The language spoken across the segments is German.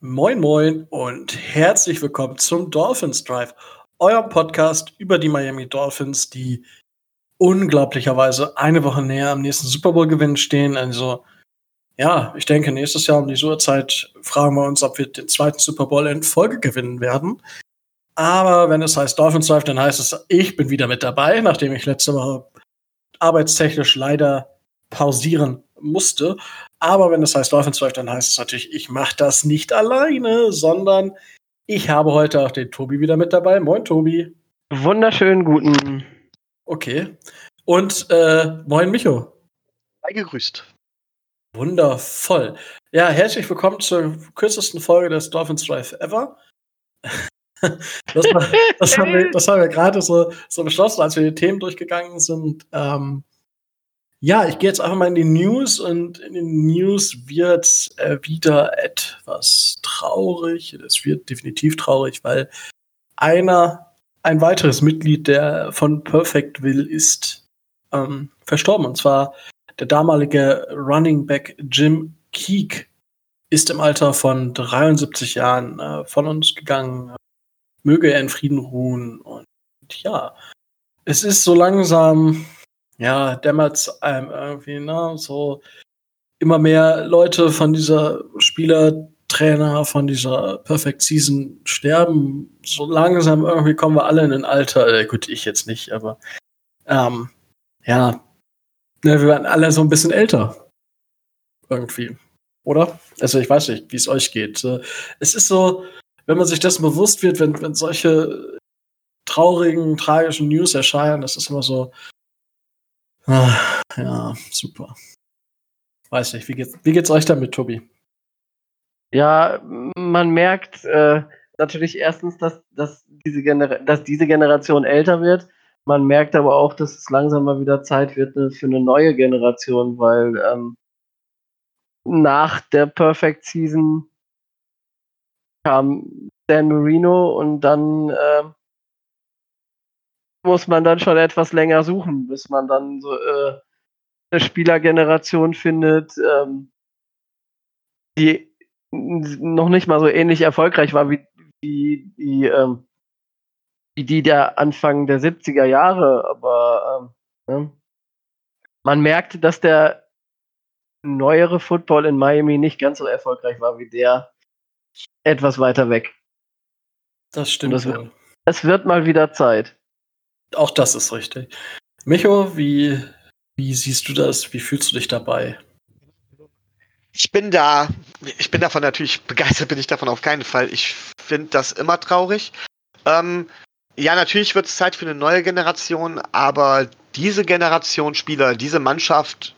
Moin Moin und herzlich willkommen zum Dolphins Drive, eurem Podcast über die Miami Dolphins, die unglaublicherweise eine Woche näher am nächsten Super Bowl Gewinn stehen. Also ja, ich denke, nächstes Jahr um die Uhrzeit fragen wir uns, ob wir den zweiten Super Bowl in Folge gewinnen werden. Aber wenn es heißt Dolphins Drive, dann heißt es, ich bin wieder mit dabei, nachdem ich letzte Woche arbeitstechnisch leider pausieren musste. Aber wenn es heißt Dolphins Drive, dann heißt es natürlich, ich mache das nicht alleine, sondern ich habe heute auch den Tobi wieder mit dabei. Moin, Tobi. Wunderschönen guten. Okay. Und äh, moin, Micho. Sei gegrüßt. Wundervoll. Ja, herzlich willkommen zur kürzesten Folge des Dolphins Drive ever. das, war, das, haben wir, wir gerade so, so beschlossen, als wir die Themen durchgegangen sind. Ähm, ja, ich gehe jetzt einfach mal in die News und in den News wird äh, wieder etwas traurig. Es wird definitiv traurig, weil einer, ein weiteres Mitglied der von Perfect Will ist ähm, verstorben. Und zwar der damalige Running Back Jim Keek ist im Alter von 73 Jahren äh, von uns gegangen. Möge er in Frieden ruhen. Und ja, es ist so langsam ja, dämmert einem irgendwie, ne? So immer mehr Leute von dieser Spielertrainer, von dieser Perfect Season sterben. So langsam irgendwie kommen wir alle in ein Alter. Äh, gut, ich jetzt nicht, aber ähm, ja, ne, wir werden alle so ein bisschen älter. Irgendwie. Oder? Also ich weiß nicht, wie es euch geht. Es ist so, wenn man sich dessen bewusst wird, wenn, wenn solche traurigen, tragischen News erscheinen, das ist immer so, Ach, ja, super. Weiß nicht, wie geht's, wie geht's euch damit, Tobi? Ja, man merkt äh, natürlich erstens, dass, dass, diese dass diese Generation älter wird. Man merkt aber auch, dass es langsam mal wieder Zeit wird ne, für eine neue Generation, weil ähm, nach der Perfect Season kam Dan Marino und dann äh, muss man dann schon etwas länger suchen, bis man dann so äh, eine Spielergeneration findet, ähm, die noch nicht mal so ähnlich erfolgreich war wie, wie, wie, ähm, wie die der Anfang der 70er Jahre, aber ähm, ne? man merkt, dass der neuere Football in Miami nicht ganz so erfolgreich war wie der etwas weiter weg. Das stimmt. Das es wird mal wieder Zeit. Auch das ist richtig. Micho, wie, wie siehst du das? Wie fühlst du dich dabei? Ich bin da, ich bin davon natürlich begeistert, bin ich davon auf keinen Fall. Ich finde das immer traurig. Ähm, ja, natürlich wird es Zeit für eine neue Generation, aber diese Generation Spieler, diese Mannschaft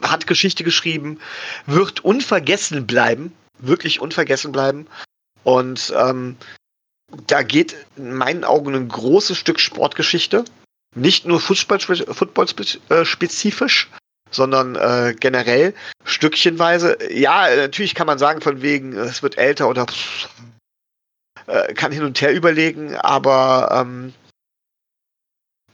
hat Geschichte geschrieben, wird unvergessen bleiben, wirklich unvergessen bleiben. Und ähm, da geht in meinen Augen ein großes Stück Sportgeschichte. Nicht nur Football-spezifisch, sondern äh, generell stückchenweise. Ja, natürlich kann man sagen, von wegen, es wird älter oder pff, äh, kann hin und her überlegen, aber ähm,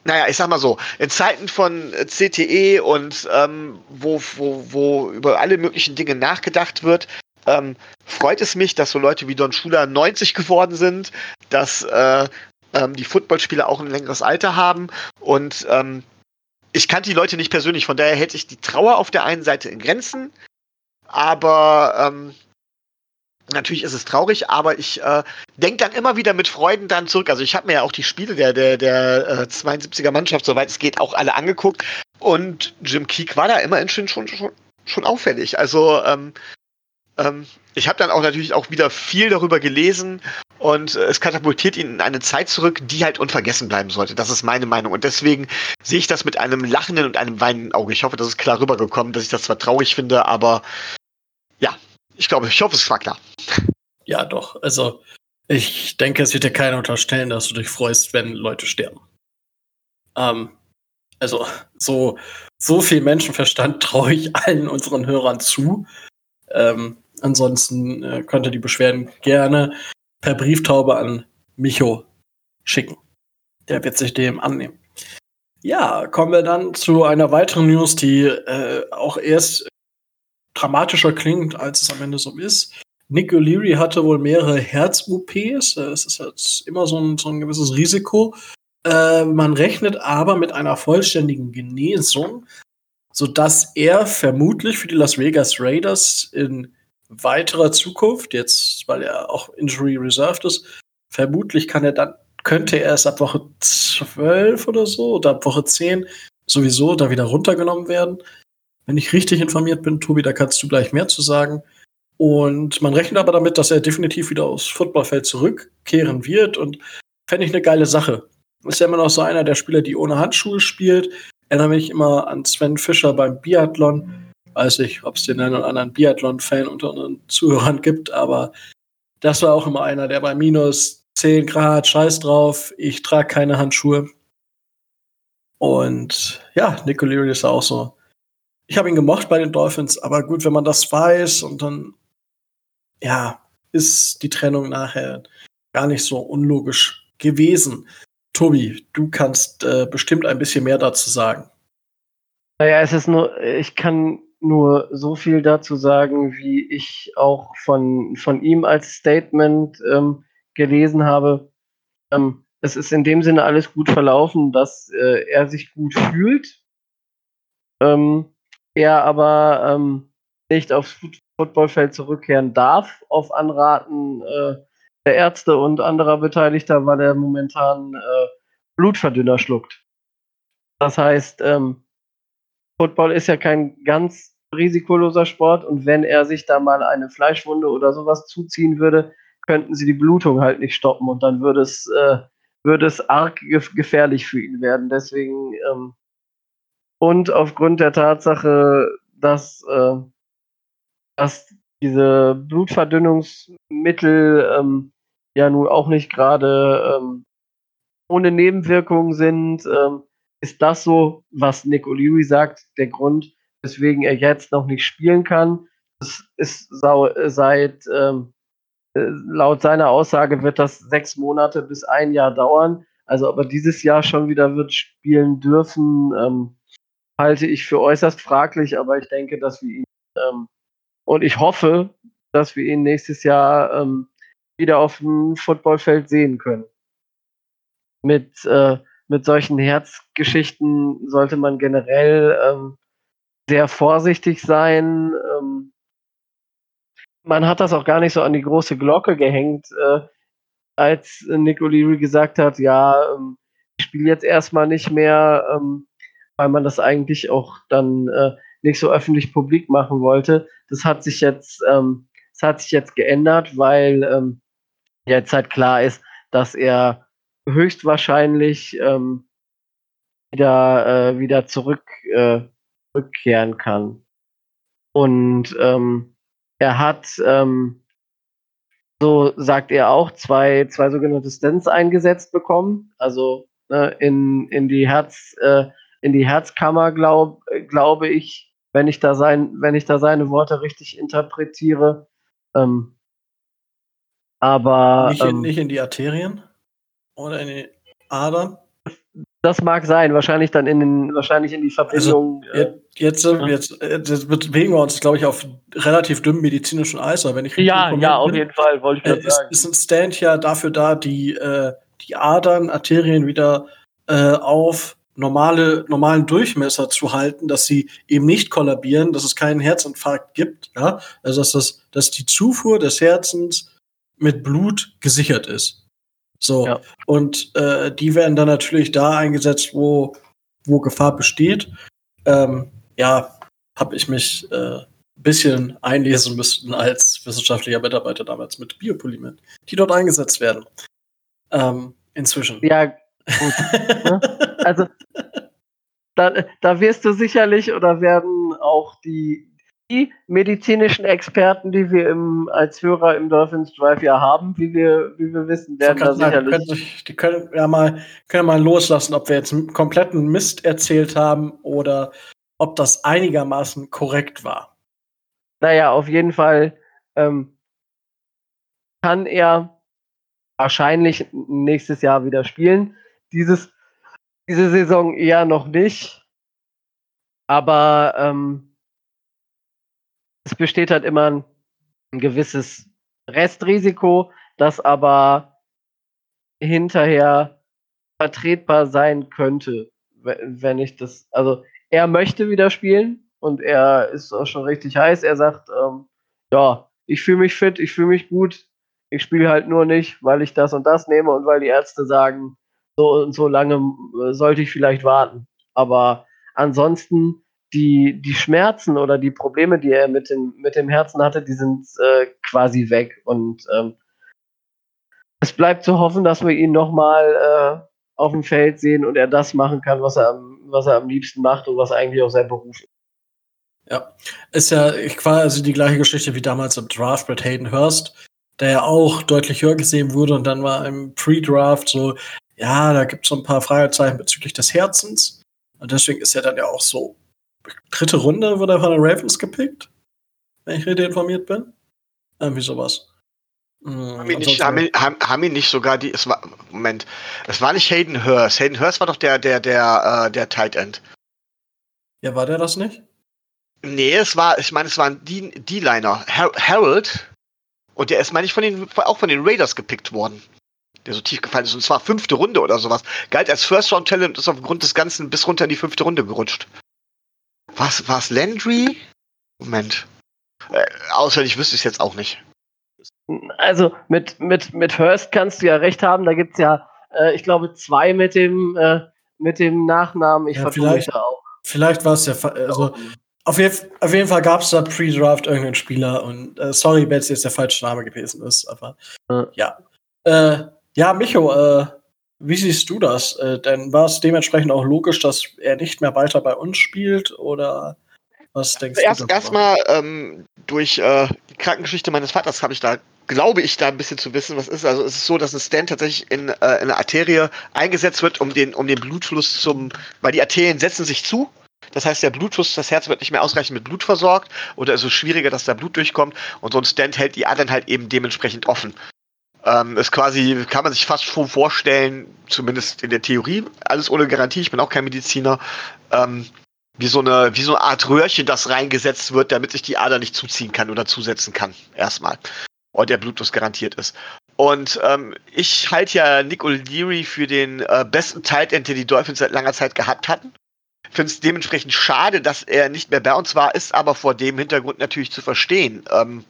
naja, ich sag mal so, in Zeiten von CTE und ähm, wo, wo, wo über alle möglichen Dinge nachgedacht wird, ähm, freut es mich, dass so Leute wie Don Schuler 90 geworden sind, dass äh, ähm, die Footballspieler auch ein längeres Alter haben und ähm, ich kannte die Leute nicht persönlich, von daher hält sich die Trauer auf der einen Seite in Grenzen, aber ähm, natürlich ist es traurig, aber ich äh, denke dann immer wieder mit Freuden dann zurück. Also ich habe mir ja auch die Spiele der, der, der äh, 72er Mannschaft, soweit es geht, auch alle angeguckt und Jim Keek war da immerhin schon, schon, schon, schon auffällig. Also ähm, ähm, ich habe dann auch natürlich auch wieder viel darüber gelesen und äh, es katapultiert ihn in eine Zeit zurück, die halt unvergessen bleiben sollte. Das ist meine Meinung. Und deswegen sehe ich das mit einem lachenden und einem weinenden Auge. Ich hoffe, das ist klar rübergekommen, dass ich das zwar traurig finde, aber ja, ich glaube, ich hoffe, es war klar. Ja, doch. Also, ich denke, es wird dir keiner unterstellen, dass du dich freust, wenn Leute sterben. Ähm, also, so, so viel Menschenverstand traue ich allen unseren Hörern zu. Ähm, Ansonsten äh, könnt ihr die Beschwerden gerne per Brieftaube an Micho schicken. Der wird sich dem annehmen. Ja, kommen wir dann zu einer weiteren News, die äh, auch erst dramatischer klingt, als es am Ende so ist. Nick O'Leary hatte wohl mehrere Herz-OPs. Es ist halt immer so ein, so ein gewisses Risiko. Äh, man rechnet aber mit einer vollständigen Genesung, sodass er vermutlich für die Las Vegas Raiders in weiterer Zukunft, jetzt weil er auch Injury Reserved ist, vermutlich kann er dann, könnte er es ab Woche 12 oder so oder ab Woche 10 sowieso da wieder runtergenommen werden. Wenn ich richtig informiert bin, Tobi, da kannst du gleich mehr zu sagen. Und man rechnet aber damit, dass er definitiv wieder aufs Footballfeld zurückkehren wird und fände ich eine geile Sache. Ist ja immer noch so einer der Spieler, die ohne Handschuhe spielt. Erinnere mich immer an Sven Fischer beim Biathlon. Weiß ich, ob es den einen oder anderen Biathlon-Fan unter unseren Zuhörern gibt, aber das war auch immer einer, der bei minus 10 Grad, scheiß drauf, ich trage keine Handschuhe. Und ja, Nick O'Leary ist auch so. Ich habe ihn gemocht bei den Dolphins, aber gut, wenn man das weiß und dann ja, ist die Trennung nachher gar nicht so unlogisch gewesen. Tobi, du kannst äh, bestimmt ein bisschen mehr dazu sagen. Naja, es ist nur, ich kann nur so viel dazu sagen, wie ich auch von, von ihm als Statement ähm, gelesen habe. Ähm, es ist in dem Sinne alles gut verlaufen, dass äh, er sich gut fühlt. Ähm, er aber ähm, nicht aufs Footballfeld zurückkehren darf, auf Anraten äh, der Ärzte und anderer Beteiligter, weil er momentan äh, Blutverdünner schluckt. Das heißt, ähm, Football ist ja kein ganz risikoloser Sport und wenn er sich da mal eine Fleischwunde oder sowas zuziehen würde, könnten sie die Blutung halt nicht stoppen und dann würde es, äh, würde es arg gefährlich für ihn werden. Deswegen ähm, und aufgrund der Tatsache, dass äh, dass diese Blutverdünnungsmittel ähm, ja nun auch nicht gerade ähm, ohne Nebenwirkungen sind, ähm, ist das so, was Nick O'Leary sagt, der Grund, weswegen er jetzt noch nicht spielen kann. Das ist seit ähm, äh, laut seiner Aussage wird das sechs Monate bis ein Jahr dauern. Also ob er dieses Jahr schon wieder wird spielen dürfen, ähm, halte ich für äußerst fraglich, aber ich denke, dass wir ihn ähm, und ich hoffe, dass wir ihn nächstes Jahr ähm, wieder auf dem Footballfeld sehen können. Mit, äh, mit solchen Herzgeschichten sollte man generell ähm, sehr vorsichtig sein. Ähm, man hat das auch gar nicht so an die große Glocke gehängt, äh, als Nick O'Leary gesagt hat, ja, ähm, ich spiele jetzt erstmal nicht mehr, ähm, weil man das eigentlich auch dann äh, nicht so öffentlich publik machen wollte. Das hat sich jetzt, ähm, das hat sich jetzt geändert, weil ähm, jetzt halt klar ist, dass er höchstwahrscheinlich ähm, wieder, äh, wieder zurück, äh, zurückkehren kann. Und ähm, er hat, ähm, so sagt er auch, zwei, zwei sogenannte Stents eingesetzt bekommen, also äh, in, in die Herz, äh, in die Herzkammer, glaub, glaube ich, wenn ich da sein, wenn ich da seine Worte richtig interpretiere. Ähm, aber nicht in, ähm, nicht in die Arterien oder in die Adern. Das mag sein, wahrscheinlich dann in den, wahrscheinlich in die Verbindung. Also, jetzt, äh, jetzt, jetzt, bewegen wir uns, glaube ich, auf relativ dünnem medizinischen Eis, wenn ich Ja, ja, auf jeden Fall, wollte ich äh, ist, sagen. Ist ein Stand ja dafür da, die, äh, die Adern, Arterien wieder äh, auf normale, normalen Durchmesser zu halten, dass sie eben nicht kollabieren, dass es keinen Herzinfarkt gibt, ja, also dass, das, dass die Zufuhr des Herzens mit Blut gesichert ist. So. Ja. Und äh, die werden dann natürlich da eingesetzt, wo, wo Gefahr besteht. Ähm, ja, habe ich mich äh, bisschen einlesen müssen als wissenschaftlicher Mitarbeiter damals mit Biopolymer, die dort eingesetzt werden. Ähm, inzwischen. Ja, Gut, ne? Also da, da wirst du sicherlich oder werden auch die, die medizinischen Experten, die wir im, als Hörer im Dolphins Drive ja haben, wie wir, wie wir wissen, werden da sicherlich. Die können, die können ja mal, können mal loslassen, ob wir jetzt einen kompletten Mist erzählt haben oder ob das einigermaßen korrekt war. Naja, auf jeden Fall ähm, kann er wahrscheinlich nächstes Jahr wieder spielen dieses, diese Saison eher noch nicht. Aber ähm, es besteht halt immer ein, ein gewisses Restrisiko, das aber hinterher vertretbar sein könnte, wenn ich das, also er möchte wieder spielen und er ist auch schon richtig heiß. Er sagt, ähm, ja, ich fühle mich fit, ich fühle mich gut, ich spiele halt nur nicht, weil ich das und das nehme und weil die Ärzte sagen, so und so lange äh, sollte ich vielleicht warten. Aber ansonsten die, die Schmerzen oder die Probleme, die er mit dem, mit dem Herzen hatte, die sind äh, quasi weg. Und ähm, es bleibt zu hoffen, dass wir ihn nochmal äh, auf dem Feld sehen und er das machen kann, was er, am, was er am liebsten macht und was eigentlich auch sein Beruf ist. Ja, ist ja quasi die gleiche Geschichte wie damals im Draft mit Hayden Hurst, der ja auch deutlich höher gesehen wurde und dann war im Pre-Draft so, ja, da gibt es so ein paar Fragezeichen bezüglich des Herzens. Und deswegen ist er dann ja auch so dritte Runde wurde er von den Ravens gepickt, wenn ich richtig informiert bin. Irgendwie sowas. Mhm, haben, ihn nicht, haben, ihn, haben, haben ihn nicht sogar die. Es war, Moment, es war nicht Hayden Hurst. Hayden Hurst war doch der, der, der, äh, der Tight End. Ja, war der das nicht? Nee, es war, ich meine, es war ein D-Liner. Harold. Und der ist, meine ich, von den, auch von den Raiders gepickt worden. Der so tief gefallen ist. Und zwar fünfte Runde oder sowas. Galt als First-Round-Talent und ist aufgrund des Ganzen bis runter in die fünfte Runde gerutscht. Was, was Landry? Moment. Äh, auswendig wüsste ich es jetzt auch nicht. Also mit, mit, mit Hurst kannst du ja recht haben, da gibt es ja, äh, ich glaube, zwei mit dem, äh, mit dem Nachnamen. Ich ja, vielleicht auch. Vielleicht war es ja, also auf, je, auf jeden Fall gab es da Pre-Draft irgendeinen Spieler und äh, sorry, wenn es jetzt der falsche Name gewesen ist, aber ja. Ja, äh, ja Micho, äh, wie siehst du das? Äh, denn war es dementsprechend auch logisch, dass er nicht mehr weiter bei uns spielt oder was denkst Erst, du? Erstmal ähm, durch äh, die Krankengeschichte meines Vaters habe ich da, glaube ich, da ein bisschen zu wissen, was ist. Also es ist so, dass ein Stent tatsächlich in, äh, in eine Arterie eingesetzt wird, um den, um den Blutfluss zum, weil die Arterien setzen sich zu das heißt, der Blutfluss, das Herz wird nicht mehr ausreichend mit Blut versorgt oder es ist schwieriger, dass da Blut durchkommt und so ein Stent hält die Adern halt eben dementsprechend offen. Ähm, ist quasi, kann man sich fast schon vorstellen, zumindest in der Theorie, alles ohne Garantie, ich bin auch kein Mediziner, ähm, wie so eine, wie so eine Art Röhrchen, das reingesetzt wird, damit sich die Ader nicht zuziehen kann oder zusetzen kann. Erstmal. Und der Blutfluss garantiert ist. Und ähm, ich halte ja Nick O'Leary für den äh, besten Tight End, den die Dolphins seit langer Zeit gehabt hatten. Finde es dementsprechend schade, dass er nicht mehr bei uns war, ist aber vor dem Hintergrund natürlich zu verstehen. Ähm,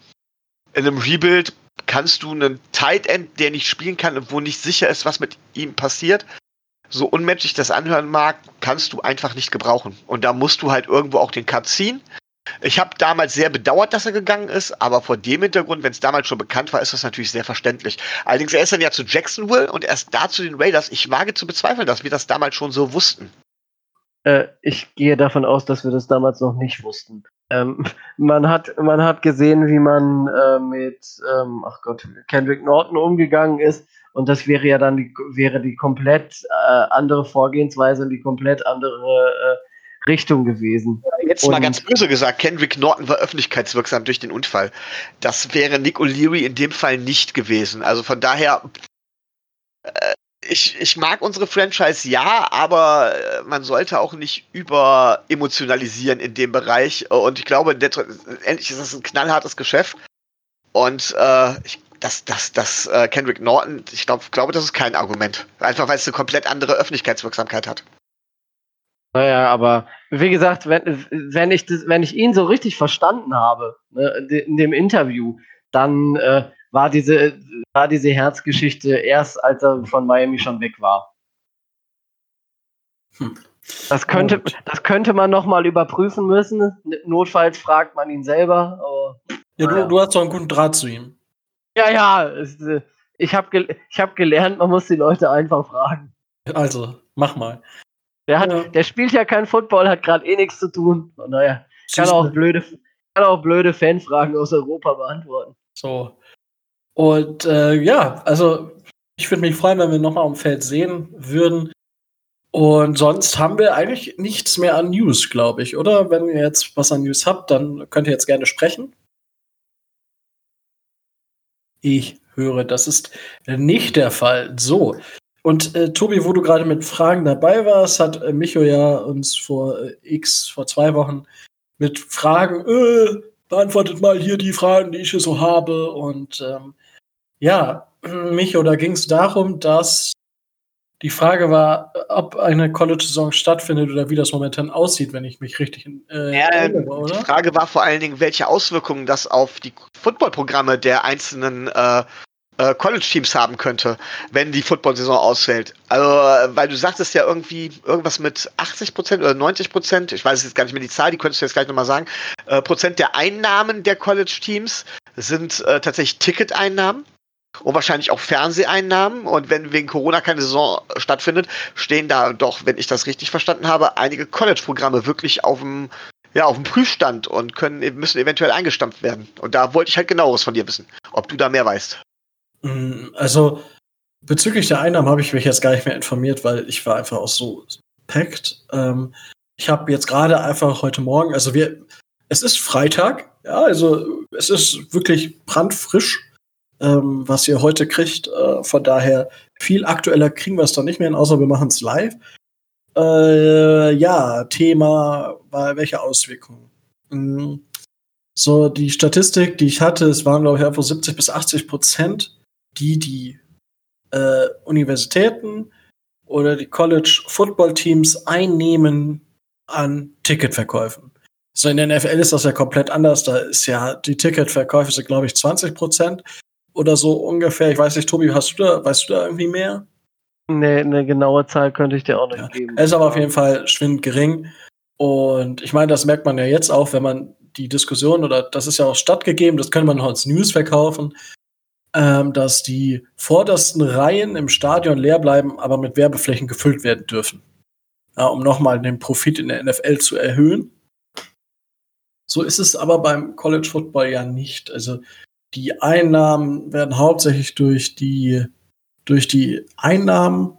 in einem Rebuild kannst du einen Tight End, der nicht spielen kann und wo nicht sicher ist, was mit ihm passiert, so unmenschlich das anhören mag, kannst du einfach nicht gebrauchen. Und da musst du halt irgendwo auch den Cut ziehen. Ich habe damals sehr bedauert, dass er gegangen ist, aber vor dem Hintergrund, wenn es damals schon bekannt war, ist das natürlich sehr verständlich. Allerdings, er ist dann ja zu Jacksonville und erst da zu den Raiders. Ich wage zu bezweifeln, dass wir das damals schon so wussten. Äh, ich gehe davon aus, dass wir das damals noch nicht wussten. Ähm, man, hat, man hat gesehen, wie man äh, mit, ähm, ach Gott, Kendrick Norton umgegangen ist. Und das wäre ja dann die, wäre die komplett äh, andere Vorgehensweise und die komplett andere äh, Richtung gewesen. Jetzt und mal ganz böse gesagt, Kendrick Norton war öffentlichkeitswirksam durch den Unfall. Das wäre Nick O'Leary in dem Fall nicht gewesen. Also von daher, äh, ich, ich mag unsere Franchise ja, aber äh, man sollte auch nicht über emotionalisieren in dem Bereich. Und ich glaube, endlich ist das ein knallhartes Geschäft. Und äh, ich, das, das, das äh, Kendrick Norton, ich glaub, glaube, das ist kein Argument. Einfach weil es eine komplett andere Öffentlichkeitswirksamkeit hat. Naja, aber wie gesagt, wenn, wenn, ich, das, wenn ich ihn so richtig verstanden habe, ne, in dem Interview, dann äh, war diese, war diese Herzgeschichte erst, als er von Miami schon weg war. Hm. Das könnte, das könnte man nochmal überprüfen müssen. Notfalls fragt man ihn selber. Aber, ja, du, du hast doch einen guten Draht zu ihm. Ja, ja. Äh, ich habe gel hab gelernt, man muss die Leute einfach fragen. Also, mach mal. Der, hat, ja. der spielt ja kein Football, hat gerade eh nichts zu tun. Von daher kann auch, blöde, kann auch blöde Fanfragen aus Europa beantworten. So. Und äh, ja, also ich würde mich freuen, wenn wir nochmal am Feld sehen würden. Und sonst haben wir eigentlich nichts mehr an News, glaube ich, oder? Wenn ihr jetzt was an News habt, dann könnt ihr jetzt gerne sprechen. Ich höre, das ist nicht der Fall. So. Und äh, Tobi, wo du gerade mit Fragen dabei warst, hat äh, Micho ja uns vor äh, X, vor zwei Wochen mit Fragen, äh, beantwortet mal hier die Fragen, die ich hier so habe. Und ähm, ja, mich oder ging es darum, dass die Frage war, ob eine College-Saison stattfindet oder wie das momentan aussieht, wenn ich mich richtig äh, ja, erinnere, oder? Die Frage war vor allen Dingen, welche Auswirkungen das auf die Footballprogramme der einzelnen äh, äh, College-Teams haben könnte, wenn die Football-Saison ausfällt. Also, weil du sagtest ja irgendwie irgendwas mit 80 Prozent oder 90 Prozent, ich weiß jetzt gar nicht mehr die Zahl, die könntest du jetzt gleich nochmal sagen, äh, Prozent der Einnahmen der College-Teams sind äh, tatsächlich Ticketeinnahmen und wahrscheinlich auch Fernseheinnahmen. Und wenn wegen Corona keine Saison stattfindet, stehen da doch, wenn ich das richtig verstanden habe, einige College-Programme wirklich auf dem ja, auf dem Prüfstand und können, müssen eventuell eingestampft werden. Und da wollte ich halt genaueres von dir wissen, ob du da mehr weißt. Mm, also bezüglich der Einnahmen habe ich mich jetzt gar nicht mehr informiert, weil ich war einfach auch so packt. Ähm, ich habe jetzt gerade einfach heute Morgen, also wir, es ist Freitag, ja, also es ist wirklich brandfrisch, ähm, was ihr heute kriegt. Äh, von daher viel aktueller kriegen wir es doch nicht mehr hin, außer wir machen es live. Äh, ja, Thema welche Auswirkungen? Mhm. So, die Statistik, die ich hatte, es waren, glaube ich, einfach 70 bis 80 Prozent die die äh, Universitäten oder die College Football Teams einnehmen an Ticketverkäufen. So in der NFL ist das ja komplett anders. Da ist ja die Ticketverkäufe sind glaube ich 20 Prozent oder so ungefähr. Ich weiß nicht, Tobi, hast du da, weißt du da irgendwie mehr? Nee, eine genaue Zahl könnte ich dir auch nicht ja. geben. Es ist aber auf jeden Fall schwindend gering. Und ich meine, das merkt man ja jetzt auch, wenn man die Diskussion oder das ist ja auch stattgegeben, das könnte man noch als News verkaufen, ähm, dass die vordersten Reihen im Stadion leer bleiben, aber mit Werbeflächen gefüllt werden dürfen. Ja, um nochmal den Profit in der NFL zu erhöhen. So ist es aber beim College Football ja nicht. Also die Einnahmen werden hauptsächlich durch die, durch die Einnahmen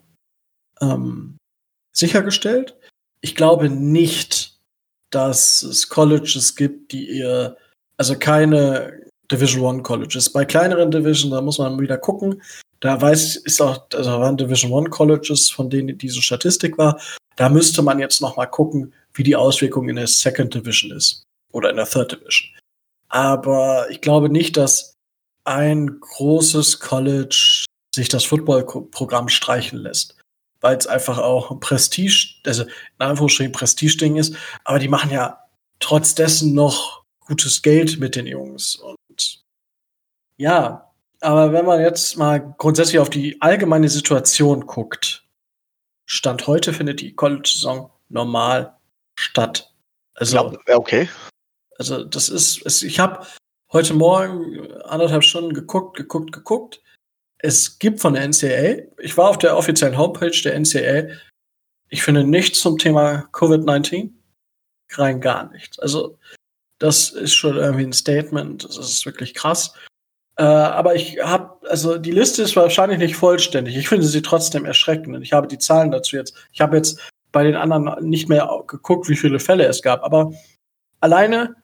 ähm, sichergestellt. Ich glaube nicht, dass es Colleges gibt, die ihr, also keine Division One Colleges. Bei kleineren Division, da muss man wieder gucken. Da weiß, ist auch, also waren Division One Colleges, von denen diese Statistik war. Da müsste man jetzt noch mal gucken, wie die Auswirkung in der Second Division ist. Oder in der Third Division. Aber ich glaube nicht, dass ein großes College sich das Football-Programm streichen lässt. Weil es einfach auch ein Prestige, also in Anführungsstrichen Prestige-Ding ist. Aber die machen ja trotz dessen noch gutes Geld mit den Jungs. Und ja, aber wenn man jetzt mal grundsätzlich auf die allgemeine Situation guckt, Stand heute findet die College-Saison normal statt. Also, ja, okay. Also, das ist, es, ich habe heute Morgen anderthalb Stunden geguckt, geguckt, geguckt. Es gibt von der NCAA, ich war auf der offiziellen Homepage der NCAA, ich finde nichts zum Thema Covid-19. Rein gar nichts. Also, das ist schon irgendwie ein Statement, das ist wirklich krass. Äh, aber ich habe, also die Liste ist wahrscheinlich nicht vollständig. Ich finde sie trotzdem erschreckend. Und ich habe die Zahlen dazu jetzt. Ich habe jetzt bei den anderen nicht mehr geguckt, wie viele Fälle es gab. Aber alleine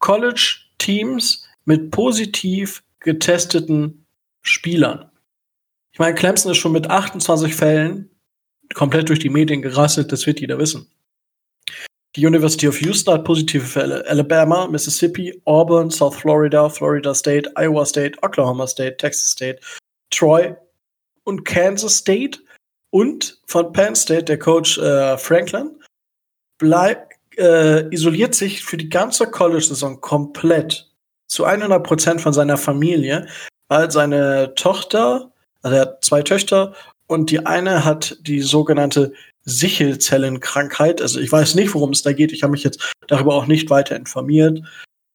College-Teams mit positiv getesteten Spielern. Ich meine, Clemson ist schon mit 28 Fällen komplett durch die Medien gerasselt, das wird jeder wissen. Die University of Houston hat positive Fälle. Alabama, Mississippi, Auburn, South Florida, Florida State, Iowa State, Oklahoma State, Texas State, Troy und Kansas State. Und von Penn State, der Coach äh, Franklin, bleibt, äh, isoliert sich für die ganze College-Saison komplett zu 100 Prozent von seiner Familie, weil seine Tochter, also er hat zwei Töchter und die eine hat die sogenannte Sichelzellenkrankheit. Also ich weiß nicht, worum es da geht. Ich habe mich jetzt darüber auch nicht weiter informiert,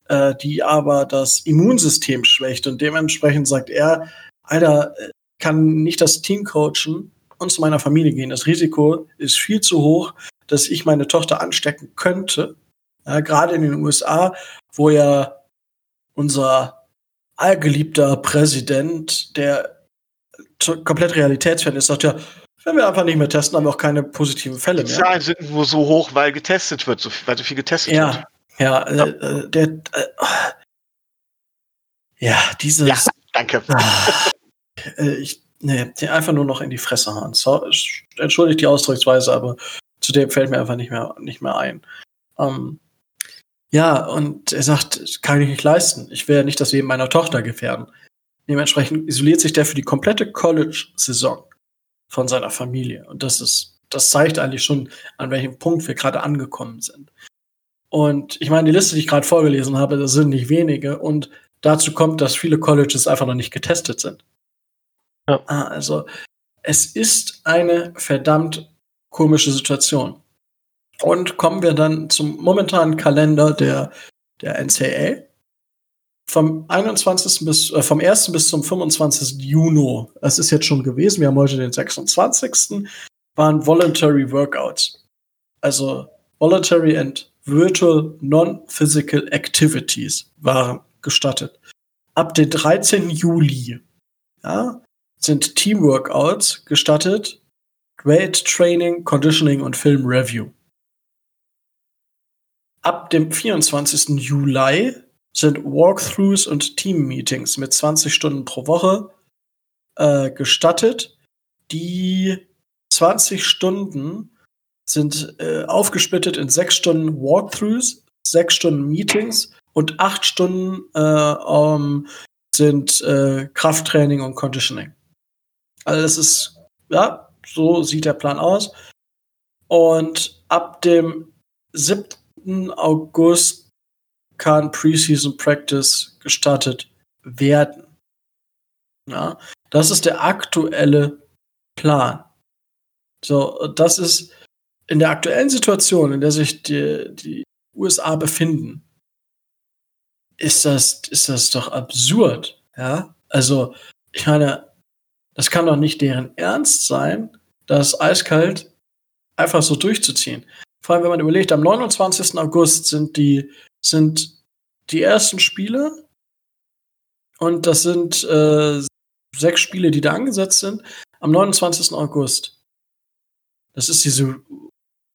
äh, die aber das Immunsystem schwächt und dementsprechend sagt er, Alter, kann nicht das Team coachen und zu meiner Familie gehen. Das Risiko ist viel zu hoch, dass ich meine Tochter anstecken könnte. Ja, Gerade in den USA, wo ja unser allgeliebter Präsident, der komplett realitätsfern ist, sagt ja, wenn wir einfach nicht mehr testen, haben wir auch keine positiven Fälle mehr. Die Zahlen sind nur so hoch, weil getestet wird, so, weil so viel getestet ja, wird. Ja, ja, äh, der, äh, ja, dieses. Ja, danke. Äh, ich, nee, einfach nur noch in die Fresse hauen. So, entschuldigt die Ausdrucksweise, aber zu dem fällt mir einfach nicht mehr, nicht mehr ein. Ähm, Ja, und er sagt, das kann ich nicht leisten. Ich will ja nicht das Leben meiner Tochter gefährden. Dementsprechend isoliert sich der für die komplette College-Saison von seiner Familie. Und das ist, das zeigt eigentlich schon, an welchem Punkt wir gerade angekommen sind. Und ich meine, die Liste, die ich gerade vorgelesen habe, das sind nicht wenige. Und dazu kommt, dass viele Colleges einfach noch nicht getestet sind. Ja. Ah, also, es ist eine verdammt komische Situation. Und kommen wir dann zum momentanen Kalender der, der NCAA. Vom 21. bis, äh, vom 1. bis zum 25. Juni, das ist jetzt schon gewesen, wir haben heute den 26. waren Voluntary Workouts. Also Voluntary and Virtual Non-Physical Activities waren gestattet. Ab dem 13. Juli ja, sind Teamworkouts gestattet, Weight Training, Conditioning und Film Review. Ab dem 24. Juli sind Walkthroughs und Team-Meetings mit 20 Stunden pro Woche äh, gestattet. Die 20 Stunden sind äh, aufgesplittet in sechs Stunden Walkthroughs, sechs Stunden Meetings und acht Stunden äh, um, sind äh, Krafttraining und Conditioning. Also das ist, ja, so sieht der Plan aus. Und ab dem 7. August kann Preseason Practice gestartet werden. Ja, das ist der aktuelle Plan. So, das ist in der aktuellen Situation, in der sich die, die USA befinden, ist das, ist das doch absurd. Ja, also, ich meine, das kann doch nicht deren Ernst sein, das eiskalt einfach so durchzuziehen. Vor allem, wenn man überlegt, am 29. August sind die, sind die ersten Spiele und das sind äh, sechs Spiele, die da angesetzt sind, am 29. August. Das ist diese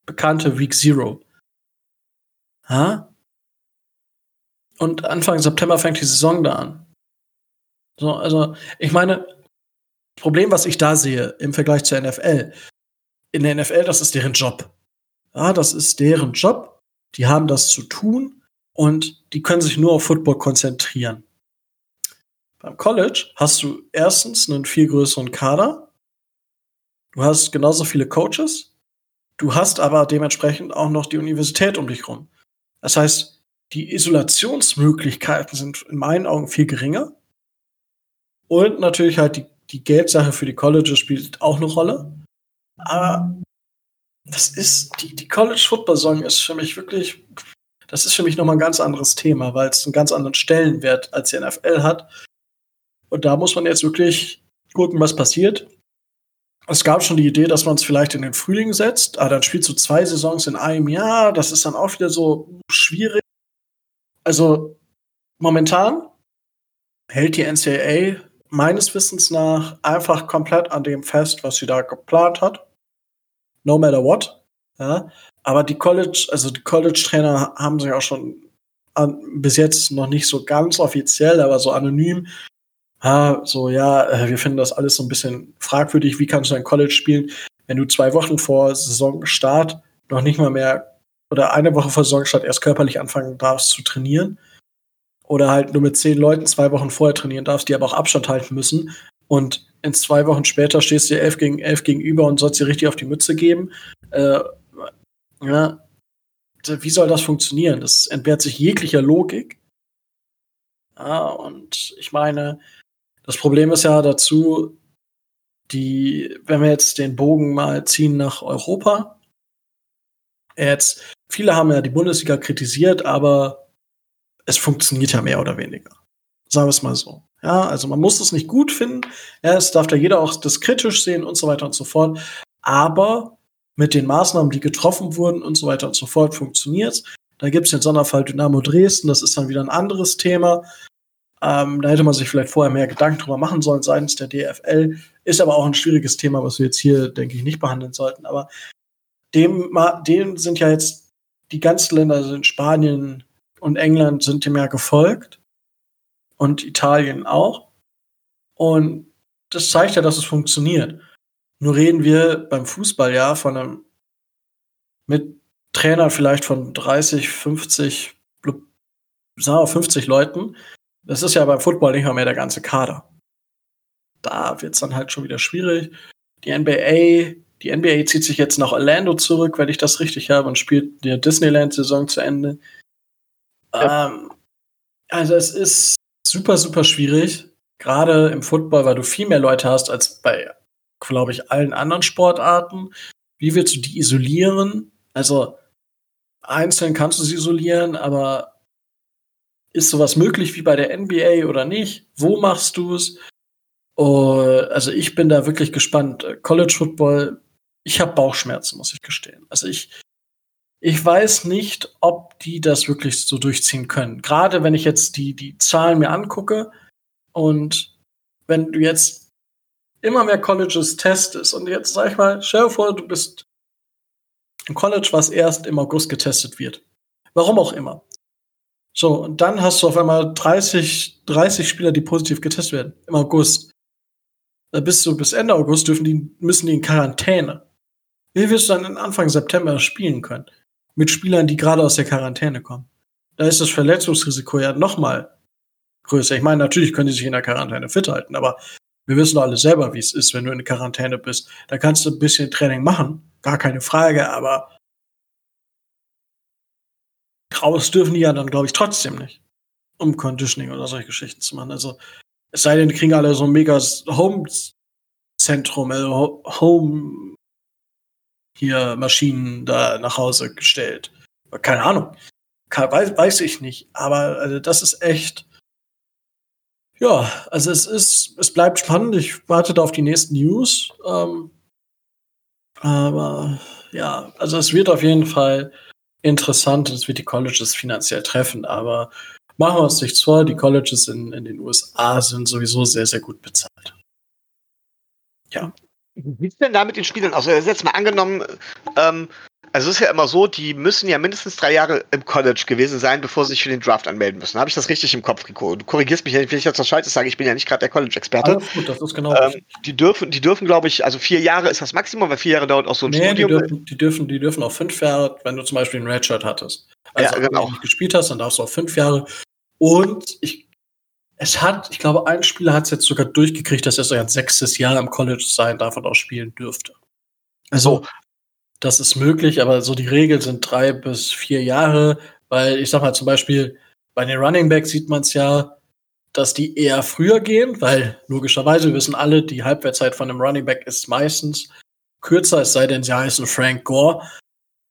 bekannte Week Zero. Ha? Und Anfang September fängt die Saison da an. So, also, ich meine, Problem, was ich da sehe im Vergleich zur NFL, in der NFL, das ist deren Job. Ja, das ist deren Job. Die haben das zu tun und die können sich nur auf Football konzentrieren. Beim College hast du erstens einen viel größeren Kader. Du hast genauso viele Coaches. Du hast aber dementsprechend auch noch die Universität um dich rum. Das heißt, die Isolationsmöglichkeiten sind in meinen Augen viel geringer. Und natürlich halt die, die Geldsache für die Colleges spielt auch eine Rolle. Aber das ist, die, die College Football Song ist für mich wirklich, das ist für mich nochmal ein ganz anderes Thema, weil es einen ganz anderen Stellenwert als die NFL hat. Und da muss man jetzt wirklich gucken, was passiert. Es gab schon die Idee, dass man es vielleicht in den Frühling setzt, aber dann spielst du zwei Saisons in einem Jahr. Das ist dann auch wieder so schwierig. Also momentan hält die NCAA meines Wissens nach einfach komplett an dem fest, was sie da geplant hat no matter what. Ja. Aber die College, also die College-Trainer haben sich auch schon an, bis jetzt noch nicht so ganz offiziell, aber so anonym. Ja, so, ja, äh, wir finden das alles so ein bisschen fragwürdig. Wie kannst du ein College spielen, wenn du zwei Wochen vor Saisonstart noch nicht mal mehr oder eine Woche vor Saisonstart erst körperlich anfangen darfst zu trainieren? Oder halt nur mit zehn Leuten zwei Wochen vorher trainieren darfst, die aber auch Abstand halten müssen. Und in zwei Wochen später stehst du elf gegen elf gegenüber und sollst dir richtig auf die Mütze geben. Äh, ja, wie soll das funktionieren? Das entbehrt sich jeglicher Logik. Ja, und ich meine, das Problem ist ja dazu, die, wenn wir jetzt den Bogen mal ziehen nach Europa, jetzt, viele haben ja die Bundesliga kritisiert, aber es funktioniert ja mehr oder weniger. Sagen wir es mal so. Ja, also man muss es nicht gut finden. Ja, es darf da jeder auch das kritisch sehen und so weiter und so fort. Aber mit den Maßnahmen, die getroffen wurden und so weiter und so fort, funktioniert Da gibt es den Sonderfall Dynamo Dresden, das ist dann wieder ein anderes Thema. Ähm, da hätte man sich vielleicht vorher mehr Gedanken drüber machen sollen seitens der DFL. Ist aber auch ein schwieriges Thema, was wir jetzt hier, denke ich, nicht behandeln sollten. Aber dem, dem sind ja jetzt die ganzen Länder, also in Spanien und England, sind dem ja gefolgt und Italien auch. Und das zeigt ja, dass es funktioniert. Nur reden wir beim Fußball ja von einem mit Trainern vielleicht von 30, 50 sagen wir 50 Leuten. Das ist ja beim Football nicht mal mehr der ganze Kader. Da wird es dann halt schon wieder schwierig. Die NBA, die NBA zieht sich jetzt nach Orlando zurück, wenn ich das richtig habe, und spielt die Disneyland-Saison zu Ende. Ähm, also es ist super, super schwierig. Gerade im Football, weil du viel mehr Leute hast als bei, glaube ich, allen anderen Sportarten. Wie willst du die isolieren? Also einzeln kannst du sie isolieren, aber ist sowas möglich wie bei der NBA oder nicht? Wo machst du es? Oh, also ich bin da wirklich gespannt. College Football, ich habe Bauchschmerzen, muss ich gestehen. Also ich, ich weiß nicht, ob die das wirklich so durchziehen können. Gerade wenn ich jetzt die, die Zahlen mir angucke und wenn du jetzt immer mehr Colleges testest und jetzt sag ich mal, stell dir vor, du bist ein College, was erst im August getestet wird. Warum auch immer. So, und dann hast du auf einmal 30, 30 Spieler, die positiv getestet werden im August. Da bist du bis Ende August dürfen die, müssen die in Quarantäne. Wie wirst du dann Anfang September spielen können? Mit Spielern, die gerade aus der Quarantäne kommen. Da ist das Verletzungsrisiko ja noch mal größer. Ich meine, natürlich können die sich in der Quarantäne fit halten, aber wir wissen alle selber, wie es ist, wenn du in der Quarantäne bist. Da kannst du ein bisschen Training machen, gar keine Frage, aber raus dürfen die ja dann, glaube ich, trotzdem nicht. Um Conditioning oder solche Geschichten zu machen. Also, es sei denn, die kriegen alle so ein mega Home-Zentrum, also Home hier Maschinen da nach Hause gestellt. Keine Ahnung. weiß, weiß ich nicht. Aber also, das ist echt. Ja, also es ist, es bleibt spannend. Ich warte da auf die nächsten News. Ähm, aber ja, also es wird auf jeden Fall interessant es wird die Colleges finanziell treffen, aber machen wir uns nichts vor, die Colleges in, in den USA sind sowieso sehr, sehr gut bezahlt. Ja. Wie sieht es denn da mit den Spielern aus? Also jetzt mal angenommen, ähm, also es ist ja immer so, die müssen ja mindestens drei Jahre im College gewesen sein, bevor sie sich für den Draft anmelden müssen. Habe ich das richtig im Kopf, Rico? Du korrigierst mich, wenn ich jetzt was Schaltes sage, ich bin ja nicht gerade der College-Experte. Alles gut, das ist genau ähm, Die dürfen, die dürfen, glaube ich, also vier Jahre ist das Maximum, weil vier Jahre dauert auch so ein nee, Studium. Die dürfen, die dürfen, die dürfen auch fünf Jahre, wenn du zum Beispiel ein Redshirt hattest. Also ja, genau. wenn du nicht gespielt hast, dann darfst du auch fünf Jahre. Und ich, es hat, ich glaube, ein Spieler hat es jetzt sogar durchgekriegt, dass er sein sechstes Jahr im College sein darf und auch spielen dürfte. Also, das ist möglich, aber so die Regel sind drei bis vier Jahre, weil ich sag mal zum Beispiel bei den Running Backs sieht man es ja, dass die eher früher gehen, weil logischerweise wir wissen alle, die Halbwertszeit von einem Running Back ist meistens kürzer, es sei denn, sie heißen Frank Gore.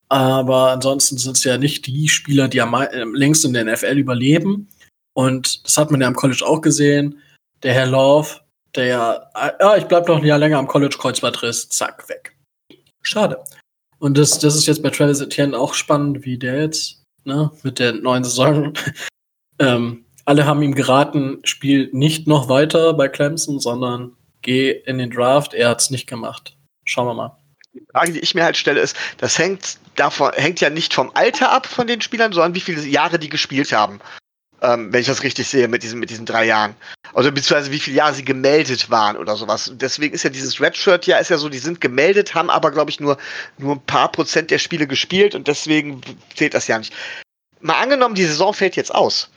Aber ansonsten sind es ja nicht die Spieler, die am längst in der NFL überleben. Und das hat man ja im College auch gesehen. Der Herr Love, der ja, ah, ich bleib noch ein Jahr länger am College, Kreuzbandriss, zack, weg. Schade. Und das, das ist jetzt bei Travis Etienne auch spannend, wie der jetzt, ne, mit der neuen Saison. ähm, alle haben ihm geraten, spiel nicht noch weiter bei Clemson, sondern geh in den Draft. Er hat's nicht gemacht. Schauen wir mal. Die Frage, die ich mir halt stelle, ist, das hängt davon, hängt ja nicht vom Alter ab von den Spielern, sondern wie viele Jahre die gespielt haben ähm, wenn ich das richtig sehe, mit diesen, mit diesen drei Jahren. Also beziehungsweise wie viele Jahre sie gemeldet waren oder sowas. deswegen ist ja dieses Redshirt ja, ist ja so, die sind gemeldet, haben aber, glaube ich, nur, nur ein paar Prozent der Spiele gespielt und deswegen zählt das ja nicht. Mal angenommen, die Saison fällt jetzt aus.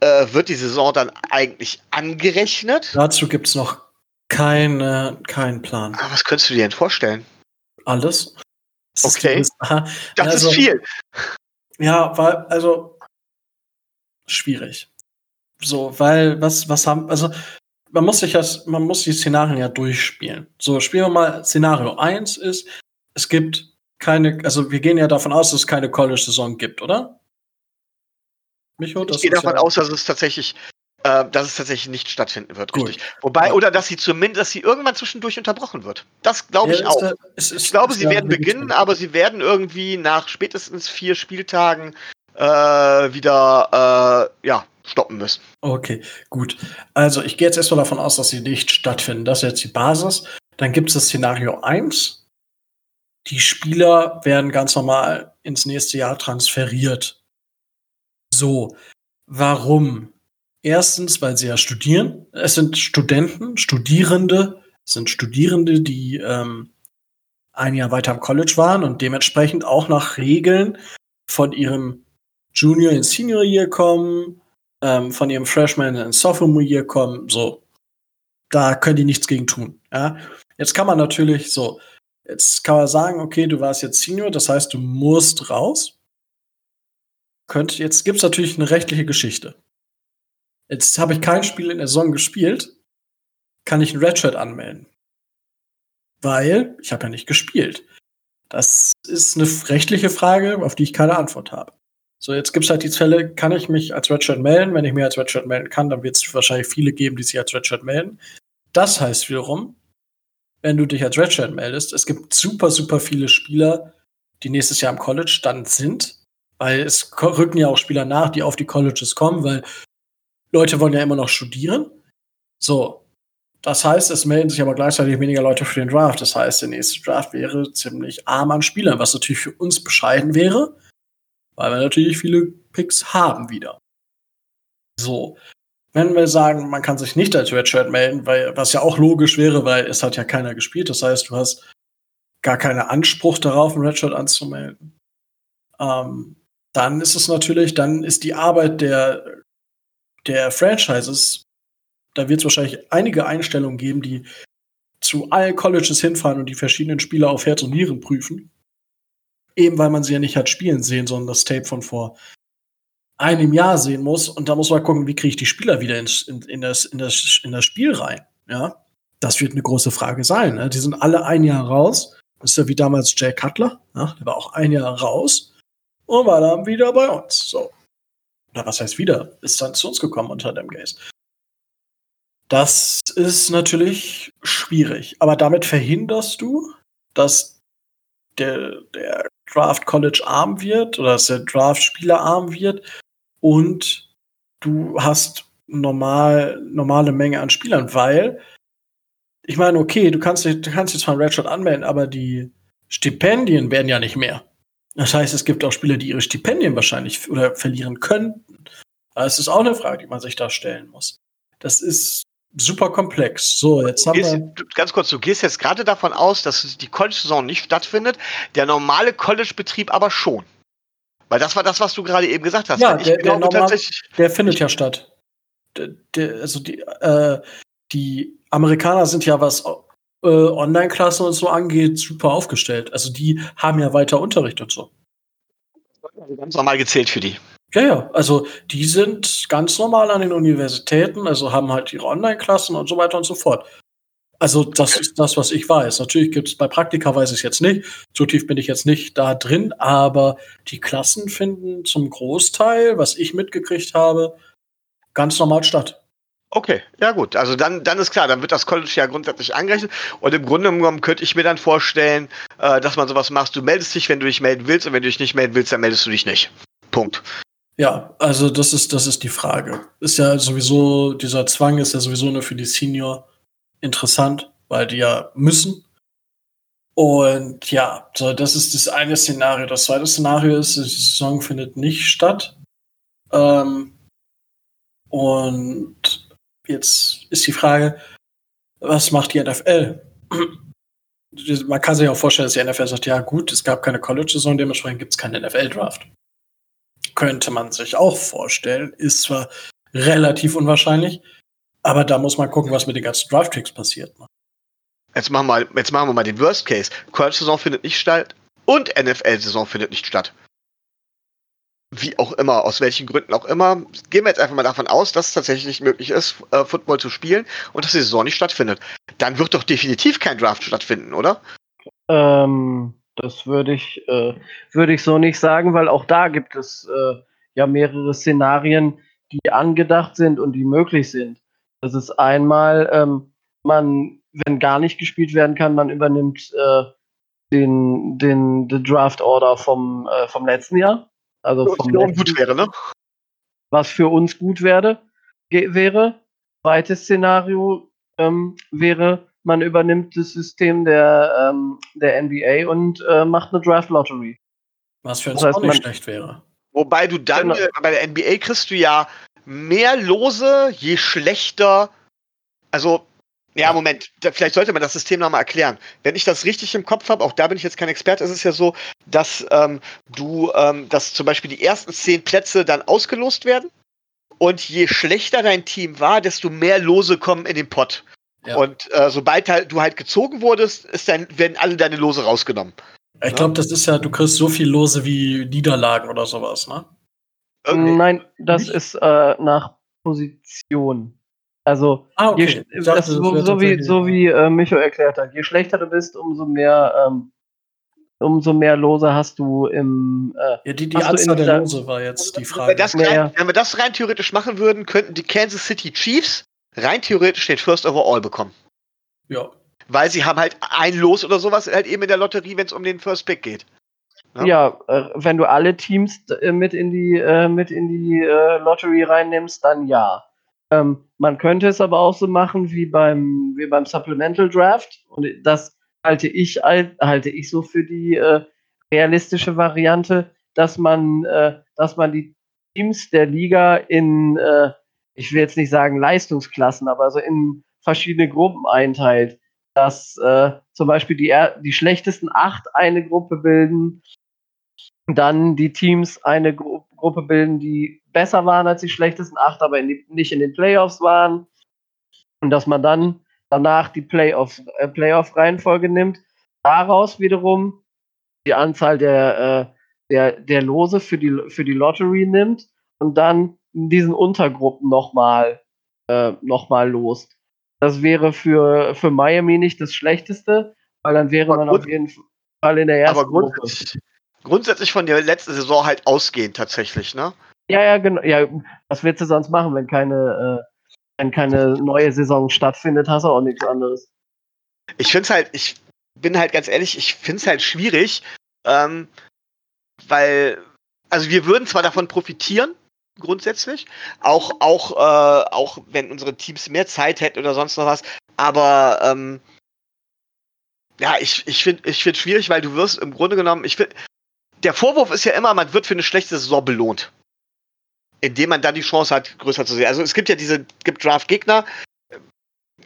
Äh, wird die Saison dann eigentlich angerechnet? Dazu gibt es noch keine, keinen Plan. Aber was könntest du dir denn vorstellen? Alles. Das okay. Ist das also, ist viel. Ja, weil, also schwierig. So, weil, was, was haben, also, man muss sich das, man muss die Szenarien ja durchspielen. So, spielen wir mal, Szenario 1 ist, es gibt keine, also wir gehen ja davon aus, dass es keine College-Saison gibt, oder? Micho, ich gehe davon ja aus, dass es tatsächlich, äh, dass es tatsächlich nicht stattfinden wird, Gut. richtig. Wobei, ja. oder dass sie zumindest, dass sie irgendwann zwischendurch unterbrochen wird. Das glaube ich ja, auch. Da, ist, ich glaube, sie werden beginnen, aber sie werden irgendwie nach spätestens vier Spieltagen äh, wieder äh, ja, stoppen müssen. Okay, gut. Also ich gehe jetzt erstmal davon aus, dass sie nicht stattfinden. Das ist jetzt die Basis. Dann gibt es das Szenario 1. Die Spieler werden ganz normal ins nächste Jahr transferiert. So, warum? Erstens, weil sie ja studieren. Es sind Studenten, Studierende, es sind Studierende, die ähm, ein Jahr weiter am College waren und dementsprechend auch nach Regeln von ihrem Junior in Senior Year kommen, ähm, von ihrem Freshman in Sophomore Year kommen, so. Da können die nichts gegen tun. Ja? Jetzt kann man natürlich so, jetzt kann man sagen, okay, du warst jetzt Senior, das heißt, du musst raus. Könnt, jetzt gibt es natürlich eine rechtliche Geschichte. Jetzt habe ich kein Spiel in der Saison gespielt, kann ich ein Redshirt anmelden. Weil ich habe ja nicht gespielt. Das ist eine rechtliche Frage, auf die ich keine Antwort habe. So, jetzt gibt es halt die Fälle, kann ich mich als Redshirt melden? Wenn ich mich als Redshirt melden kann, dann wird es wahrscheinlich viele geben, die sich als Redshirt melden. Das heißt wiederum, wenn du dich als Redshirt meldest, es gibt super, super viele Spieler, die nächstes Jahr im College dann sind, weil es rücken ja auch Spieler nach, die auf die Colleges kommen, weil Leute wollen ja immer noch studieren. So. Das heißt, es melden sich aber gleichzeitig weniger Leute für den Draft. Das heißt, der nächste Draft wäre ziemlich arm an Spielern, was natürlich für uns bescheiden wäre, weil wir natürlich viele Picks haben wieder. So. Wenn wir sagen, man kann sich nicht als Redshirt melden, weil, was ja auch logisch wäre, weil es hat ja keiner gespielt. Das heißt, du hast gar keinen Anspruch darauf, ein Redshirt anzumelden. Ähm, dann ist es natürlich, dann ist die Arbeit der der Franchises, da wird es wahrscheinlich einige Einstellungen geben, die zu allen Colleges hinfahren und die verschiedenen Spieler auf Herz und Nieren prüfen. Eben weil man sie ja nicht hat spielen sehen, sondern das Tape von vor einem Jahr sehen muss. Und da muss man gucken, wie kriege ich die Spieler wieder ins, in, in, das, in, das, in das Spiel rein. Ja, das wird eine große Frage sein. Ne? Die sind alle ein Jahr raus. Das ist ja wie damals Jay Cutler. Ja? Der war auch ein Jahr raus und war dann wieder bei uns. So oder was heißt wieder, ist dann zu uns gekommen unter dem Gaze. Das ist natürlich schwierig, aber damit verhinderst du, dass der, der Draft College arm wird oder dass der Draft Spieler arm wird und du hast normal, normale Menge an Spielern, weil ich meine, okay, du kannst, du kannst jetzt von Redshirt anmelden, aber die Stipendien werden ja nicht mehr. Das heißt, es gibt auch Spieler, die ihre Stipendien wahrscheinlich oder verlieren könnten. Das ist auch eine Frage, die man sich da stellen muss. Das ist super komplex. So, jetzt haben gehst, wir. Ganz kurz, du gehst jetzt gerade davon aus, dass die College-Saison nicht stattfindet, der normale College-Betrieb aber schon. Weil das war das, was du gerade eben gesagt hast. Ja, der, der, normal, der, findet ja statt. Der, also die, äh, die Amerikaner sind ja was äh, Online-Klassen und so angeht, super aufgestellt. Also die haben ja weiter Unterricht und so. Also ganz normal gezählt für die. Ja, ja, also die sind ganz normal an den Universitäten, also haben halt ihre Online-Klassen und so weiter und so fort. Also das okay. ist das, was ich weiß. Natürlich gibt es bei Praktika weiß ich es jetzt nicht. So tief bin ich jetzt nicht da drin, aber die Klassen finden zum Großteil, was ich mitgekriegt habe, ganz normal statt. Okay, ja gut. Also dann, dann ist klar, dann wird das College ja grundsätzlich angerechnet. Und im Grunde genommen könnte ich mir dann vorstellen, äh, dass man sowas macht. Du meldest dich, wenn du dich melden willst, und wenn du dich nicht melden willst, dann meldest du dich nicht. Punkt. Ja, also das ist, das ist die Frage. Ist ja sowieso, dieser Zwang ist ja sowieso nur für die Senior interessant, weil die ja müssen. Und ja, so, das ist das eine Szenario. Das zweite Szenario ist, die Saison findet nicht statt. Ähm, und Jetzt ist die Frage, was macht die NFL? Man kann sich auch vorstellen, dass die NFL sagt, ja gut, es gab keine College-Saison, dementsprechend gibt es keinen NFL-Draft. Könnte man sich auch vorstellen, ist zwar relativ unwahrscheinlich, aber da muss man gucken, was mit den ganzen Draft-Picks passiert. Ne? Jetzt machen, wir, jetzt machen wir mal den Worst Case. College-Saison findet nicht statt und NFL-Saison findet nicht statt wie auch immer, aus welchen Gründen auch immer, gehen wir jetzt einfach mal davon aus, dass es tatsächlich nicht möglich ist, äh, Football zu spielen und dass die Saison nicht stattfindet. Dann wird doch definitiv kein Draft stattfinden, oder? Ähm, das würde ich, äh, würde ich so nicht sagen, weil auch da gibt es äh, ja mehrere Szenarien, die angedacht sind und die möglich sind. Das ist einmal, ähm, man, wenn gar nicht gespielt werden kann, man übernimmt äh, den, den, den Draft Order vom, äh, vom letzten Jahr also was vom für gut wäre, ne? Was für uns gut werde, wäre. Zweites Szenario ähm, wäre, man übernimmt das System der, ähm, der NBA und äh, macht eine Draft Lottery. Was für uns das heißt, auch nicht schlecht wäre. Wobei du dann, genau. Äh, bei der NBA kriegst du ja mehr Lose, je schlechter, also Ja, Moment, da, vielleicht sollte man das System nochmal erklären. Wenn ich das richtig im Kopf habe, auch da bin ich jetzt kein Experte, ist es ja so, dass ähm, du, ähm, dass zum Beispiel die ersten zehn Plätze dann ausgelost werden. Und je schlechter dein Team war, desto mehr Lose kommen in den Pott. Ja. Und äh, sobald halt, du halt gezogen wurdest, ist dann, werden alle deine Lose rausgenommen. Ich glaube, das ist ja, du kriegst so viel Lose wie Niederlagen oder sowas, ne? Okay. Nein, das Nicht? ist äh, nach Position. Also, ah, okay. je, dachte, das, so, so, wie, so wie äh, Micho erklärt hat, je schlechter du bist, umso mehr, ähm, umso mehr Lose hast du im. Äh, ja, die, die Anzahl der Lose war jetzt die Frage. Das rein, wenn wir das rein theoretisch machen würden, könnten die Kansas City Chiefs rein theoretisch den First Overall bekommen. Ja. Weil sie haben halt ein Los oder sowas halt eben in der Lotterie, wenn es um den First Pick geht. Ja, ja äh, wenn du alle Teams äh, mit in die, äh, mit in die äh, Lottery reinnimmst, dann ja. Ähm, man könnte es aber auch so machen wie beim, wie beim Supplemental Draft. Und das halte ich, halte ich so für die äh, realistische Variante, dass man, äh, dass man die Teams der Liga in, äh, ich will jetzt nicht sagen Leistungsklassen, aber so in verschiedene Gruppen einteilt. Dass äh, zum Beispiel die, die schlechtesten acht eine Gruppe bilden, dann die Teams eine Gru Gruppe bilden, die besser waren als die schlechtesten acht, aber in die, nicht in den Playoffs waren. Und dass man dann danach die Playoff, äh, Playoff-Reihenfolge nimmt. Daraus wiederum die Anzahl der, äh, der, der Lose für die, für die Lottery nimmt und dann diesen Untergruppen nochmal äh, noch lost. Das wäre für, für Miami nicht das Schlechteste, weil dann wäre man auf jeden Fall in der ersten aber Gruppe grundsätzlich von der letzten Saison halt ausgehen tatsächlich, ne? Ja, ja, genau. Ja, was willst du sonst machen, wenn keine, äh, wenn keine neue Saison stattfindet, hast du auch nichts anderes. Ich finde es halt, ich bin halt ganz ehrlich, ich finde es halt schwierig, ähm, weil, also wir würden zwar davon profitieren, grundsätzlich, auch, auch, äh, auch wenn unsere Teams mehr Zeit hätten oder sonst noch was, aber ähm, ja, ich, ich finde ich find schwierig, weil du wirst im Grunde genommen, ich finde, der Vorwurf ist ja immer, man wird für eine schlechte Saison belohnt. Indem man dann die Chance hat, größer zu sehen. Also es gibt ja diese, gibt Draft-Gegner.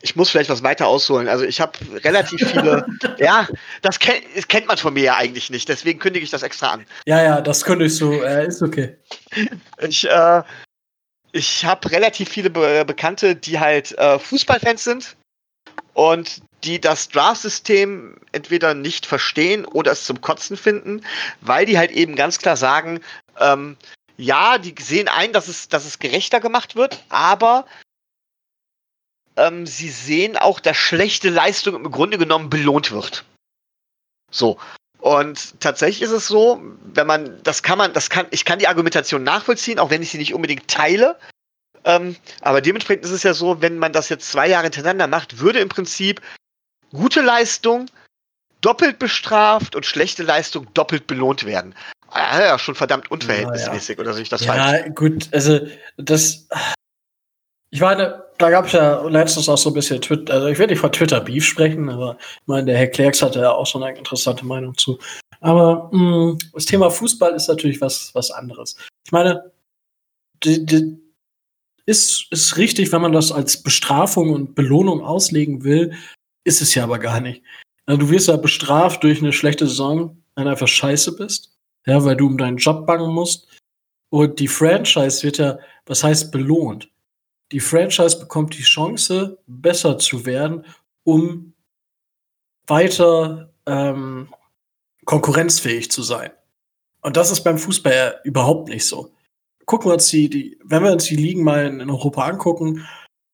Ich muss vielleicht was weiter ausholen. Also ich habe relativ viele, ja, das, kenn, das, kennt man von mir ja eigentlich nicht. Deswegen kündige ich das extra an. Ja, ja, das kündigst du. Äh, ist okay. Ich, äh, ich habe relativ viele Be Bekannte, die halt äh, Fußballfans sind und die das Draft-System entweder nicht verstehen oder es zum Kotzen finden, weil die halt eben ganz klar sagen, ähm, ja, die sehen ein, dass es, dass es gerechter gemacht wird, aber ähm, sie sehen auch, dass schlechte Leistung im Grunde genommen belohnt wird. So. Und tatsächlich ist es so, wenn man, das kann man, das kann, ich kann die Argumentation nachvollziehen, auch wenn ich sie nicht unbedingt teile. Ähm, aber dementsprechend ist es ja so, wenn man das jetzt zwei Jahre hintereinander macht, würde im Prinzip gute Leistung doppelt bestraft und schlechte Leistung doppelt belohnt werden. Ja, ja schon verdammt unverhältnismäßig, ja, ja. oder sehe ich das ja, falsch? Ja, gut, also das. Ich meine, da gab es ja letztens auch so ein bisschen Twitter, also ich werde nicht von Twitter-Beef sprechen, aber ich meine, der Herr Klerks hatte ja auch so eine interessante Meinung zu. Aber mh, mm, das Thema Fußball ist natürlich was, was anderes. Ich meine, die, die, ist, ist richtig, wenn man das als Bestrafung und Belohnung auslegen will, ist es ja aber gar nicht. Also du wirst ja bestraft durch eine schlechte Saison, wenn du einfach scheiße bist. Ja, weil du um deinen Job bangen musst. Und die Franchise wird ja, was heißt belohnt? Die Franchise bekommt die Chance, besser zu werden, um weiter ähm, konkurrenzfähig zu sein. Und das ist beim Fußball überhaupt nicht so. Gucken wir uns die, die wenn wir uns die Ligen mal in, in Europa angucken,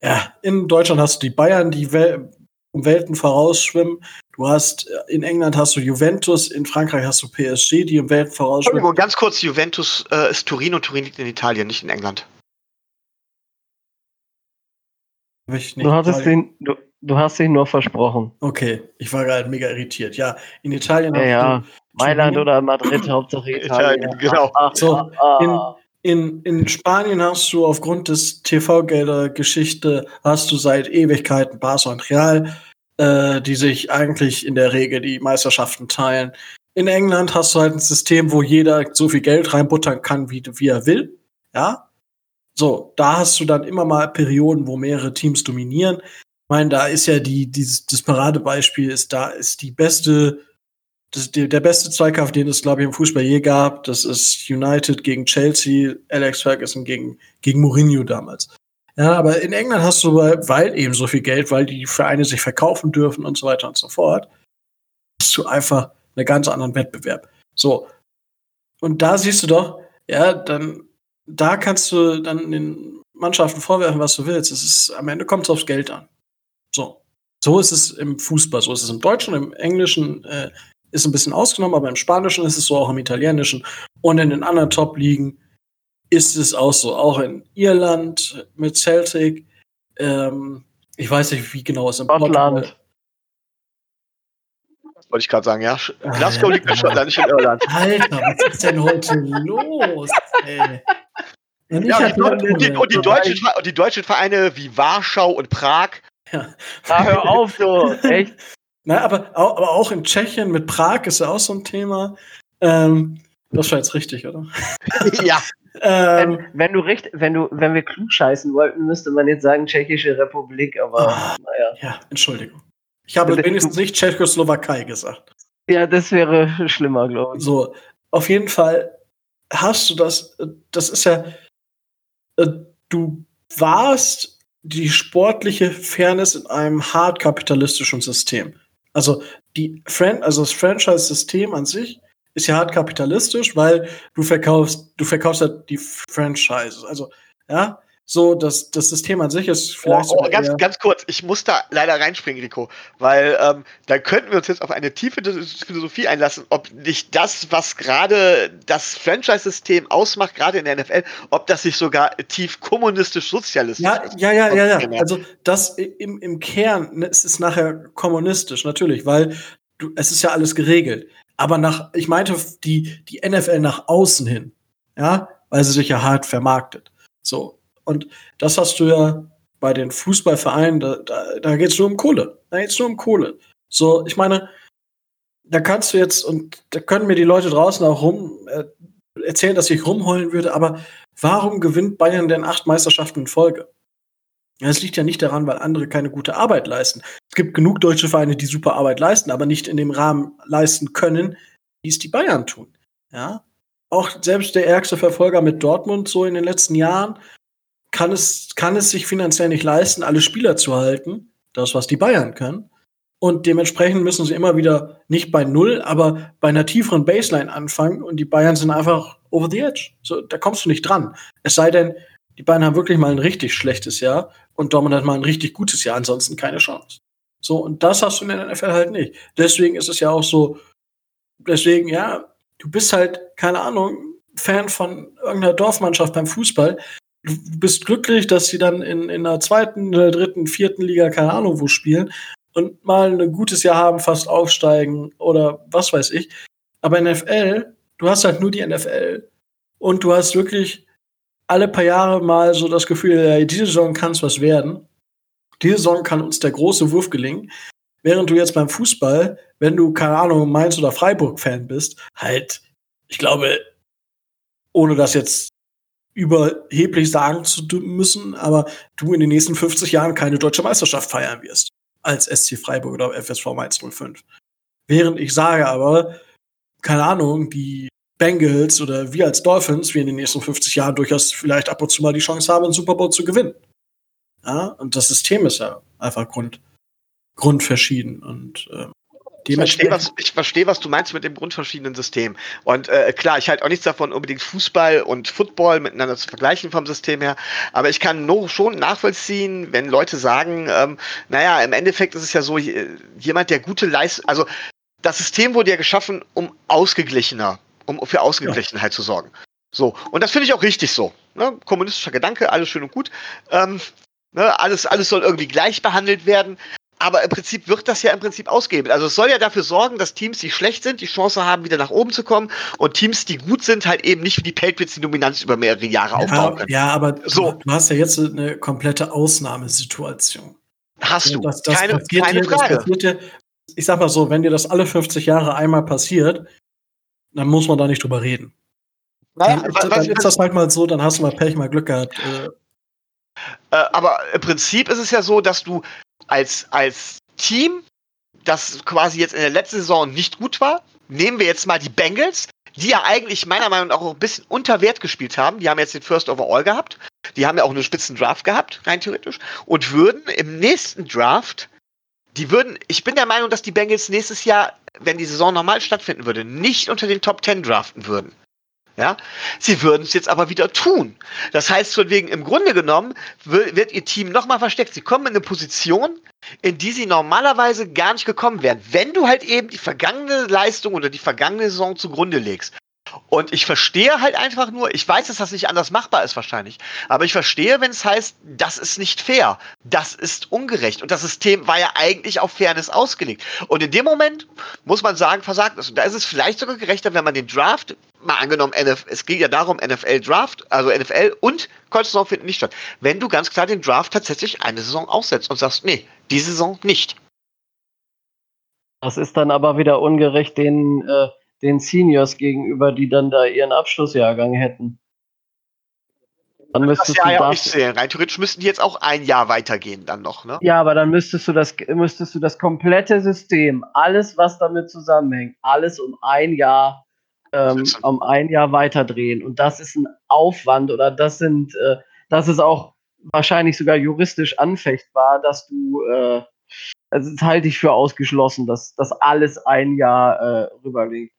ja, in Deutschland hast du die Bayern, die Wel um Welten vorausschwimmen. Du hast äh, in England hast du Juventus, in Frankreich hast du PSG, die um Welten vorausschwimmen. Ganz kurz, Juventus äh, ist Turin und Turin liegt in Italien, nicht in England. Du, hattest ihn, du, du, hast ihn nur versprochen. Okay, ich war gerade mega irritiert. Ja, in Italien ja, ja. Mailand oder Madrid, Hauptsache Italien. Italien genau. Ach, so, ah, in, in, in Spanien hast du aufgrund des TV-Gelder-Geschichte hast du seit Ewigkeiten Barca und Real, äh, die sich eigentlich in der Regel die Meisterschaften teilen. In England hast du halt ein System, wo jeder so viel Geld reinbuttern kann, wie, wie er will. Ja. So, da hast du dann immer mal Perioden, wo mehrere Teams dominieren. meine, da ist ja die, dieses, das Paradebeispiel ist, da ist die beste, das, die, der beste Zweikampf, den es, glaube ich, im Fußball je gab. Das ist United gegen Chelsea, Alex Ferguson gegen, gegen Mourinho damals. Ja, aber in England hast du, weil eben so viel Geld, weil die Vereine sich verkaufen dürfen und so weiter und so fort, hast du einfach einen ganz anderen Wettbewerb. So. Und da siehst du doch, ja, dann, da kannst du dann den Mannschaften vorwerfen, was du willst. Es ist, am Ende kommt es aufs Geld an. So. So ist es im Fußball, so ist es im Deutschen, im Englischen äh, ist ein bisschen ausgenommen, aber im Spanischen ist es so, auch im Italienischen und in den anderen Top-Ligen ist es auch so. Auch in Irland mit Celtic. Ähm, ich weiß nicht, wie genau es im Schottland. Wollte ich gerade sagen, ja. Glasgow liegt in Schottland, nicht in Irland. Alter, was ist denn heute los, ey? Ja, und, die, und, die, und, die deutschen, und die deutschen Vereine wie Warschau und Prag. Ja. Ah, hör auf, so, echt. Na, aber, aber auch in Tschechien mit Prag ist ja auch so ein Thema. Ähm, das war jetzt richtig, oder? ja. Ähm, wenn, wenn, du recht, wenn du, wenn wir klug scheißen wollten, müsste man jetzt sagen Tschechische Republik, aber oh, naja. Ja, Entschuldigung. Ich habe wenigstens nicht Tschechoslowakei gesagt. Ja, das wäre schlimmer, glaube ich. So, auf jeden Fall hast du das, das ist ja, äh, du warst die sportliche Fairness in einem hart kapitalistischen System. Also die Fran also das Franchise-System an sich ist ja hart kapitalistisch, weil du verkaufst, du verkaufst ja die Franchises. Also, ja, so, das, das System an sich ist vielleicht. Oh, oh, ganz, ganz kurz, ich muss da leider reinspringen, Rico, weil ähm, da könnten wir uns jetzt auf eine tiefe Philosophie einlassen, ob nicht das, was gerade das Franchise-System ausmacht, gerade in der NFL, ob das sich sogar tief kommunistisch-sozialistisch ja, ist. Ja, ja, ja, ja. Also das im, im Kern ne, es ist nachher kommunistisch, natürlich, weil du, es ist ja alles geregelt. Aber nach, ich meinte die, die NFL nach außen hin, ja, weil sie sich ja hart vermarktet. So, und das hast du ja bei den Fußballvereinen, da, da, da geht es nur um Kohle. Da geht es nur um Kohle. So, ich meine, da kannst du jetzt, und da können mir die Leute draußen auch rum äh, erzählen, dass ich rumheulen würde, aber warum gewinnt Bayern denn acht Meisterschaften in Folge? Es liegt ja nicht daran, weil andere keine gute Arbeit leisten. Es gibt genug deutsche Vereine, die super Arbeit leisten, aber nicht in dem Rahmen leisten können, wie es die Bayern tun. Ja? Auch selbst der ärgste Verfolger mit Dortmund so in den letzten Jahren kann es, kann es sich finanziell nicht leisten, alle Spieler zu halten. Das, was die Bayern können. Und dementsprechend müssen sie immer wieder nicht bei Null, aber bei einer tieferen Baseline anfangen. Und die Bayern sind einfach over the edge. So, da kommst du nicht dran. Es sei denn, die Bayern haben wirklich mal ein richtig schlechtes Jahr und Dortmund hat mal ein richtig gutes Jahr, ansonsten keine Chance. So, und das hast du in der NFL halt nicht. Deswegen ist es ja auch so, deswegen, ja, du bist halt, keine Ahnung, Fan von irgendeiner Dorfmannschaft beim Fußball, du bist glücklich, dass sie dann in, in der zweiten, der dritten, vierten Liga, keine Ahnung wo spielen und mal ein gutes Jahr haben, fast aufsteigen oder was weiß ich. Aber NFL, du hast halt nur die NFL und du hast wirklich alle paar Jahre mal so das Gefühl, ey, diese Saison kann es was werden. Diese Saison kann uns der große Wurf gelingen. Während du jetzt beim Fußball, wenn du, keine Ahnung, Mainz oder Freiburg-Fan bist, halt, ich glaube, ohne das jetzt überheblich sagen zu müssen, aber du in den nächsten 50 Jahren keine deutsche Meisterschaft feiern wirst. Als SC Freiburg oder FSV Mainz 05. Während ich sage aber, keine Ahnung, die Bengals oder wir als Dolphins, wir in den nächsten 50 Jahren durchaus vielleicht ab und zu mal die Chance haben, einen Super Bowl zu gewinnen. Ja, und das System ist ja einfach grund, grundverschieden. Und ähm, ich verstehe, was, ich verstehe, was du meinst mit dem grundverschiedenen System. Und äh, klar, ich halte auch nichts davon, unbedingt Fußball und Football miteinander zu vergleichen vom System her. Aber ich kann nur schon nachvollziehen, wenn Leute sagen, ähm, naja, im Endeffekt ist es ja so, jemand, der gute Leistung, also das System wurde ja geschaffen, um ausgeglichener, um für Ausgeglichenheit ja. zu sorgen. So, und das finde ich auch richtig so. Ne? Kommunistischer Gedanke, alles schön und gut. Ähm, ne? alles, alles soll irgendwie gleich behandelt werden. Aber im Prinzip wird das ja im Prinzip ausgehebelt. Also es soll ja dafür sorgen, dass Teams, die schlecht sind, die Chance haben, wieder nach oben zu kommen und Teams, die gut sind, halt eben nicht wie die Patriots die Dominanz über mehrere Jahre ja, aufbauen können. Ja, aber so. du hast ja jetzt eine komplette Ausnahmesituation. Hast du. Das, das keine, keine dir, Frage. Dir, ich sag mal so, wenn dir das alle 50 Jahre einmal passiert, dann muss man da nicht drüber reden. Naja, dann, was, dann ist das halt mal so, dann hast du mal Pech, mal Glück gehabt. Äh. Äh, aber im Prinzip ist es ja so, dass du als, als Team, das quasi jetzt in der letzten Saison nicht gut war, nehmen wir jetzt mal die Bengals, die ja eigentlich meiner Meinung nach auch ein bisschen unter Wert gespielt haben. Die haben jetzt den First Overall gehabt. Die haben ja auch einen spitzen Draft gehabt, rein theoretisch. Und würden im nächsten Draft, die würden, ich bin der Meinung, dass die Bengals nächstes Jahr, wenn die Saison normal stattfinden würde, nicht unter den Top 10 draften würden. Ja, sie würden es jetzt aber wieder tun. Das heißt, von wegen im Grunde genommen wird ihr Team nochmal versteckt. Sie kommen in eine Position, in die sie normalerweise gar nicht gekommen wären, wenn du halt eben die vergangene Leistung oder die vergangene Saison zugrunde legst. Und ich verstehe halt einfach nur, ich weiß, dass das nicht anders machbar ist wahrscheinlich, aber ich verstehe, wenn es heißt, das ist nicht fair, das ist ungerecht und das System war ja eigentlich auf Fairness ausgelegt. Und in dem Moment muss man sagen, versagt es. Und da ist es vielleicht sogar gerechter, wenn man den Draft, mal angenommen, NF, es geht ja darum, NFL Draft, also NFL und College-Saison finden nicht statt. Wenn du ganz klar den Draft tatsächlich eine Saison aussetzt und sagst, nee, diese Saison nicht. Das ist dann aber wieder ungerecht den äh, den Seniors gegenüber, die dann da ihren Abschlussjahrgang hätten. Dann müsstest das Jahr du ja nicht zählen. Rein theoretisch müssten die jetzt auch ein Jahr weitergehen dann noch, ne? Ja, aber dann müsstest du das, müsstest du das komplette System, alles, was damit zusammenhängt, alles um ein Jahr, ähm, um ein Jahr weiterdrehen. Und das ist ein Aufwand oder das sind, äh, das ist auch wahrscheinlich sogar juristisch anfechtbar, dass du äh, also das halte ich für ausgeschlossen, dass das alles ein Jahr äh, rüberliegt.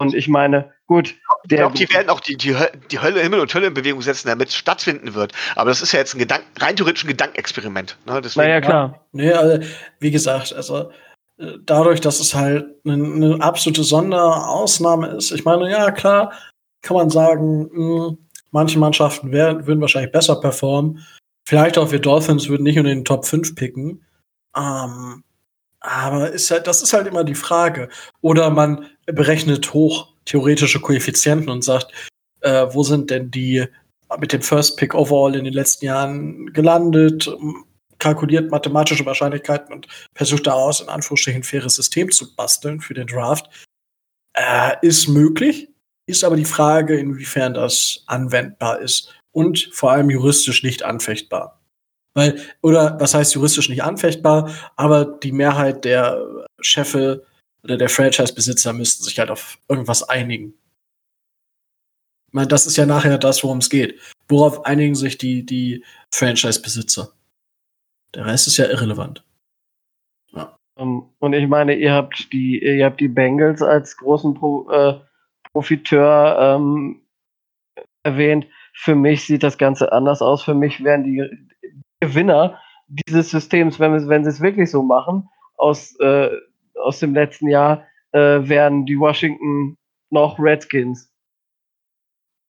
Und ich meine, gut. Ich glaube, die werden auch die, die, die Hölle, Himmel und Hölle in Bewegung setzen, damit es stattfinden wird. Aber das ist ja jetzt ein Gedank rein theoretisch ein Gedankenexperiment. Ne? Deswegen, naja, klar. Nee, also, wie gesagt, also äh, dadurch, dass es halt eine, eine absolute Sonderausnahme ist, ich meine, ja, klar, kann man sagen, mh, hm, manche Mannschaften werden, würden wahrscheinlich besser performen. Vielleicht auch wir Dolphins würden nicht in den Top 5 picken. Ähm, aber ist halt, das ist halt immer die Frage. Oder man berechnet hoch theoretische Koeffizienten und sagt, äh, wo sind denn die mit dem First Pick Overall in den letzten Jahren gelandet, kalkuliert mathematische Wahrscheinlichkeiten und versucht daraus in Anführungsstrichen ein faires System zu basteln für den Draft. Äh, ist möglich, ist aber die Frage, inwiefern das anwendbar ist und vor allem juristisch nicht anfechtbar. Weil, oder was heißt juristisch nicht anfechtbar, aber die Mehrheit der Chefe oder der Franchise-Besitzer müssten sich halt auf irgendwas einigen. Ich meine, das ist ja nachher das, worum es geht. Worauf einigen sich die, die Franchise-Besitzer? Der Rest ist ja irrelevant. Ja. Um, ähm, und ich meine, ihr habt die, ihr habt die Bengals als großen Pro, äh, Profiteur ähm, erwähnt. Für mich sieht das Ganze anders aus. Für mich wären die Gewinner dieses Systems, wenn, wenn sie es wirklich so machen, aus, äh, aus dem letzten Jahr, äh, wären die Washington noch Redskins.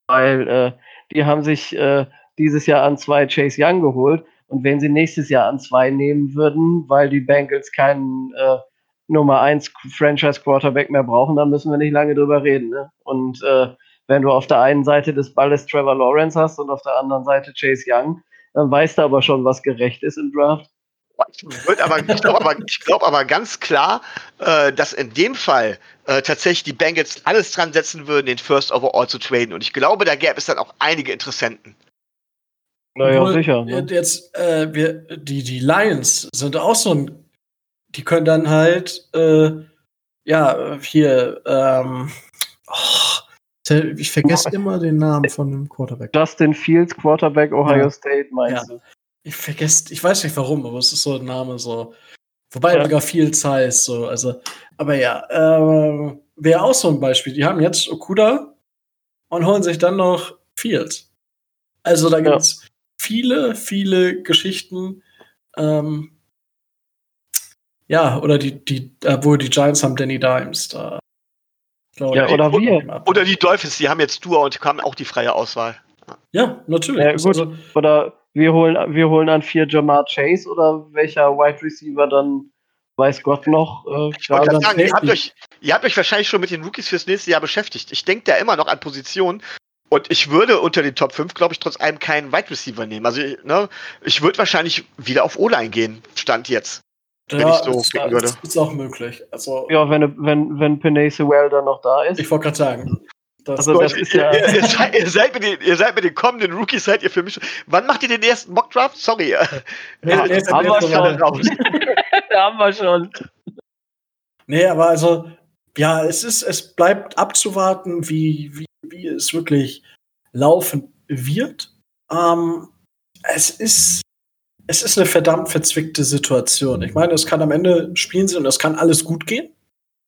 Weil äh, die haben sich äh, dieses Jahr an zwei Chase Young geholt. Und wenn sie nächstes Jahr an zwei nehmen würden, weil die Bengals keinen äh, Nummer 1 Franchise Quarterback mehr brauchen, dann müssen wir nicht lange drüber reden. Ne? Und äh, wenn du auf der einen Seite des Balles Trevor Lawrence hast und auf der anderen Seite Chase Young, dann weißt du aber schon, was gerecht ist im Draft. Ich, aber, ich glaube aber, glaub aber ganz klar, äh, dass in dem Fall äh, tatsächlich die Bengals alles dran setzen würden, den First Overall zu traden. Und ich glaube, da gäbe es dann auch einige Interessenten. Naja, Obwohl, sicher. Ne? Jetzt, äh, wir, die, die Lions sind auch so ein. Die können dann halt, äh, ja, hier, ähm, oh, ich vergesse immer den Namen von dem Quarterback. Justin Fields, Quarterback Ohio ja. State, meinst ja. du? Ich vergesse, ich weiß nicht warum, aber es ist so ein Name so. Wobei ja. sogar Fields heißt, so, also, aber ja, äh, wäre auch so ein Beispiel. Die haben jetzt Okuda und holen sich dann noch Fields. Also da gibt es ja. viele, viele Geschichten. Ähm, ja, oder die, die, obwohl die Giants haben Danny Dimes da. Glaube, ja, oder wir. Oder die Dolphins, die haben jetzt Dua und haben auch die freie Auswahl. Ja, natürlich. Ja, gut. Also, oder wir holen, wir holen an vier Jamar Chase oder welcher Wide Receiver dann weiß Gott noch. Äh, ich wollte sagen, ihr habt, euch, ihr habt euch wahrscheinlich schon mit den Rookies fürs nächste Jahr beschäftigt. Ich denke da immer noch an Positionen. Und ich würde unter den Top 5, glaube ich, trotz allem keinen Wide Receiver nehmen. Also, ne, ich würde wahrscheinlich wieder auf O-Line gehen, Stand jetzt wenn ja, ich so ist, würde. Das ist auch möglich. Also, ja, wenn, wenn, wenn Penay Sewell dann noch da ist. Ich wollte gerade sagen. Das also das ist ja. Ihr, ihr, seid, ihr, seid mit den, ihr seid mit den kommenden Rookies, seid ihr für mich. Wann macht ihr den ersten Mockdraft? Sorry. Ja, ja, haben, wir haben wir schon. Nee, aber also, ja, es ist, es bleibt abzuwarten, wie, wie, wie es wirklich laufen wird. Ähm, es ist, es ist eine verdammt verzwickte Situation. Ich meine, es kann am Ende spielen sie und es kann alles gut gehen.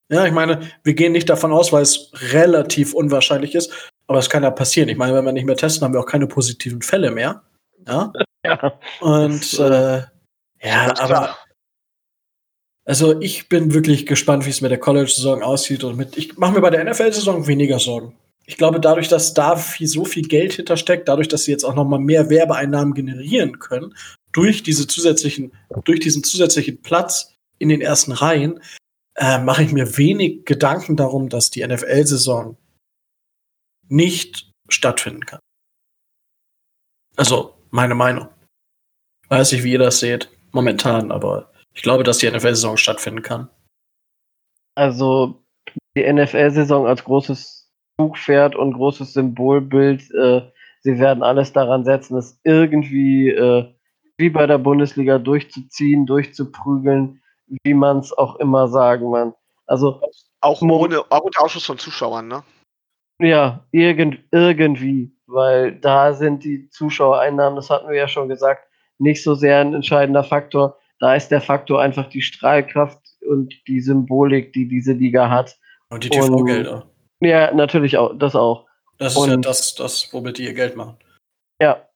Ja, ich meine, wir gehen nicht davon aus, weil es relativ unwahrscheinlich ist, aber es kann ja passieren. Ich meine, wenn wir nicht mehr testen, haben wir auch keine positiven Fälle mehr. Ja. ja. Und äh, ja, aber also ich bin wirklich gespannt, wie es mit der College-Saison aussieht und mit. Ich mache mir bei der NFL-Saison weniger Sorgen. Ich glaube, dadurch, dass da viel, so viel Geld hintersteckt, dadurch, dass sie jetzt auch noch mal mehr Werbeeinnahmen generieren können, durch diese zusätzlichen, durch diesen zusätzlichen Platz in den ersten Reihen, äh, mache ich mir wenig Gedanken darum, dass die NFL-Saison nicht stattfinden kann. Also, meine Meinung. Weiß nicht, wie ihr das seht, momentan, aber ich glaube, dass die NFL-Saison stattfinden kann. Also, die NFL-Saison als großes Zugpferd und großes Symbolbild, äh, sie werden alles daran setzen, es irgendwie äh, wie bei der Bundesliga durchzuziehen, durchzuprügeln, wie man es auch immer sagen man. Also auch ohne, auch unter Ausschuss von Zuschauern, ne? Ja, irgend, irgendwie, weil da sind die Zuschauereinnahmen, das hatten wir ja schon gesagt, nicht so sehr ein entscheidender Faktor. Da ist der Faktor einfach die Strahlkraft und die Symbolik, die diese Liga hat. Und die TV-Gelder. Ja, natürlich auch, das auch. Das ist und, ja das, das, womit die ihr Geld machen. Ja,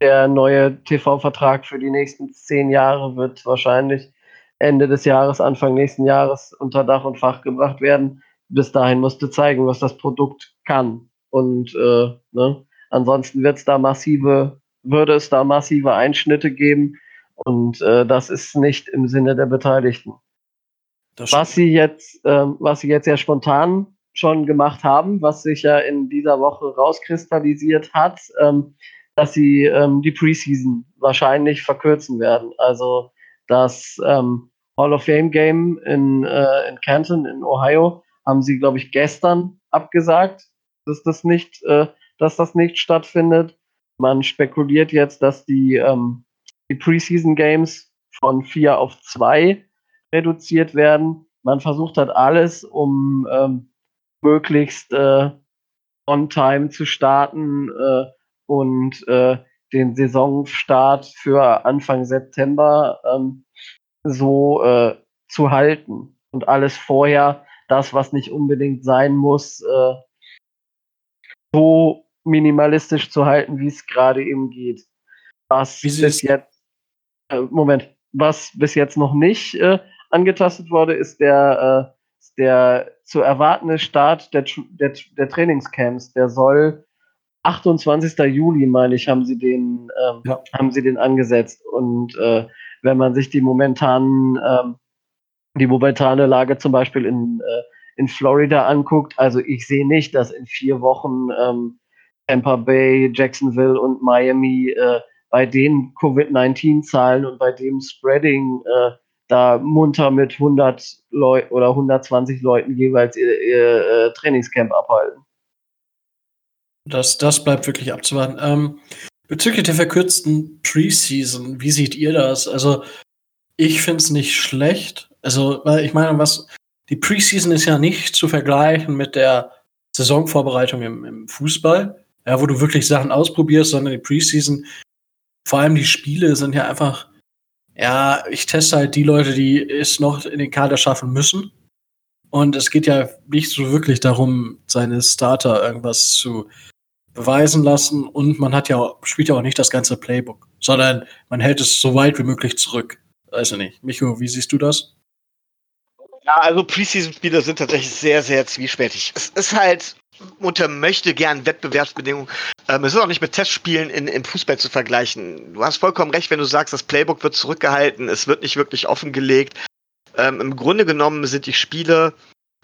der neue TV-Vertrag für die nächsten zehn Jahre wird wahrscheinlich Ende des Jahres, Anfang nächsten Jahres unter Dach und Fach gebracht werden. Bis dahin musste zeigen, was das Produkt kann. Und äh, ne? ansonsten wird es da massive, würde es da massive Einschnitte geben. Und äh, das ist nicht im Sinne der Beteiligten. was sie jetzt, ähm, was sie jetzt sehr spontan schon gemacht haben, was sich ja in dieser Woche rauskristallisiert hat, ähm, dass sie ähm, die Preseason wahrscheinlich verkürzen werden. Also das ähm, Hall of Fame Game in, äh, in Canton in Ohio haben sie, glaube ich, gestern abgesagt, dass das nicht, äh, dass das nicht stattfindet. Man spekuliert jetzt, dass die, ähm, die Preseason Games von vier auf zwei reduziert werden. Man versucht hat alles, um ähm, möglichst äh, on time zu starten äh, und äh, den Saisonstart für Anfang September ähm, so äh, zu halten und alles vorher, das, was nicht unbedingt sein muss, äh, so minimalistisch zu halten, wie es gerade eben geht. Was bis jetzt, äh, Moment, was bis jetzt noch nicht äh, angetastet wurde, ist der, äh, der zu erwartende Start der, der, der Trainingscamps. Der soll 28. Juli, meine ich, haben sie den, ähm, ja. haben sie den angesetzt. Und äh, wenn man sich die momentanen, ähm, die momentane Lage zum Beispiel in, äh, in Florida anguckt, also ich sehe nicht, dass in vier Wochen ähm, Tampa Bay, Jacksonville und Miami äh, bei den Covid-19-Zahlen und bei dem Spreading äh, da munter mit 100 Leuten oder 120 Leuten jeweils ihr, ihr äh, Trainingscamp abhalten. Das, das bleibt wirklich abzuwarten. Ähm, bezüglich der verkürzten Preseason, wie seht ihr das? Also, ich finde es nicht schlecht. Also, weil ich meine, was die Preseason ist ja nicht zu vergleichen mit der Saisonvorbereitung im, im Fußball, ja, wo du wirklich Sachen ausprobierst, sondern die Preseason, vor allem die Spiele sind ja einfach, ja, ich teste halt die Leute, die es noch in den Kader schaffen müssen. Und es geht ja nicht so wirklich darum, seine Starter irgendwas zu beweisen lassen und man hat ja spielt ja auch nicht das ganze Playbook, sondern man hält es so weit wie möglich zurück. Weiß ich nicht. Micho, wie siehst du das? Ja, also Preseason-Spiele sind tatsächlich sehr, sehr zwiespältig. Es ist halt unter möchte gern Wettbewerbsbedingungen. Ähm, es ist auch nicht mit Testspielen in, im Fußball zu vergleichen. Du hast vollkommen recht, wenn du sagst, das Playbook wird zurückgehalten, es wird nicht wirklich offengelegt. Ähm, Im Grunde genommen sind die Spiele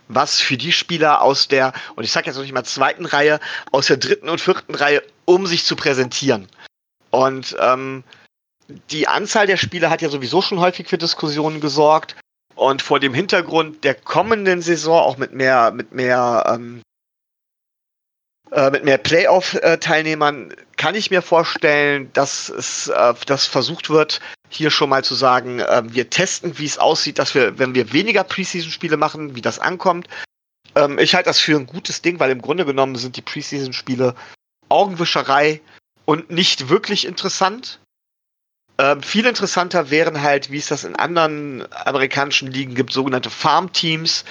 was für die Spieler aus der, und ich sage jetzt noch nicht mal zweiten Reihe, aus der dritten und vierten Reihe, um sich zu präsentieren. Und ähm, die Anzahl der Spieler hat ja sowieso schon häufig für Diskussionen gesorgt. Und vor dem Hintergrund der kommenden Saison, auch mit mehr, mit mehr, ähm, äh, mit mehr Playoff-Teilnehmern kann ich mir vorstellen, dass es äh, dass versucht wird, hier schon mal zu sagen, äh, wir testen, wie es aussieht, dass wir, wenn wir weniger Preseason-Spiele machen, wie das ankommt. Ähm, ich halte das für ein gutes Ding, weil im Grunde genommen sind die Preseason-Spiele Augenwischerei und nicht wirklich interessant. Ähm, viel interessanter wären halt, wie es das in anderen amerikanischen Ligen gibt, sogenannte Farm-Teams,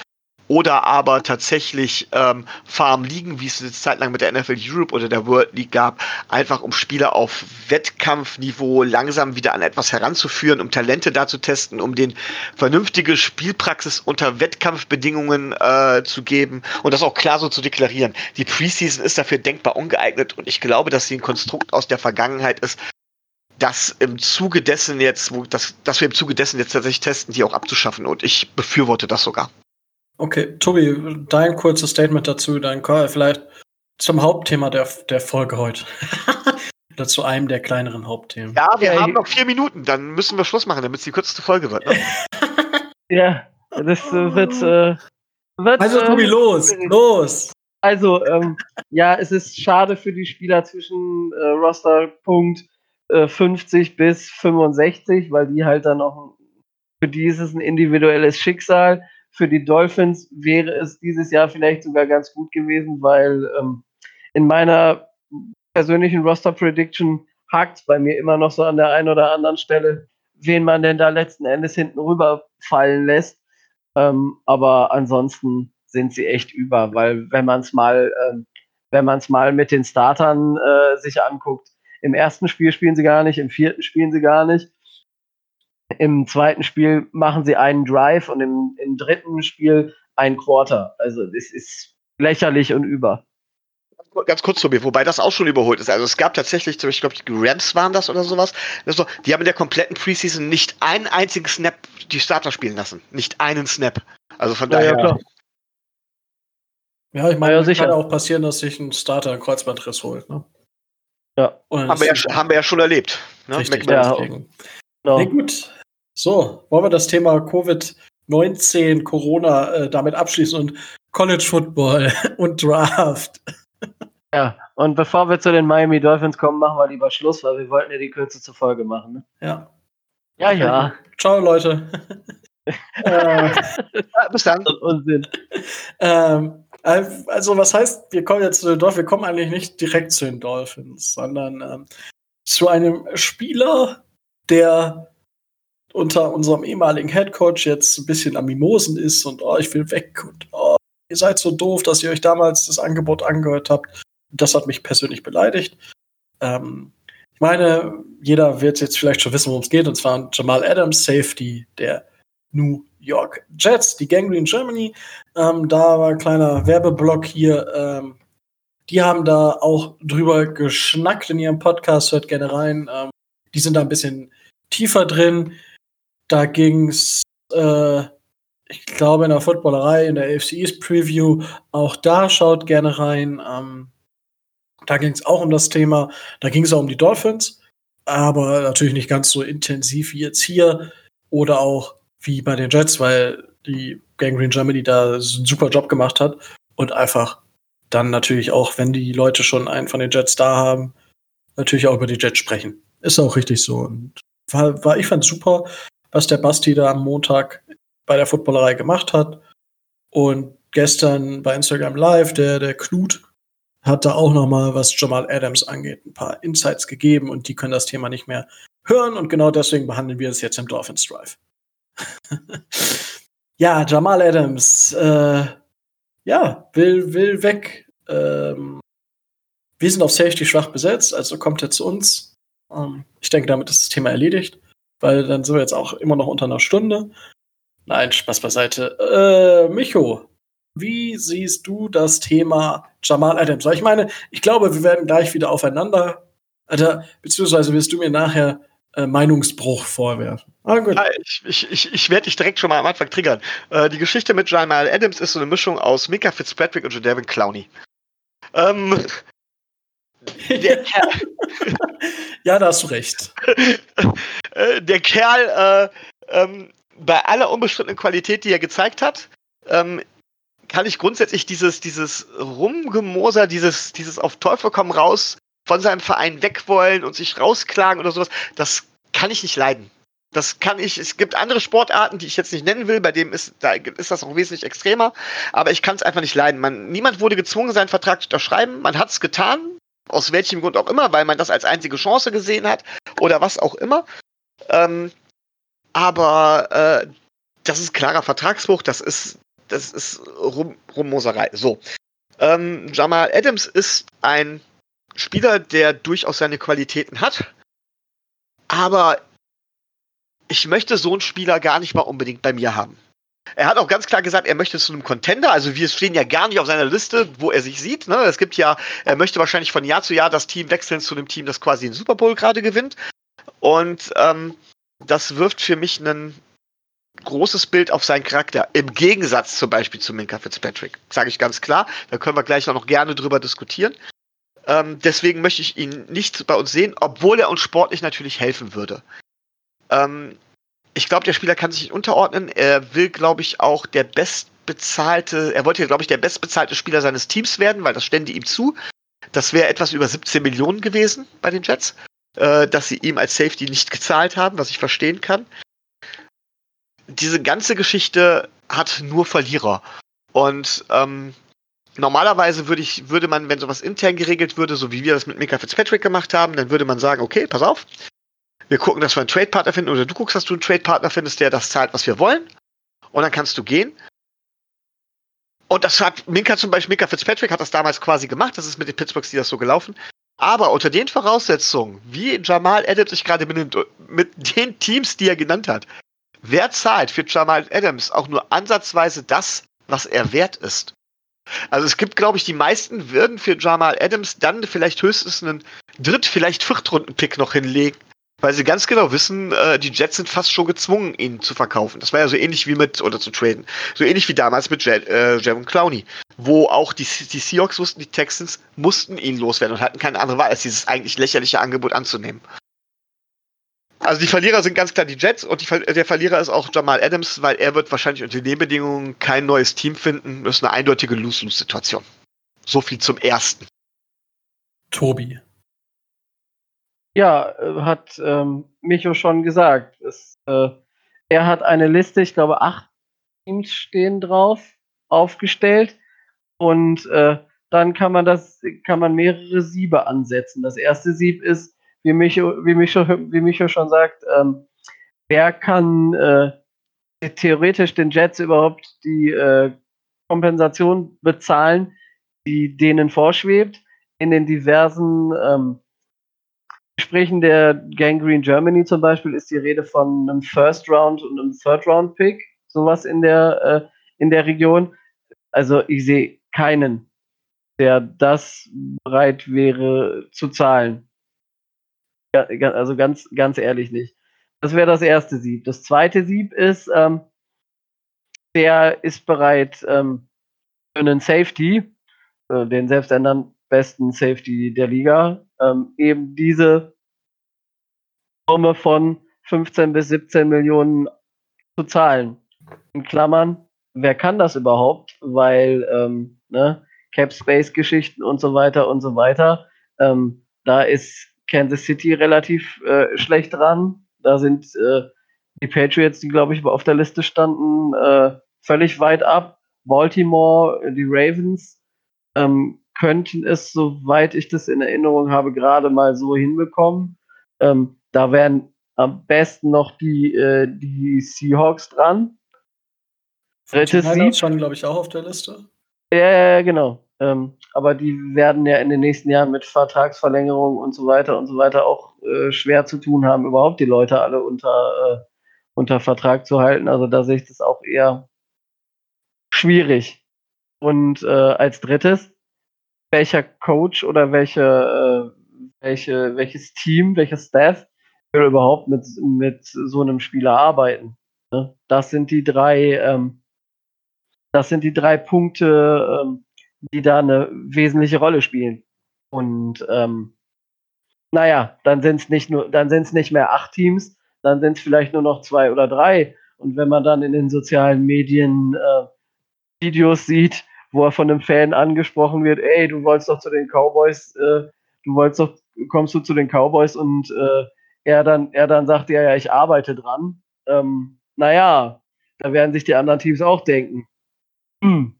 oder aber tatsächlich ähm, Farm liegen, wie es eine Zeit lang mit der NFL Europe oder der World League gab, einfach um Spieler auf Wettkampfniveau langsam wieder an etwas heranzuführen, um Talente da zu testen, um den vernünftige Spielpraxis unter Wettkampfbedingungen äh, zu geben und das auch klar so zu deklarieren. Die Preseason ist dafür denkbar ungeeignet und ich glaube, dass sie ein Konstrukt aus der Vergangenheit ist, das im Zuge dessen jetzt, wo das, dass wir im Zuge dessen jetzt tatsächlich testen, die auch abzuschaffen und ich befürworte das sogar. Okay, Tobi, dein kurzes Statement dazu, dein Call vielleicht zum Hauptthema der, der Folge heute. Oder zu einem der kleineren Hauptthemen. Ja, wir ja, haben noch vier Minuten, dann müssen wir Schluss machen, damit es die kürzeste Folge wird. Ne? ja, das äh, wird, äh, wird. Also, Tobi, ähm, los, los! Also, ähm, ja, es ist schade für die Spieler zwischen äh, Rosterpunkt äh, 50 bis 65, weil die halt dann auch, für die ist es ein individuelles Schicksal für die Dolphins wäre es dieses Jahr vielleicht sogar ganz gut gewesen, weil ähm, in meiner persönlichen Roster-Prediction hakt es bei mir immer noch so an der einen oder anderen Stelle, wen man denn da letzten Endes hinten rüberfallen lässt. Ähm, aber ansonsten sind sie echt über, weil wenn man es mal, ähm, mal mit den Startern äh, sich anguckt, im ersten Spiel spielen sie gar nicht, im vierten spielen sie gar nicht. Im zweiten Spiel machen sie einen Drive und im, im dritten Spiel ein Quarter. Also es ist lächerlich und über. Ganz kurz zu mir, wobei das auch schon überholt ist. Also es gab tatsächlich, ich glaube, die Rams waren das oder sowas. Also, die haben in der kompletten Preseason nicht einen einzigen Snap die Starter spielen lassen. Nicht einen Snap. Also von daher. Ja, klar. Ja, ich meine, ja, sicher. kann auch passieren, dass sich ein Starter einen Kreuzbandriss holt. Ne? Ja. Haben wir ja, haben wir ja schon erlebt. Ne? Richtig, ja, genau. Nee, gut. So, wollen wir das Thema Covid-19, Corona äh, damit abschließen und College Football und Draft. Ja, und bevor wir zu den Miami Dolphins kommen, machen wir lieber Schluss, weil wir wollten ja die Kürze zur Folge machen. Ne? Ja. Ja, ja. Ciao, Leute. äh, bis dann. Unsinn. Ähm, also, was heißt, wir kommen jetzt zu den Dolphins? Wir kommen eigentlich nicht direkt zu den Dolphins, sondern ähm, zu einem Spieler, der unter unserem ehemaligen Headcoach jetzt ein bisschen am Mimosen ist und oh, ich will weg und oh, ihr seid so doof, dass ihr euch damals das Angebot angehört habt. Das hat mich persönlich beleidigt. Ähm, ich meine, jeder wird jetzt vielleicht schon wissen, worum es geht, und zwar Jamal Adams, Safety der New York Jets, die Gangrene Germany. Ähm, da war ein kleiner Werbeblock hier. Ähm, die haben da auch drüber geschnackt in ihrem Podcast, hört gerne rein. Ähm, die sind da ein bisschen tiefer drin. Da ging's, äh, ich glaube, in der Footballerei, in der AFC East Preview, auch da schaut gerne rein. Ähm, da ging es auch um das Thema. Da ging es auch um die Dolphins, aber natürlich nicht ganz so intensiv wie jetzt hier oder auch wie bei den Jets, weil die Gangrene Germany da einen super Job gemacht hat und einfach dann natürlich auch, wenn die Leute schon einen von den Jets da haben, natürlich auch über die Jets sprechen. Ist auch richtig so. Und war, war ich fand super was der Basti da am Montag bei der Footballerei gemacht hat. Und gestern bei Instagram Live, der, der Knut hat da auch noch mal, was Jamal Adams angeht, ein paar Insights gegeben und die können das Thema nicht mehr hören und genau deswegen behandeln wir es jetzt im Dolphins Drive. ja, Jamal Adams, äh, ja, will, will weg. Ähm, wir sind auf Safety schwach besetzt, also kommt er zu uns. Ähm, ich denke, damit ist das Thema erledigt weil dann sind wir jetzt auch immer noch unter einer Stunde. Nein, Spaß beiseite. Äh, Micho, wie siehst du das Thema Jamal Adams? Weil ich meine, ich glaube, wir werden gleich wieder aufeinander, Alter, beziehungsweise wirst du mir nachher äh, Meinungsbruch vorwerfen. Ah, gut. Ja, ich ich, ich, werde dich direkt schon mal am Anfang triggern. Äh, die Geschichte mit Jamal Adams ist so eine Mischung aus Mika Fitzpatrick und Jadavion Clowney. Ähm, der Kerl. ja, da hast du recht. Äh, der Kerl, äh, ähm, bei aller unbestrittenen Qualität, die er gezeigt hat, ähm, kann ich grundsätzlich dieses, dieses Rumgemoser, dieses, dieses auf Teufel komm raus von seinem Verein weg wollen und sich rausklagen oder sowas, das kann ich nicht leiden. Das kann ich, es gibt andere Sportarten, die ich jetzt nicht nennen will, bei dem ist, da ist das auch wesentlich extremer, aber ich kann es einfach nicht leiden. Man, niemand wurde gezwungen, seinen Vertrag zu unterschreiben. Man hat es getan, aus welchem Grund auch immer, weil man das als einzige Chance gesehen hat oder was auch immer. Ähm, aber äh, das ist klarer Vertragsbruch, das ist, das ist Rum, Rummoserei. So. Ähm, Jamal Adams ist ein Spieler, der durchaus seine Qualitäten hat, aber ich möchte so einen Spieler gar nicht mal unbedingt bei mir haben. Er hat auch ganz klar gesagt, er möchte zu einem Contender. Also wir stehen ja gar nicht auf seiner Liste, wo er sich sieht. Ne? Es gibt ja, er möchte wahrscheinlich von Jahr zu Jahr das Team wechseln zu einem Team, das quasi den Super Bowl gerade gewinnt. Und ähm, das wirft für mich ein großes Bild auf seinen Charakter. Im Gegensatz zum Beispiel zu Minka Fitzpatrick. Sage ich ganz klar. Da können wir gleich noch gerne drüber diskutieren. Ähm, deswegen möchte ich ihn nicht bei uns sehen, obwohl er uns sportlich natürlich helfen würde. Ähm, ich glaube, der Spieler kann sich nicht unterordnen. Er will, glaube ich, auch der bestbezahlte, er wollte, glaube ich, der bestbezahlte Spieler seines Teams werden, weil das stände ihm zu. Das wäre etwas über 17 Millionen gewesen bei den Jets, äh, dass sie ihm als Safety nicht gezahlt haben, was ich verstehen kann. Diese ganze Geschichte hat nur Verlierer. Und ähm, normalerweise würde ich, würde man, wenn sowas intern geregelt würde, so wie wir das mit Mika Fitzpatrick gemacht haben, dann würde man sagen, okay, pass auf, wir gucken, dass wir einen Trade-Partner finden, oder du guckst, dass du einen Trade-Partner findest, der das zahlt, was wir wollen. Und dann kannst du gehen. Und das hat Minka zum Beispiel, Minka Fitzpatrick hat das damals quasi gemacht. Das ist mit den Pittsburghs, die das so gelaufen. Aber unter den Voraussetzungen, wie Jamal Adams sich gerade benimmt, mit den Teams, die er genannt hat, wer zahlt für Jamal Adams auch nur ansatzweise das, was er wert ist? Also es gibt, glaube ich, die meisten würden für Jamal Adams dann vielleicht höchstens einen Dritt-, vielleicht Viertrunden-Pick noch hinlegen, weil sie ganz genau wissen, äh, die Jets sind fast schon gezwungen, ihn zu verkaufen. Das war ja so ähnlich wie mit, oder zu traden, so ähnlich wie damals mit Jet, äh, Clowney, wo auch die, die Seahawks wussten, die Texans mussten ihn loswerden und hatten keine andere Wahl, als dieses eigentlich lächerliche Angebot anzunehmen. Also die Verlierer sind ganz klar die Jets und die, der Verlierer ist auch Jamal Adams, weil er wird wahrscheinlich unter den Bedingungen kein neues Team finden. Das ist eine eindeutige Lose-Lose-Situation. So viel zum ersten. Tobi. Ja, äh, hat ähm, Micho schon gesagt. Es, äh, er hat eine Liste, ich glaube, acht Teams stehen drauf, aufgestellt. Und äh, dann kann man das, kann man mehrere Siebe ansetzen. Das erste Sieb ist, wie Micho, wie Micho, wie Micho schon sagt, ähm, wer kann äh, theoretisch den Jets überhaupt die äh, Kompensation bezahlen, die denen vorschwebt in den diversen ähm, Gesprächen der Gangrene Germany zum Beispiel ist die Rede von einem First Round und einem Third Round Pick, sowas in der, äh, in der Region. Also ich sehe keinen, der das bereit wäre zu zahlen. Also ganz, ganz ehrlich nicht. Das wäre das erste Sieb. Das zweite Sieb ist, ähm, der ist bereit ähm, für einen Safety, äh, den selbsternannten besten Safety der Liga, ähm, eben diese Summe von 15 bis 17 Millionen zu zahlen. In Klammern, wer kann das überhaupt? Weil, ähm, ne, Cap Space Geschichten und so weiter und so weiter. Ähm, da ist Kansas City relativ äh, schlecht dran. Da sind äh, die Patriots, die glaube ich auf der Liste standen, äh, völlig weit ab. Baltimore, die Ravens ähm, könnten es, soweit ich das in Erinnerung habe, gerade mal so hinbekommen. Ähm, da wären am besten noch die, äh, die Seahawks dran. Drittes Sieg. schon, glaube ich, auch auf der Liste. Ja, ja, genau. Ähm, aber die werden ja in den nächsten Jahren mit Vertragsverlängerung und so weiter und so weiter auch äh, schwer zu tun haben, überhaupt die Leute alle unter, äh, unter Vertrag zu halten. Also da sehe ich das auch eher schwierig. Und äh, als drittes, welcher Coach oder welche, äh, welche, welches Team, welches Staff will überhaupt mit, mit so einem Spieler arbeiten? Ne? Das sind die drei, ähm, das sind die drei Punkte, ähm, die da eine wesentliche Rolle spielen. Und ähm, naja, dann sind es nicht nur, dann sind es nicht mehr acht Teams, dann sind es vielleicht nur noch zwei oder drei. Und wenn man dann in den sozialen Medien äh, Videos sieht, wo er von einem Fan angesprochen wird, ey, du wolltest doch zu den Cowboys, äh, du wolltest doch, kommst du zu den Cowboys und äh, er dann, er dann sagt, ja, ja, ich arbeite dran. Ähm, naja, da werden sich die anderen Teams auch denken. Hm.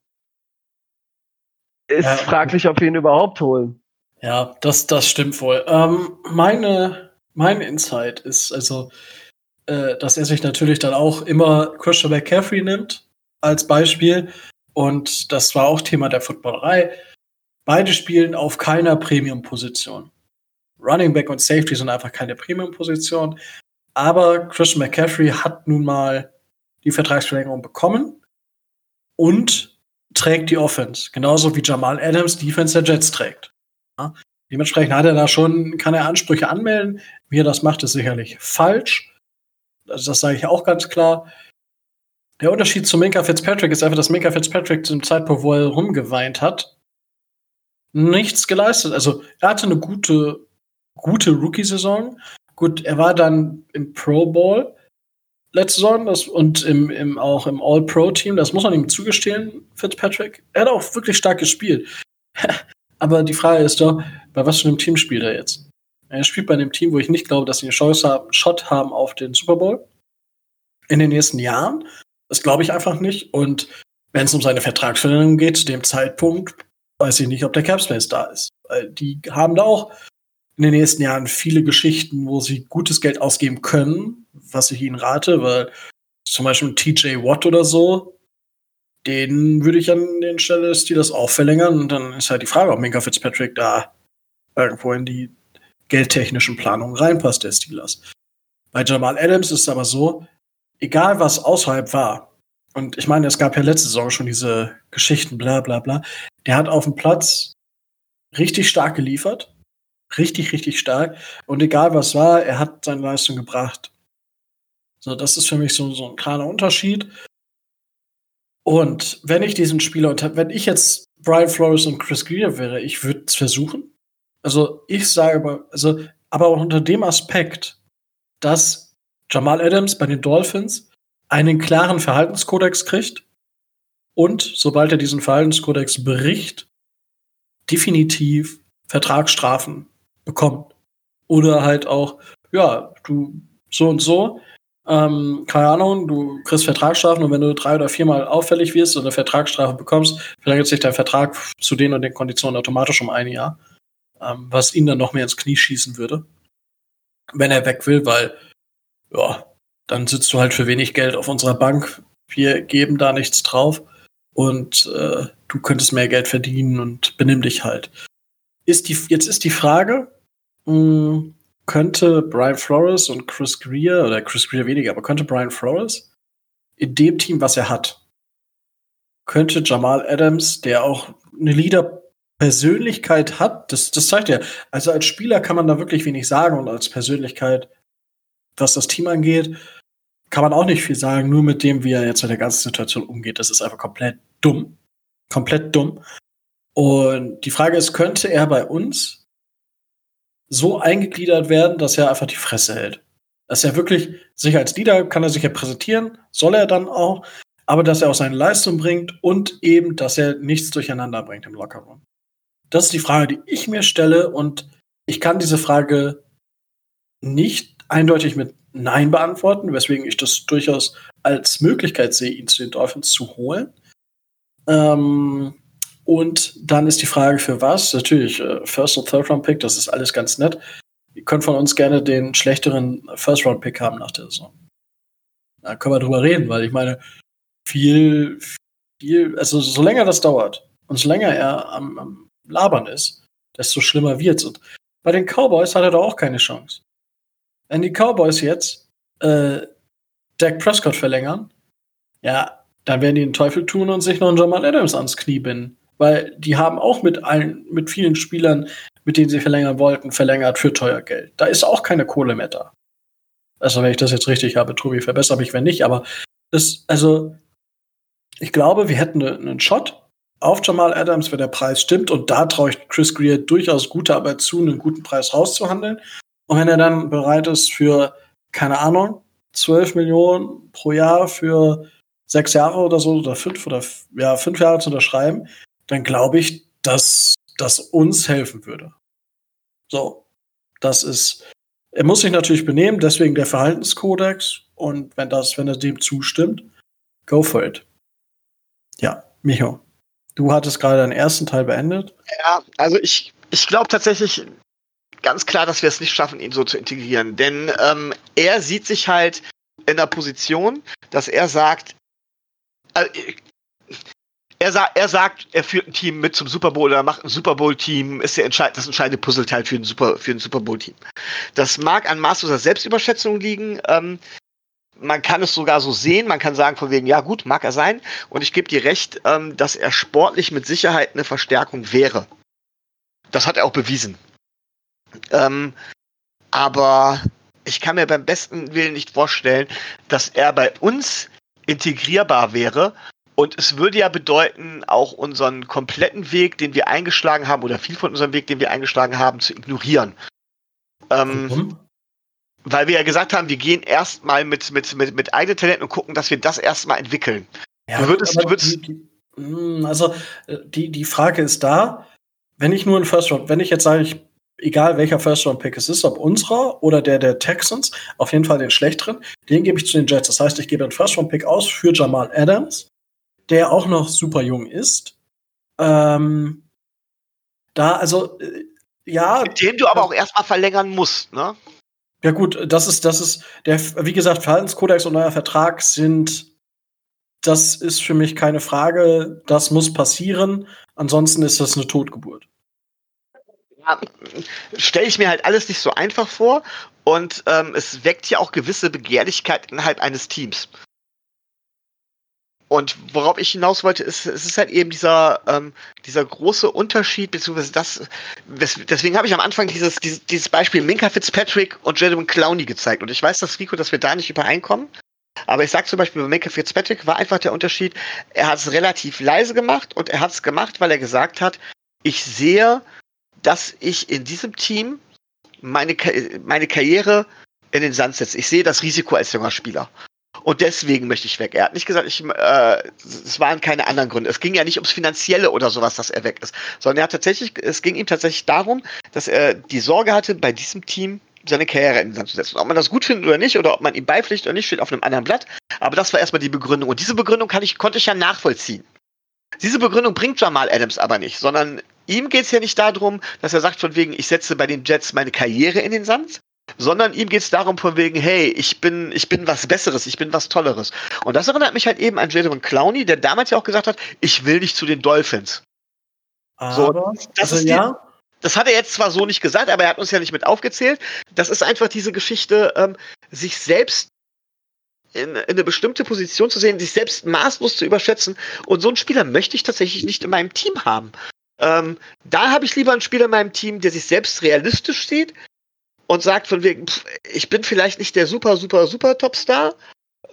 Ist ja. fraglich, ob wir ihn überhaupt holen. Ja, das, das stimmt wohl. Ähm, meine, mein Insight ist also, äh, dass er sich natürlich dann auch immer Christian McCaffrey nimmt als Beispiel. Und das war auch Thema der Footballerei. Beide spielen auf keiner Premium-Position. Running Back und Safety sind einfach keine Premium-Position. Aber Christian McCaffrey hat nun mal die Vertragsverlängerung bekommen und trägt die Offense. Genauso wie Jamal Adams Defense der Jets trägt. Ja? Dementsprechend hat er da schon, kann er Ansprüche anmelden. Wie er das macht, ist sicherlich falsch. Also das sage ich auch ganz klar. Der Unterschied zu Minka Fitzpatrick ist einfach, dass Minka Fitzpatrick zum Zeitpunkt, wo er rumgeweint hat, nichts geleistet. Also er hatte eine gute, gute Rookie-Saison. Gut, er war dann im Pro Bowl letzte Saison das, und im, im, auch im All-Pro-Team. Das muss man ihm zugestehen, Fitzpatrick. Er hat auch wirklich stark gespielt. Aber die Frage ist doch, bei was für einem Team spielt er jetzt? Er spielt bei einem Team, wo ich nicht glaube, dass sie eine Chance haben, Shot haben auf den Super Bowl in den nächsten Jahren. Das glaube ich einfach nicht. Und wenn es um seine Vertragsverlängerung geht, zu dem Zeitpunkt, weiß ich nicht, ob der Capspace da ist. Weil die haben da auch in den nächsten Jahren viele Geschichten, wo sie gutes Geld ausgeben können, was ich ihnen rate, weil zum Beispiel TJ Watt oder so, den würde ich an den Stelle des Steelers auch verlängern. Und dann ist halt die Frage, ob Minka Fitzpatrick da irgendwo in die geldtechnischen Planungen reinpasst, der Steelers. Bei Jamal Adams ist es aber so, egal was außerhalb war, und ich meine, es gab ja letzte Saison schon diese Geschichten, bla bla bla, der hat auf dem Platz richtig stark geliefert. Richtig, richtig stark. Und egal was war, er hat seine Leistung gebracht. So, das ist für mich so, so ein kleiner Unterschied. Und wenn ich diesen Spieler, unter, wenn ich jetzt Brian Flores und Chris Greer wäre, ich würde es versuchen. Also ich sage aber, also, aber unter dem Aspekt, dass Jamal Adams bei den Dolphins einen klaren Verhaltenskodex kriegt und sobald er diesen Verhaltenskodex bricht, definitiv Vertragsstrafen bekommt. Oder halt auch, ja, du so und so, ähm, keine Ahnung, du kriegst Vertragsstrafen und wenn du drei oder viermal auffällig wirst und eine Vertragsstrafe bekommst, verlängert sich dein Vertrag zu den und den Konditionen automatisch um ein Jahr, ähm, was ihn dann noch mehr ins Knie schießen würde, wenn er weg will, weil, ja, dann sitzt du halt für wenig Geld auf unserer Bank, wir geben da nichts drauf und äh, du könntest mehr Geld verdienen und benimm dich halt. Ist die, jetzt ist die Frage, mh, hm, könnte Brian Flores und Chris Greer, oder Chris Greer weniger, aber könnte Brian Flores in dem Team, was er hat, könnte Jamal Adams, der auch eine Leader-Persönlichkeit hat, das, das zeigt er. Also als Spieler kann man da wirklich wenig sagen und als Persönlichkeit, was das Team angeht, kann man auch nicht viel sagen, nur mit dem, wie er jetzt mit der ganzen Situation umgeht. Das ist einfach komplett dumm. Komplett dumm. Und die Frage ist, könnte er bei uns so eingegliedert werden, dass er einfach die Fresse hält. Dass er wirklich sich als Leader kann er sich ja präsentieren, soll er dann auch, aber dass er auch seine Leistung bringt und eben, dass er nichts durcheinander bringt im Lockerroom. Das ist die Frage, die ich mir stelle und ich kann diese Frage nicht eindeutig mit Nein beantworten, weswegen ich das durchaus als Möglichkeit sehe, ihn zu den Dolphins zu holen. Ähm, und dann ist die Frage, für was? Natürlich, äh, First- und Third-Round-Pick, das ist alles ganz nett. Ihr könnt von uns gerne den schlechteren First-Round-Pick haben nach der Saison. Da können wir drüber reden, weil ich meine, viel, viel, also so länger das dauert und so länger er am, am Labern ist, desto schlimmer wird's. Und bei den Cowboys hat er doch auch keine Chance. Wenn die Cowboys jetzt äh, Dak Prescott verlängern, ja, dann werden die den Teufel tun und sich noch einen Jamal Adams ans Knie binden weil die haben auch mit allen, mit vielen Spielern, mit denen sie verlängern wollten, verlängert für teuer Geld. Da ist auch keine Kohle mehr da. Also, wenn ich das jetzt richtig habe, Tobi, verbessere mich, wenn nicht, aber das, also, ich glaube, wir hätten ne, einen Shot auf Jamal Adams, wenn der Preis stimmt, und da traue ich Chris Greer durchaus gute Arbeit zu, einen guten Preis rauszuhandeln. Und wenn er dann bereit ist für, keine Ahnung, 12 Millionen pro Jahr für sechs Jahre oder so oder fünf oder ja, fünf Jahre zu unterschreiben, dann glaube ich, dass das uns helfen würde. So, das ist, er muss sich natürlich benehmen, deswegen der Verhaltenskodex und wenn das, wenn er dem zustimmt, go for it. Ja, Micho, du hattest gerade deinen ersten Teil beendet. Ja, also ich, ich glaube tatsächlich ganz klar, dass wir es nicht schaffen, ihn so zu integrieren, denn ähm, er sieht sich halt in der Position, dass er sagt, äh, er, sa er sagt, er führt ein Team mit zum Super Bowl oder macht ein Super Bowl-Team, ist der entscheid das entscheidende Puzzleteil für ein Super, für ein Super Bowl-Team. Das mag an maßloser Selbstüberschätzung liegen. Ähm, man kann es sogar so sehen, man kann sagen von wegen, ja gut, mag er sein. Und ich gebe dir recht, ähm, dass er sportlich mit Sicherheit eine Verstärkung wäre. Das hat er auch bewiesen. Ähm, aber ich kann mir beim besten Willen nicht vorstellen, dass er bei uns integrierbar wäre. Und es würde ja bedeuten, auch unseren kompletten Weg, den wir eingeschlagen haben, oder viel von unserem Weg, den wir eingeschlagen haben, zu ignorieren. Ähm, mhm. Weil wir ja gesagt haben, wir gehen erstmal mit, mit, mit, mit eigenen Talenten und gucken, dass wir das erstmal entwickeln. Ja, du würdest, du würdest die, die, hm, also äh, die, die Frage ist da, wenn ich nur ein First Round, wenn ich jetzt sage, ich egal welcher First-Round-Pick es ist, ob unserer oder der der Texans, auf jeden Fall den schlechteren, den gebe ich zu den Jets. Das heißt, ich gebe einen First-Round-Pick aus für Jamal Adams, der auch noch super jung ist. Ähm, da, also, äh, ja. Den du aber auch erstmal verlängern musst, ne? Ja, gut, das ist, das ist, der, wie gesagt, Verhaltenskodex und neuer Vertrag sind, das ist für mich keine Frage. Das muss passieren. Ansonsten ist das eine Totgeburt ja, stelle ich mir halt alles nicht so einfach vor und ähm, es weckt ja auch gewisse Begehrlichkeit innerhalb eines Teams. Und worauf ich hinaus wollte, ist, es ist halt eben dieser, ähm, dieser große Unterschied, beziehungsweise das, deswegen habe ich am Anfang dieses, dieses, dieses Beispiel Minka Fitzpatrick und Jadon Clowney gezeigt. Und ich weiß, dass Rico, dass wir da nicht übereinkommen. Aber ich sage zum Beispiel, bei Minka Fitzpatrick war einfach der Unterschied, er hat es relativ leise gemacht und er hat es gemacht, weil er gesagt hat, ich sehe dass ich in diesem Team meine, meine Karriere in den Sand setze. Ich sehe das Risiko als junger Spieler. Und deswegen möchte ich weg. Er hat nicht gesagt, ich, äh, es waren keine anderen Gründe. Es ging ja nicht ums Finanzielle oder sowas, dass er weg ist, sondern er hat tatsächlich, es ging ihm tatsächlich darum, dass er die Sorge hatte, bei diesem Team seine Karriere in den Sand zu setzen. Ob man das gut findet oder nicht, oder ob man ihm beipflichtet oder nicht, steht auf einem anderen Blatt. Aber das war erstmal die Begründung. Und diese Begründung kann ich, konnte ich ja nachvollziehen. Diese Begründung bringt Jamal Adams aber nicht, sondern ihm geht es ja nicht darum, dass er sagt von wegen, ich setze bei den Jets meine Karriere in den Sand, sondern ihm geht es darum von wegen, hey, ich bin, ich bin was Besseres, ich bin was Tolleres. Und das erinnert mich halt eben an Jadon Clowney, der damals ja auch gesagt hat, ich will nicht zu den Dolphins. Aber, so, das also ist die, ja. Das hat er jetzt zwar so nicht gesagt, aber er hat uns ja nicht mit aufgezählt. Das ist einfach diese Geschichte, ähm, sich selbst in, in, eine bestimmte Position zu sehen, sich selbst maßlos zu überschätzen. Und so einen Spieler möchte ich tatsächlich nicht in meinem Team haben. Ähm, da habe ich lieber einen Spieler in meinem Team, der sich selbst realistisch sieht und sagt von wegen, pff, ich bin vielleicht nicht der super, super, super Topstar,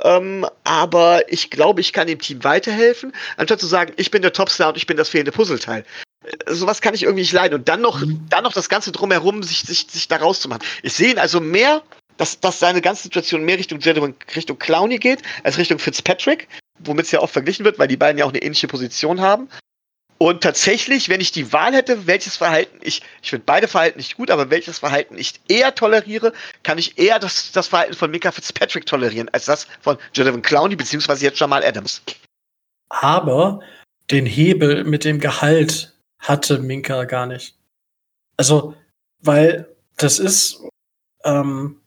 ähm, aber ich glaube, ich kann dem Team weiterhelfen, anstatt zu sagen, ich bin der Topstar und ich bin das fehlende Puzzleteil. Äh, sowas kann ich irgendwie nicht leiden. Und dann noch, mhm. dann noch das Ganze drumherum, sich, sich, sich da rauszumachen. Ich sehe ihn also mehr, dass, dass seine ganze Situation mehr Richtung Richtung Clowny geht, als Richtung Fitzpatrick, womit es ja oft verglichen wird, weil die beiden ja auch eine ähnliche Position haben. Und tatsächlich, wenn ich die Wahl hätte, welches Verhalten ich, ich finde beide Verhalten nicht gut, aber welches Verhalten ich eher toleriere, kann ich eher das, das Verhalten von Mika Fitzpatrick tolerieren, als das von Jonathan Clowney, beziehungsweise jetzt Jamal Adams. Aber den Hebel mit dem Gehalt hatte Minka gar nicht. Also, weil das ist, ähm,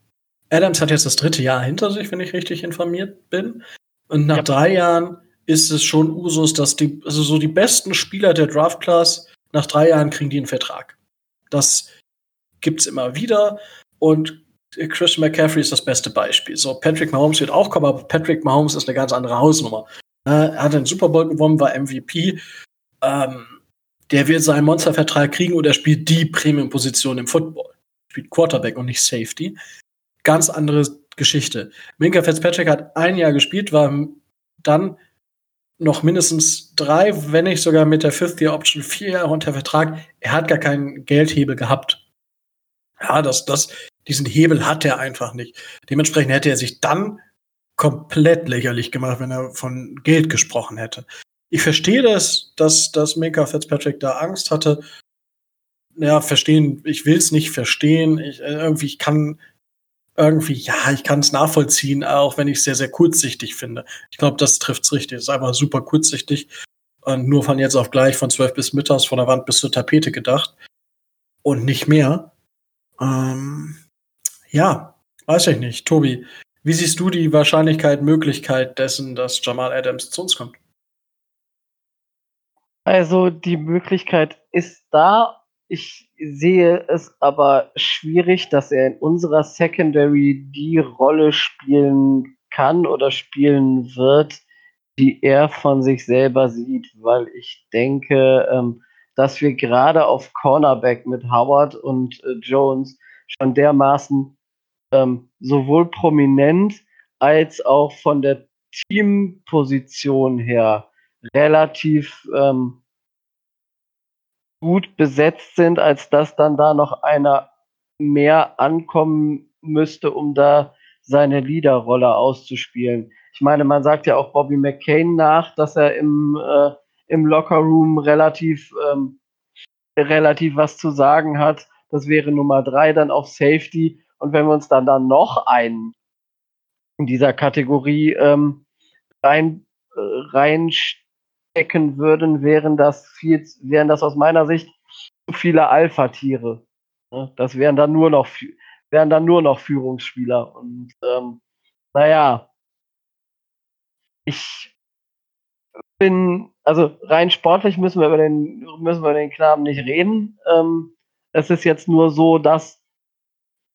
Adams hat jetzt das dritte Jahr hinter sich, wenn ich richtig informiert bin. Und nach ja. drei Jahren ist es schon Usus, dass die, also so die besten Spieler der Draft Class nach drei Jahren kriegen die einen Vertrag. Das gibt's immer wieder und Chris McCaffrey ist das beste Beispiel. So, Patrick Mahomes wird auch kommen, aber Patrick Mahomes ist eine ganz andere Hausnummer. Er hat den Super Bowl gewonnen, war MVP. Ähm, der wird seinen Monstervertrag kriegen und er spielt die Premium-Position im Football. Spielt Quarterback und nicht Safety. Ganz andere Geschichte. Minka Fitzpatrick hat ein Jahr gespielt, war dann noch mindestens drei, wenn nicht sogar mit der Fifth Year Option vier Jahre unter Vertrag. Er hat gar keinen Geldhebel gehabt. Ja, das, das, diesen Hebel hat er einfach nicht. Dementsprechend hätte er sich dann komplett lächerlich gemacht, wenn er von Geld gesprochen hätte. Ich verstehe das, dass, dass Minka Fitzpatrick da Angst hatte. Ja, verstehen, ich will es nicht verstehen. Ich, äh, irgendwie, ich kann irgendwie, ja, ich kann es nachvollziehen, auch wenn ich es sehr, sehr kurzsichtig finde. Ich glaube, das trifft es richtig. Es ist einfach super kurzsichtig und nur von jetzt auf gleich von zwölf bis mittags von der Wand bis zur Tapete gedacht und nicht mehr. Ähm, ja, weiß ich nicht. Tobi, wie siehst du die Wahrscheinlichkeit, Möglichkeit dessen, dass Jamal Adams zu uns kommt? Also die Möglichkeit ist da. Ich sehe es aber schwierig, dass er in unserer Secondary die Rolle spielen kann oder spielen wird, die er von sich selber sieht, weil ich denke, ähm, dass wir gerade auf Cornerback mit Howard und äh, Jones schon dermaßen ähm, sowohl prominent als auch von der Teamposition her relativ ähm, gut besetzt sind, als dass dann da noch einer mehr ankommen müsste, um da seine Leaderrolle auszuspielen. Ich meine, man sagt ja auch Bobby McCain nach, dass er im, äh, im Lockerroom relativ, ähm, relativ was zu sagen hat. Das wäre Nummer drei dann auf Safety. Und wenn wir uns dann, dann noch einen in dieser Kategorie ähm, rein, äh, reinstecken würden, wären das viel, wären das aus meiner Sicht zu viele Alpha-Tiere. Das wären dann nur noch wären dann nur noch Führungsspieler. Und ähm, naja, ich bin, also rein sportlich müssen wir über den, müssen wir über den Knaben nicht reden. Ähm, es ist jetzt nur so, dass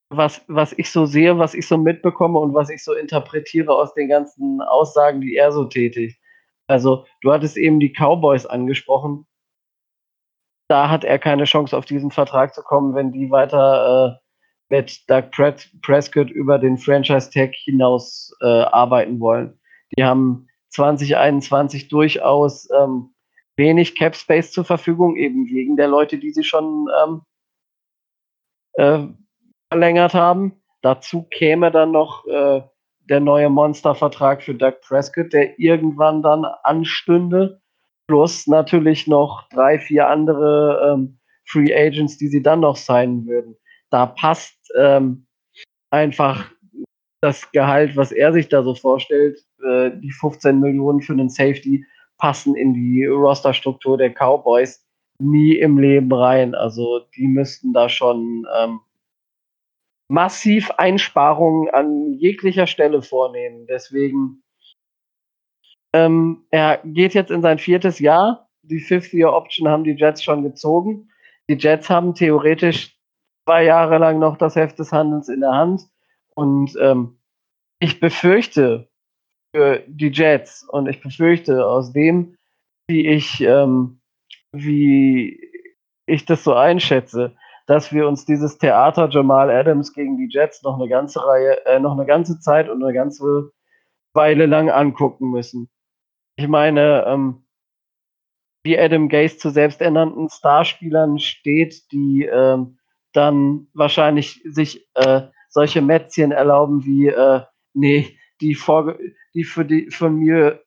was, was ich so sehe, was ich so mitbekomme und was ich so interpretiere aus den ganzen Aussagen, die er so tätigt. Also, du hattest eben die Cowboys angesprochen. Da hat er keine Chance, auf diesen Vertrag zu kommen, wenn die weiter äh, mit Doug Prescott über den Franchise-Tag hinaus äh, arbeiten wollen. Die haben 2021 durchaus ähm, wenig Cap Space zur Verfügung, eben wegen der Leute, die sie schon ähm, äh, verlängert haben. Dazu käme dann noch äh, der neue Monstervertrag für Doug Prescott, der irgendwann dann anstünde. Plus natürlich noch drei, vier andere ähm, Free Agents, die sie dann noch signen würden. Da passt ähm, einfach das Gehalt, was er sich da so vorstellt, äh, die 15 Millionen für einen Safety, passen in die Rosterstruktur der Cowboys nie im Leben rein. Also die müssten da schon ähm, massiv Einsparungen an jeglicher Stelle vornehmen. Deswegen, ähm, er geht jetzt in sein viertes Jahr. Die Fifth-Year-Option haben die Jets schon gezogen. Die Jets haben theoretisch zwei Jahre lang noch das Heft des Handelns in der Hand. Und ähm, ich befürchte für die Jets und ich befürchte aus dem, wie ich, ähm, wie ich das so einschätze, dass wir uns dieses Theater Jamal Adams gegen die Jets noch eine ganze Reihe, äh, noch eine ganze Zeit und eine ganze Weile lang angucken müssen. Ich meine, ähm, wie Adam Gaze zu selbsternannten Starspielern steht, die ähm, dann wahrscheinlich sich äh, solche Mätzchen erlauben wie, äh, nee, die, vor, die für die von mir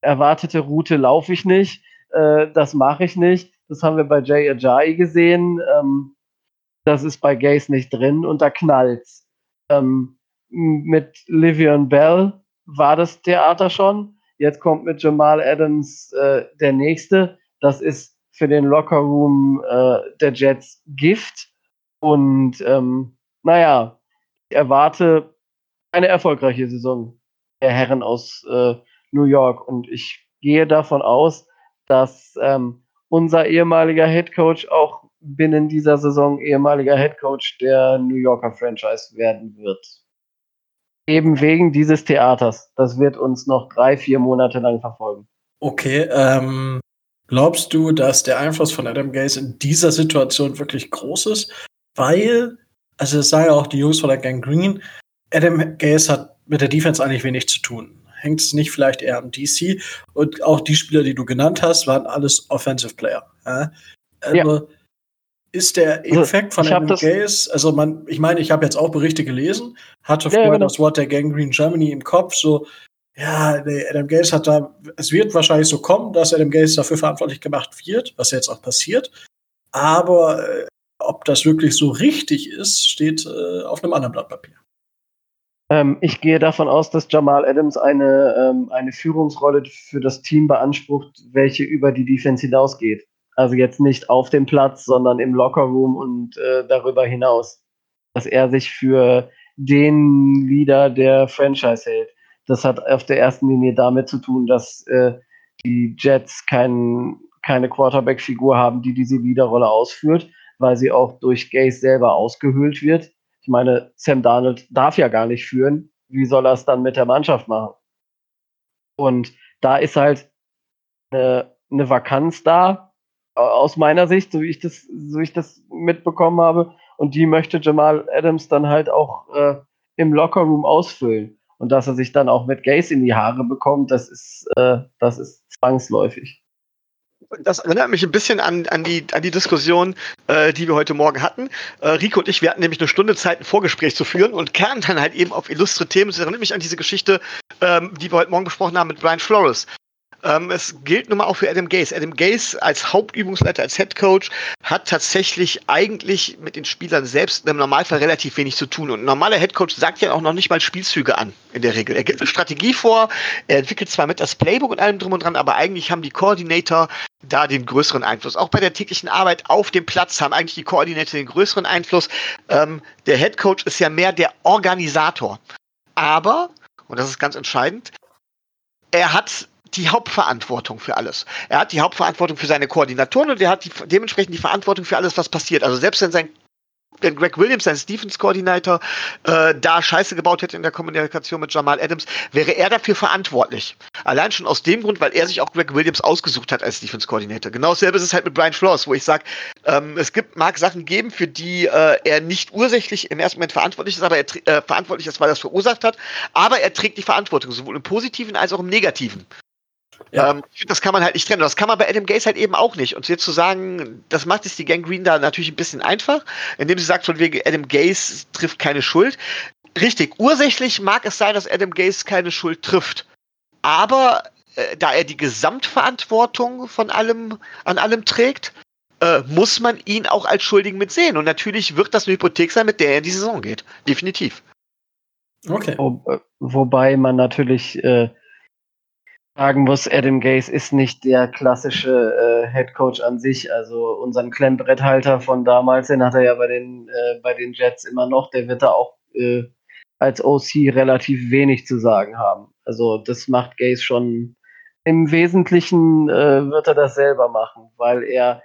erwartete Route laufe ich nicht, äh, das mache ich nicht. Das haben wir bei Jay Ajayi gesehen. Ähm, das ist bei Gays nicht drin und da knallt's. Ähm, mit Livian Bell war das Theater schon. Jetzt kommt mit Jamal Adams äh, der nächste. Das ist für den Lockerroom äh, der Jets Gift. Und ähm, naja, ich erwarte eine erfolgreiche Saison der Herren aus äh, New York. Und ich gehe davon aus, dass ähm, unser ehemaliger Head Coach auch binnen dieser Saison ehemaliger Head Coach der New Yorker Franchise werden wird. Eben wegen dieses Theaters. Das wird uns noch drei, vier Monate lang verfolgen. Okay, ähm, glaubst du, dass der Einfluss von Adam Gaze in dieser Situation wirklich groß ist? Weil, also das sagen ja auch die Jungs von der Gang Green, Adam Gaze hat mit der Defense eigentlich wenig zu tun. Hängt es nicht vielleicht eher am DC? Und auch die Spieler, die du genannt hast, waren alles Offensive Player. Ja? Also, ja ist der Also, Effekt von das- Gaze, also man, ich meine, ich habe jetzt auch Berichte gelesen, hatte Ja, vorher genau. das Wort der Gangrene Germany im Kopf, so, ja, der Adam Gaze hat da, es wird wahrscheinlich so kommen, dass Adam Gaze dafür verantwortlich gemacht wird, was jetzt auch passiert, aber äh, ob das wirklich so richtig ist, steht äh, auf einem anderen Blatt Papier. Ähm, ich gehe davon aus, dass Jamal Adams eine, ähm, eine Führungsrolle für das Team beansprucht, welche über die Defense hinausgeht. Also jetzt nicht auf dem Platz, sondern im Lockerroom und äh, darüber hinaus. Dass er sich für den Leader der Franchise hält. Das hat auf der ersten Linie damit zu tun, dass äh, die Jets kein, keine Quarterback-Figur haben, die diese Leaderrolle ausführt, weil sie auch durch Gaze selber ausgehöhlt wird. Ich meine, Sam Darnold darf ja gar nicht führen. Wie soll er es dann mit der Mannschaft machen? Und da ist halt eine, eine Vakanz da, äh, aus meiner Sicht, so wie ich das, so wie ich das mitbekommen habe. Und die möchte Jamal Adams dann halt auch äh, im Lockerroom ausfüllen. Und dass er sich dann auch mit Gaze in die Haare bekommt, das ist, äh, das ist zwangsläufig. Das erinnert mich ein bisschen an, an, die, an die Diskussion, äh, die wir heute Morgen hatten. Äh, Rico und ich, wir hatten nämlich eine Stunde Zeit, ein Vorgespräch zu führen und kehren dann halt eben auf illustre Themen. Es erinnert mich an diese Geschichte, ähm, die wir heute Morgen besprochen haben mit Brian Flores. Ähm, es gilt nun mal auch für Adam Gase. Adam Gase als Hauptübungsleiter, als Head Coach hat tatsächlich eigentlich mit den Spielern selbst im Normalfall relativ wenig zu tun. Und ein normaler Head Coach sagt ja auch noch nicht mal Spielzüge an, in der Regel. Er gibt eine Strategie vor, er entwickelt zwar mit das Playbook und allem drum und dran, aber eigentlich haben die Koordinator da den größeren Einfluss. Auch bei der täglichen Arbeit auf dem Platz haben eigentlich die Koordinator den größeren Einfluss. Ähm, der Head Coach ist ja mehr der Organisator. Aber, und das ist ganz entscheidend, er hat die Hauptverantwortung für alles. Er hat die Hauptverantwortung für seine Koordinatoren und er hat die, dementsprechend die Verantwortung für alles, was passiert. Also selbst wenn sein wenn Greg Williams, sein Defense-Koordinator, äh, da Scheiße gebaut hätte in der Kommunikation mit Jamal Adams, wäre er dafür verantwortlich. Allein schon aus dem Grund, weil er sich auch Greg Williams ausgesucht hat als Defense-Koordinator. Genau dasselbe ist es halt mit Brian Flores, wo ich sage, ähm, es gibt, mag Sachen geben, für die äh, er nicht ursächlich im ersten Moment verantwortlich ist, aber er äh, verantwortlich ist, weil er es verursacht hat. Aber er trägt die Verantwortung, sowohl im Positiven als auch im Negativen. Ja. Ähm, ich das kann man halt nicht trennen. Das kann man bei Adam Gaze halt eben auch nicht. Und jetzt zu sagen, das macht es die Gang Green da natürlich ein bisschen einfach, indem sie sagt, von wegen Adam Gaze trifft keine Schuld. Richtig, ursächlich mag es sein, dass Adam Gaze keine Schuld trifft. Aber äh, da er die Gesamtverantwortung von allem, an allem trägt, äh, muss man ihn auch als Schuldigen mitsehen. Und natürlich wird das eine Hypothek sein, mit der er in die Saison geht. Definitiv. Okay. Wo, äh, wobei man natürlich äh, sagen muss, Adam Gaze ist nicht der klassische äh, Head Coach an sich. Also unseren Klemmbretthalter von damals, den hat er ja bei den, äh, bei den Jets immer noch. Der wird da auch äh, als OC relativ wenig zu sagen haben. Also das macht Gaze schon im Wesentlichen äh, wird er das selber machen, weil er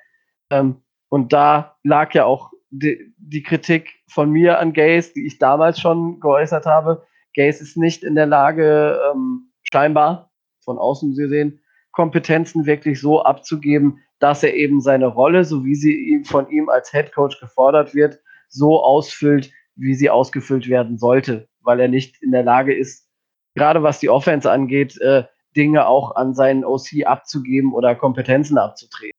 ähm, und da lag ja auch die, die Kritik von mir an Gaze, die ich damals schon geäußert habe. Gaze ist nicht in der Lage, ähm, scheinbar von außen gesehen, Kompetenzen wirklich so abzugeben, dass er eben seine Rolle, so wie sie von ihm als Head Coach gefordert wird, so ausfüllt, wie sie ausgefüllt werden sollte, weil er nicht in der Lage ist, gerade was die Offense angeht, äh, Dinge auch an seinen OC abzugeben oder Kompetenzen abzutreten.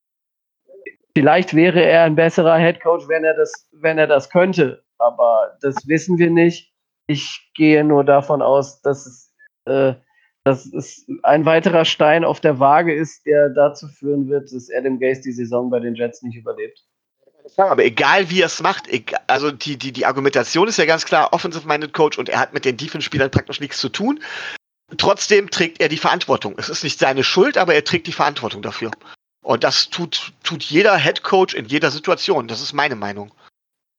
Vielleicht wäre er ein besserer Head Coach, wenn er das, wenn er das könnte, aber das wissen wir nicht. Ich gehe nur davon aus, dass es, äh, dass es ein weiterer Stein auf der Waage ist, der dazu führen wird, dass Adam Gase die Saison bei den Jets nicht überlebt. Aber egal wie er es macht, egal, also die, die, die Argumentation ist ja ganz klar, Offensive-Minded Coach und er hat mit den Defense-Spielern praktisch nichts zu tun. Trotzdem trägt er die Verantwortung. Es ist nicht seine Schuld, aber er trägt die Verantwortung dafür. Und das tut, tut jeder Head Coach in jeder Situation. Das ist meine Meinung.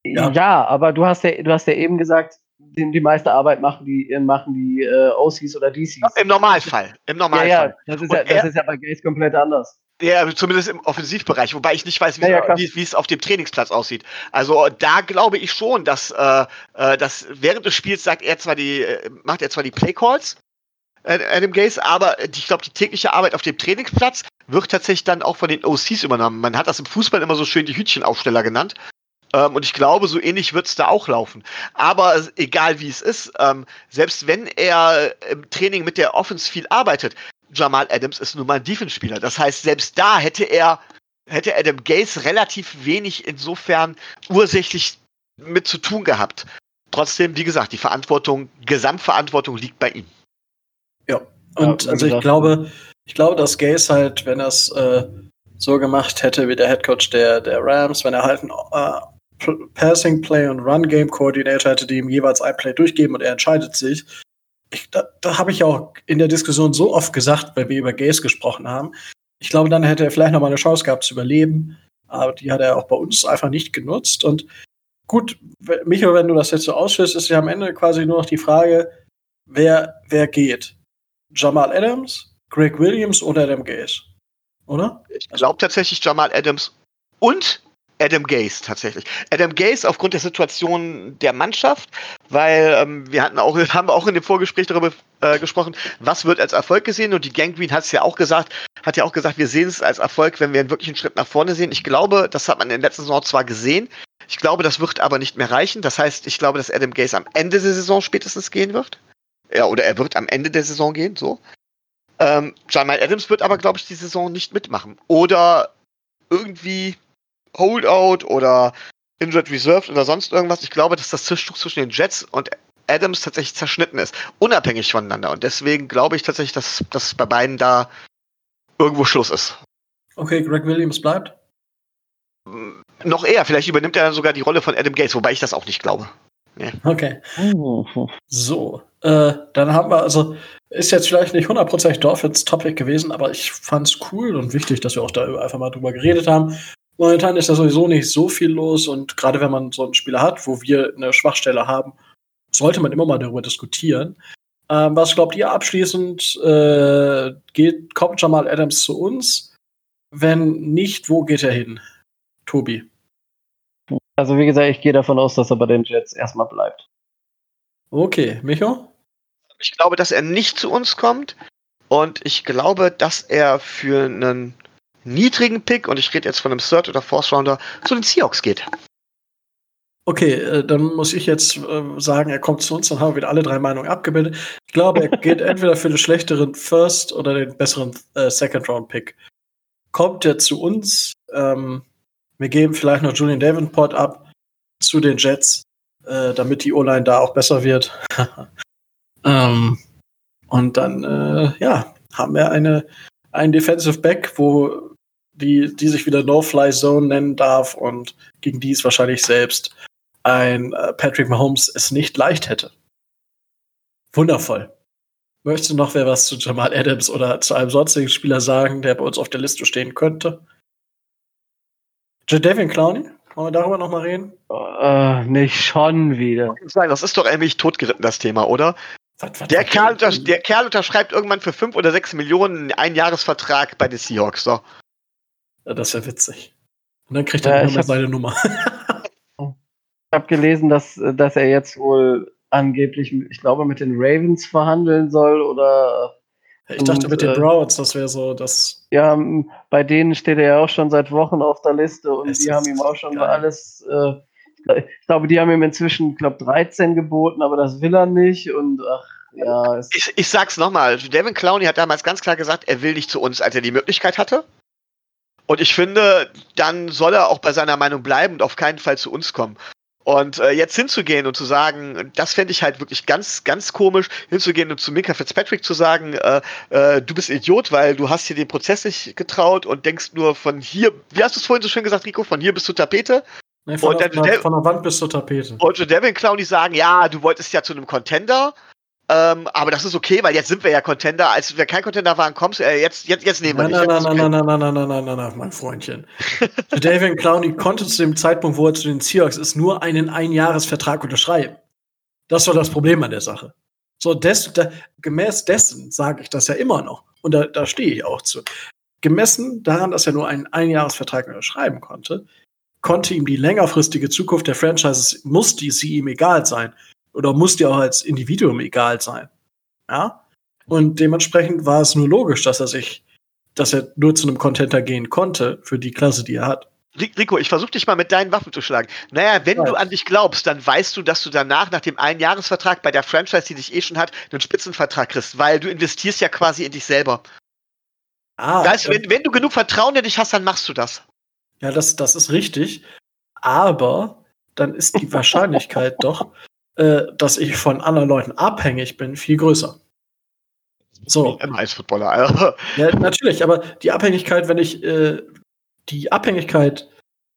Ja, Ja. aber du hast ja, du hast ja eben gesagt, die, die meiste Arbeit machen die, äh, machen die äh, OCs oder DCs. Im Normalfall. Im ja, Normalfall. ja, das ist ja, das ist ja bei Gaze komplett anders. Ja, zumindest im Offensivbereich, wobei ich nicht weiß, wie Ja, ja, wie, es auf dem Trainingsplatz aussieht. Also da glaube ich schon, dass, äh, äh, dass während des Spiels sagt er zwar die, äh, macht er zwar die Playcalls, äh, Adam Gaze, aber äh, ich glaube, die tägliche Arbeit auf dem Trainingsplatz wird tatsächlich dann auch von den OCs übernommen. Man hat das im Fußball immer so schön die Hütchenaufsteller genannt. Ähm, und ich glaube, so ähnlich wird es da auch laufen. Aber egal wie es ist, ähm, selbst wenn er im Training mit der Offense viel arbeitet, Jamal Adams ist nun mal ein Defense-Spieler. Das heißt, selbst da hätte er hätte Adam Gaze relativ wenig insofern ursächlich mit zu tun gehabt. Trotzdem, wie gesagt, die Verantwortung, Gesamtverantwortung liegt bei ihm. Ja, und Ja, also ich glaube, ich glaube, dass Gaze halt, wenn er es äh, so gemacht hätte wie der Headcoach der, der Rams, wenn er halt ein äh, Passing Play und Run Game Coordinator hätte, die ihm jeweils ein Play durchgeben und er entscheidet sich. Ich, da da habe ich auch in der Diskussion so oft gesagt, weil wir über Gaze gesprochen haben. Ich glaube, dann hätte er vielleicht noch mal eine Chance gehabt zu überleben. Aber die hat er auch bei uns einfach nicht genutzt. Und gut, Michael, wenn du das jetzt so ausführst, ist ja am Ende quasi nur noch die Frage, wer, wer geht. Jamal Adams, Greg Williams oder Adam Gaze? Oder? Ich glaube tatsächlich Jamal Adams und Adam Gaze tatsächlich. Adam Gaze aufgrund der Situation der Mannschaft, weil ähm, wir hatten auch, haben auch in dem Vorgespräch darüber äh, gesprochen, was wird als Erfolg gesehen und die Gangrene hat es ja auch gesagt, hat ja auch gesagt, wir sehen es als Erfolg, wenn wir einen wirklichen Schritt nach vorne sehen. Ich glaube, das hat man in der letzten Saison zwar gesehen, ich glaube, das wird aber nicht mehr reichen. Das heißt, ich glaube, dass Adam Gaze am Ende der Saison spätestens gehen wird. Ja, oder er wird am Ende der Saison gehen, so. Ähm, Jamal Adams wird aber, glaube ich, die Saison nicht mitmachen. Oder irgendwie Holdout oder Injured Reserved oder sonst irgendwas. Ich glaube, dass das Tischtuch zwischen den Jets und Adams tatsächlich zerschnitten ist, unabhängig voneinander. Und deswegen glaube ich tatsächlich, dass, dass bei beiden da irgendwo Schluss ist. Okay, Greg Williams bleibt. Mm, Noch eher, vielleicht übernimmt er dann sogar die Rolle von Adam Gates, wobei ich das auch nicht glaube. Okay. Mhm. So, äh, dann haben wir, also, ist jetzt vielleicht nicht 100% Dolphins Topic gewesen, aber ich fand's cool und wichtig, dass wir auch da einfach mal drüber geredet haben. Momentan ist da sowieso nicht so viel los und gerade wenn man so einen Spieler hat, wo wir eine Schwachstelle haben, sollte man immer mal darüber diskutieren. Ähm, was glaubt ihr abschließend? Äh, geht, kommt Jamal Adams zu uns? Wenn nicht, wo geht er hin? Tobi. Also wie gesagt, ich gehe davon aus, dass er bei den Jets erstmal bleibt. Okay, Micho? Ich glaube, dass er nicht zu uns kommt. Und ich glaube, dass er für einen niedrigen Pick, und ich rede jetzt von einem Third oder Fourth Rounder, zu den Seahawks geht. Okay, äh, dann muss ich jetzt äh, sagen, er kommt zu uns, dann haben wir wieder alle drei Meinungen abgebildet. Ich glaube, er geht entweder für den schlechteren First oder den besseren äh, Second-Round-Pick. Kommt er zu uns, ähm, wir geben vielleicht noch Julian Davenport ab zu den Jets, äh, damit die O-Line da auch besser wird. ähm, und dann, äh, ja, haben wir eine, einen Defensive Back, wo die, die sich wieder No-Fly-Zone nennen darf und gegen die es wahrscheinlich selbst ein äh, Patrick Mahomes es nicht leicht hätte. Wundervoll. Möchtest du noch wer was zu Jamal Adams oder zu einem sonstigen Spieler sagen, der bei uns auf der Liste stehen könnte? Jadavian Clowney? Wollen wir darüber noch mal reden? Äh, nicht schon wieder. Das ist doch eigentlich totgeritten, das Thema, oder? Was, was, Der Kerl, der Kerl unterschreibt irgendwann für 5 oder 6 Millionen einen Jahresvertrag bei den Seahawks. So. Ja, das wäre witzig. Und dann kriegt er Ja, ja, ich hab- seine Nummer. Ich habe gelesen, dass, dass er jetzt wohl angeblich, ich glaube, mit den Ravens verhandeln soll oder ich dachte Und, mit den äh, Browns, das wäre so das. ja, bei denen steht er ja auch schon seit Wochen auf der Liste und die ist haben ihm auch schon geil. alles, äh, ich glaube, die haben ihm inzwischen, glaube 13 geboten, aber das will er nicht und ach, ja, es, Ich, ich sag's nochmal, Devin Clowney hat damals ganz klar gesagt, er will nicht zu uns, als er die Möglichkeit hatte. Und ich finde, dann soll er auch bei seiner Meinung bleiben und auf keinen Fall zu uns kommen. Und äh, jetzt hinzugehen und zu sagen, das fände ich halt wirklich ganz, ganz komisch, hinzugehen und zu Mika Fitzpatrick zu sagen, äh, äh, du bist Idiot, weil du hast hier den Prozess nicht getraut und denkst nur von hier, wie hast du es vorhin so schön gesagt, Rico, von hier bis zur Tapete? Nee, von, Und der, von der Wand bis zur Tapete. Und zu Devin Clowney sagen, ja, du wolltest ja zu einem Contender, ähm, aber das ist okay, weil jetzt sind wir ja Contender. Als wir kein Contender waren, kommst äh, jetzt, jetzt, jetzt nehmen wir Nein, dich. nein, nein, nein, nein, nein, nein, nein, nein, nein, nein, mein Freundchen. David Clowney konnte zu dem Zeitpunkt, wo er zu den Seahawks ist, nur einen Einjahresvertrag unterschreiben. Das war das Problem an der Sache. So, des, da, gemäß dessen sage ich das ja immer noch. Und da, da stehe ich auch zu. Gemessen daran, dass er nur einen Einjahresvertrag unterschreiben konnte, konnte ihm die längerfristige Zukunft der Franchises, muss die sie ihm egal sein. Oder muss die auch als Individuum egal sein. Ja? Und dementsprechend war es nur logisch, dass er sich, dass er nur zu einem Contenter gehen konnte für die Klasse, die er hat. Ri- Rico, ich versuche dich mal mit deinen Waffen zu schlagen. Naja, wenn Weiß. du an dich glaubst, dann weißt du, dass du danach, nach dem Einjahresvertrag bei der Franchise, die dich eh schon hat, einen Spitzenvertrag kriegst, weil du investierst ja quasi in dich selber. Ah, Das heißt, wenn, wenn du genug Vertrauen in dich hast, dann machst du das. Ja, das, das ist richtig. Aber dann ist die Wahrscheinlichkeit doch, äh, dass ich von anderen Leuten abhängig bin, viel größer. So. Als Footballer. Also. Ja, natürlich, aber die Abhängigkeit, wenn ich äh, die Abhängigkeit,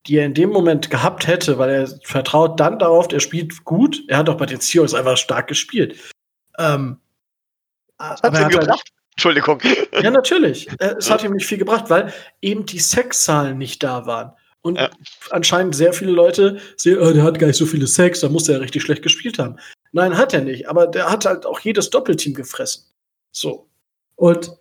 die er in dem Moment gehabt hätte, weil er vertraut dann darauf, er spielt gut. Er hat auch bei den Seahawks einfach stark gespielt. Ähm, Was hat ihm gebracht? Halt, Entschuldigung. Ja, natürlich. Äh, es hat ihm nicht viel gebracht, weil eben die Sexzahlen nicht da waren. Und ja. anscheinend sehr viele Leute sehen, oh, der hat gar nicht so viele Sex, da muss er ja richtig schlecht gespielt haben. Nein, hat er nicht. Aber der hat halt auch jedes Doppelteam gefressen. So. Und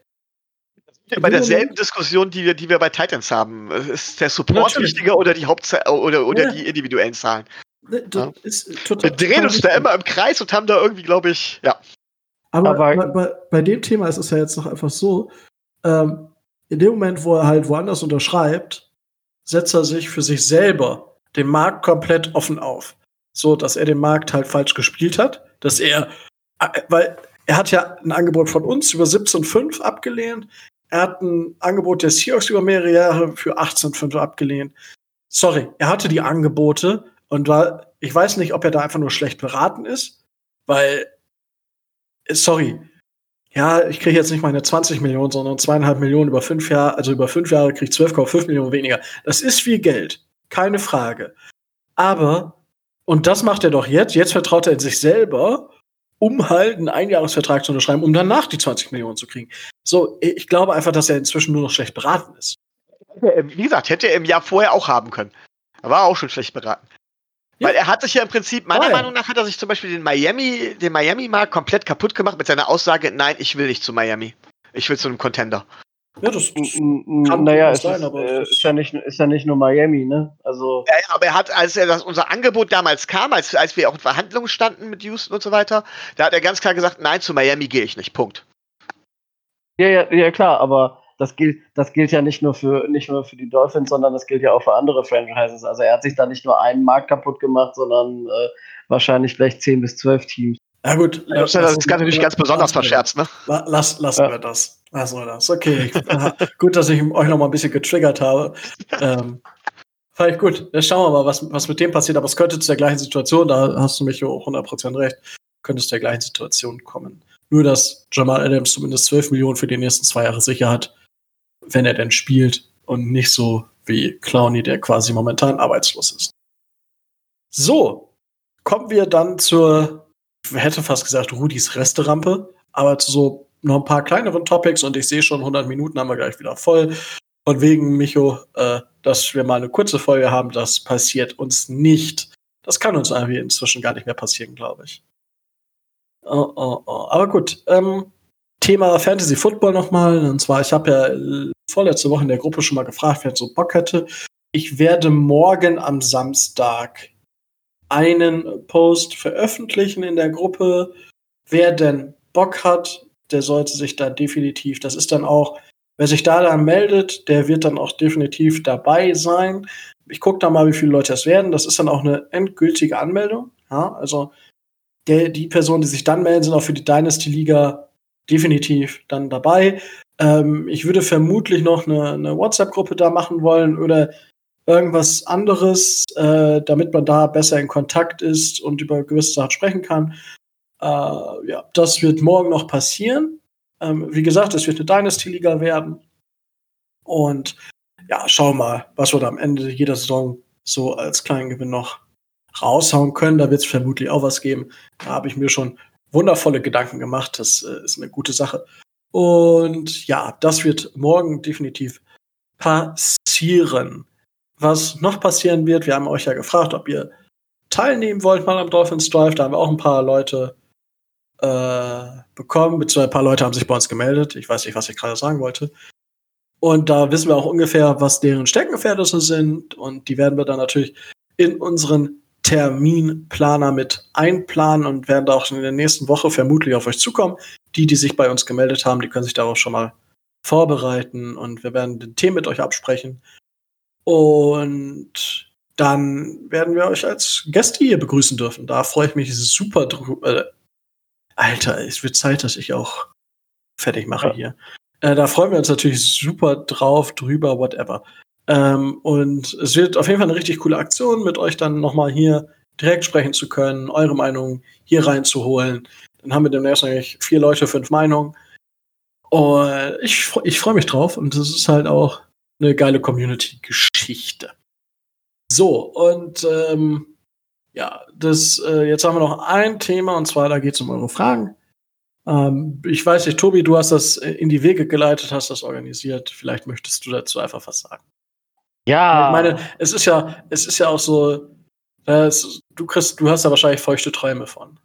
bei derselben Diskussion, die wir, die wir bei Titans haben. Ist der Support Natürlich. wichtiger oder die Hauptzahl oder, oder ja. die individuellen Zahlen? Ne, ja. wir drehen uns da immer im Kreis und haben da irgendwie, glaube ich, ja. Aber, Aber bei, bei, dem Thema ist es ja jetzt noch einfach so, ähm, in dem Moment, wo er halt woanders unterschreibt, setzt er sich für sich selber den Markt komplett offen auf. So, dass er den Markt halt falsch gespielt hat, dass er, weil er hat ja ein Angebot von uns über 17,5 abgelehnt. Er hat ein Angebot der Seahawks über mehrere Jahre für 18,5 abgelehnt. Sorry, er hatte die Angebote und war, ich weiß nicht, ob er da einfach nur schlecht beraten ist, weil, sorry, ja, ich kriege jetzt nicht meine 20 Millionen, sondern zweieinhalb Millionen über fünf Jahre, also über fünf Jahre kriege ich 12,5 Millionen weniger. Das ist viel Geld, keine Frage. Aber, und das macht er doch jetzt, jetzt vertraut er in sich selber um halt einen Einjahresvertrag zu unterschreiben, um danach die 20 Millionen zu kriegen. So, ich glaube einfach, dass er inzwischen nur noch schlecht beraten ist. Wie gesagt, hätte er im Jahr vorher auch haben können. Er war auch schon schlecht beraten. Ja. Weil er hat sich ja im Prinzip, meiner nein. Meinung nach, hat er sich zum Beispiel den Miami, den Miami-Markt komplett kaputt gemacht mit seiner Aussage, nein, ich will nicht zu Miami. Ich will zu einem Contender. Ja, das, das kann naja, es sein, ist, aber äh, ist, ja nicht, ist ja nicht nur Miami, ne? Also ja, ja, aber er hat, als er das, unser Angebot damals kam, als, als wir auch in Verhandlungen standen mit Houston und so weiter, da hat er ganz klar gesagt, nein, zu Miami gehe ich nicht. Punkt. Ja, ja, ja, klar, aber das gilt, das gilt ja nicht nur für nicht nur für die Dolphins, sondern das gilt ja auch für andere Franchises. Also er hat sich da nicht nur einen Markt kaputt gemacht, sondern äh, wahrscheinlich vielleicht 10 bis 12 Teams. Ja gut, das, das ist natürlich ganz besonders verscherzt, ne? Lass, lassen ja. wir das. Lassen wir das. Okay. gut, dass ich euch noch mal ein bisschen getriggert habe. ähm, Vielleicht gut. Jetzt schauen wir mal, was, was mit dem passiert. Aber es könnte zu der gleichen Situation, da hast du mich auch 100% recht, könnte es zu der gleichen Situation kommen. Nur, dass Jamal Adams zumindest 12 Millionen für die nächsten zwei Jahre sicher hat, wenn er denn spielt und nicht so wie Clowny, der quasi momentan arbeitslos ist. So, kommen wir dann zur hätte fast gesagt Rudis Resterampe, aber zu so noch ein paar kleineren Topics und ich sehe schon 100 Minuten haben wir gleich wieder voll. Und wegen Micho, äh, dass wir mal eine kurze Folge haben, das passiert uns nicht. Das kann uns irgendwie inzwischen gar nicht mehr passieren, glaube ich. Oh, oh, oh. Aber gut, ähm, Thema Fantasy Football nochmal. Und zwar, ich habe ja vorletzte Woche in der Gruppe schon mal gefragt, wer so Bock hätte. Ich werde morgen am Samstag einen Post veröffentlichen in der Gruppe. Wer denn Bock hat, der sollte sich da definitiv, das ist dann auch, wer sich da dann meldet, der wird dann auch definitiv dabei sein. Ich gucke da mal, wie viele Leute es werden. Das ist dann auch eine endgültige Anmeldung. Ja, also der, die Personen, die sich dann melden, sind auch für die Dynasty-Liga definitiv dann dabei. Ähm, ich würde vermutlich noch eine, eine WhatsApp-Gruppe da machen wollen oder irgendwas anderes, äh, damit man da besser in Kontakt ist und über gewisse Sachen sprechen kann. Äh, ja, das wird morgen noch passieren. Ähm, wie gesagt, es wird eine Dynasty-Liga werden. Und ja, schauen wir mal, was wir da am Ende jeder Saison so als kleinen Gewinn noch raushauen können. Da wird es vermutlich auch was geben. Da habe ich mir schon wundervolle Gedanken gemacht. Das äh, ist eine gute Sache. Und ja, das wird morgen definitiv passieren was noch passieren wird. Wir haben euch ja gefragt, ob ihr teilnehmen wollt mal am Dolphins Drive. Da haben wir auch ein paar Leute äh, bekommen, beziehungsweise ein paar Leute haben sich bei uns gemeldet. Ich weiß nicht, was ich gerade sagen wollte. Und da wissen wir auch ungefähr, was deren Steckenpferde sind. Und die werden wir dann natürlich in unseren Terminplaner mit einplanen und werden da auch in der nächsten Woche vermutlich auf euch zukommen. Die, die sich bei uns gemeldet haben, die können sich darauf schon mal vorbereiten und wir werden den Themen mit euch absprechen. Und dann werden wir euch als Gäste hier begrüßen dürfen. Da freue ich mich super drüber. Äh, Alter, es wird Zeit, dass ich auch fertig mache ja. hier. Äh, da freuen wir uns natürlich super drauf, drüber, whatever. Ähm, und es wird auf jeden Fall eine richtig coole Aktion, mit euch dann nochmal hier direkt sprechen zu können, eure Meinung hier reinzuholen. Dann haben wir demnächst eigentlich vier Leute, fünf Meinungen. Und ich, ich freue mich drauf und das ist halt auch eine geile Community-Geschichte. So, und ähm, ja, das, äh, jetzt haben wir noch ein Thema und zwar, da geht es um eure Fragen. Ähm, ich weiß nicht, Tobi, du hast das in die Wege geleitet, hast das organisiert. Vielleicht möchtest du dazu einfach was sagen. Ja. Ich meine, es ist ja, es ist ja auch so, es, du kriegst, du hast da wahrscheinlich feuchte Träume von.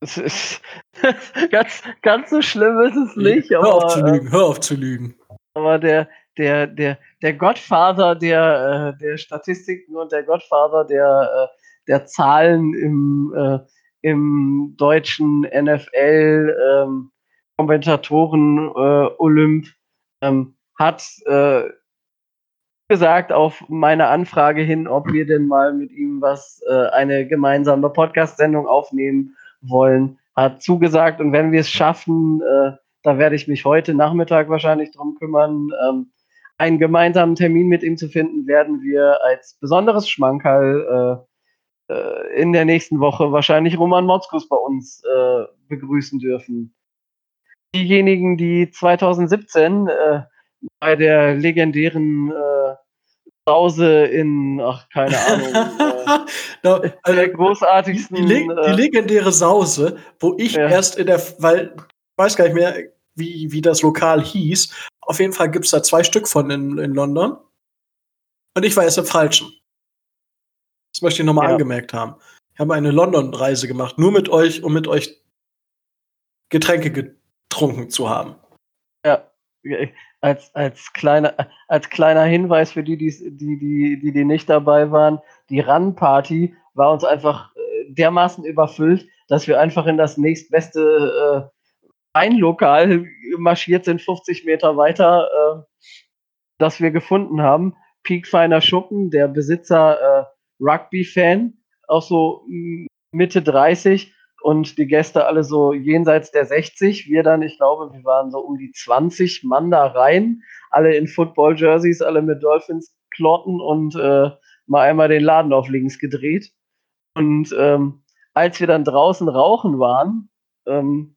Es ist ganz, ganz so schlimm ist es nicht. Hör aber, auf zu lügen, hör auf zu lügen. Aber der, der, der, der Gottvater der, äh, der Statistiken und der Gottvater der, äh, der Zahlen im, äh, im deutschen NFL ähm, Kommentatoren äh, Olymp ähm, hat äh, gesagt auf meine Anfrage hin, ob wir denn mal mit ihm was äh, eine gemeinsame Podcast-Sendung aufnehmen wollen, hat zugesagt und wenn wir es schaffen, äh, da werde ich mich heute Nachmittag wahrscheinlich drum kümmern, ähm, einen gemeinsamen Termin mit ihm zu finden, werden wir als besonderes Schmankerl äh, äh, in der nächsten Woche wahrscheinlich Roman Motzkus bei uns äh, begrüßen dürfen. Diejenigen, die 2017 äh, bei der legendären äh, Sause in, ach, keine Ahnung, äh, no, der also, großartigsten. die, leg die äh, legendäre Sause, wo ich Ja. erst in der, weil, ich weiß gar nicht mehr, wie, wie das Lokal hieß. Auf jeden Fall gibt es da zwei Stück von in, in London. Und ich war erst im Falschen. Das möchte ich nochmal Ja. angemerkt haben. Ich habe eine London-Reise gemacht, nur mit euch, um mit euch Getränke getrunken zu haben. Ja, als, als, kleiner, als kleiner Hinweis für die, die, die, die, die nicht dabei waren, die Run-Party war uns einfach äh, dermaßen überfüllt, dass wir einfach in das nächstbeste äh, marschiert sind, 50 Meter weiter, äh, das wir gefunden haben. Piekfeiner Schuppen, der Besitzer äh, Rugby-Fan, auch so Mitte 30 und die Gäste alle so jenseits der 60. Wir dann, ich glaube, wir waren so um die 20 Mann da rein, alle in Football-Jerseys, alle mit Dolphins-Klotten und äh, mal einmal den Laden auf links gedreht. Und ähm, als wir dann draußen rauchen waren, ähm,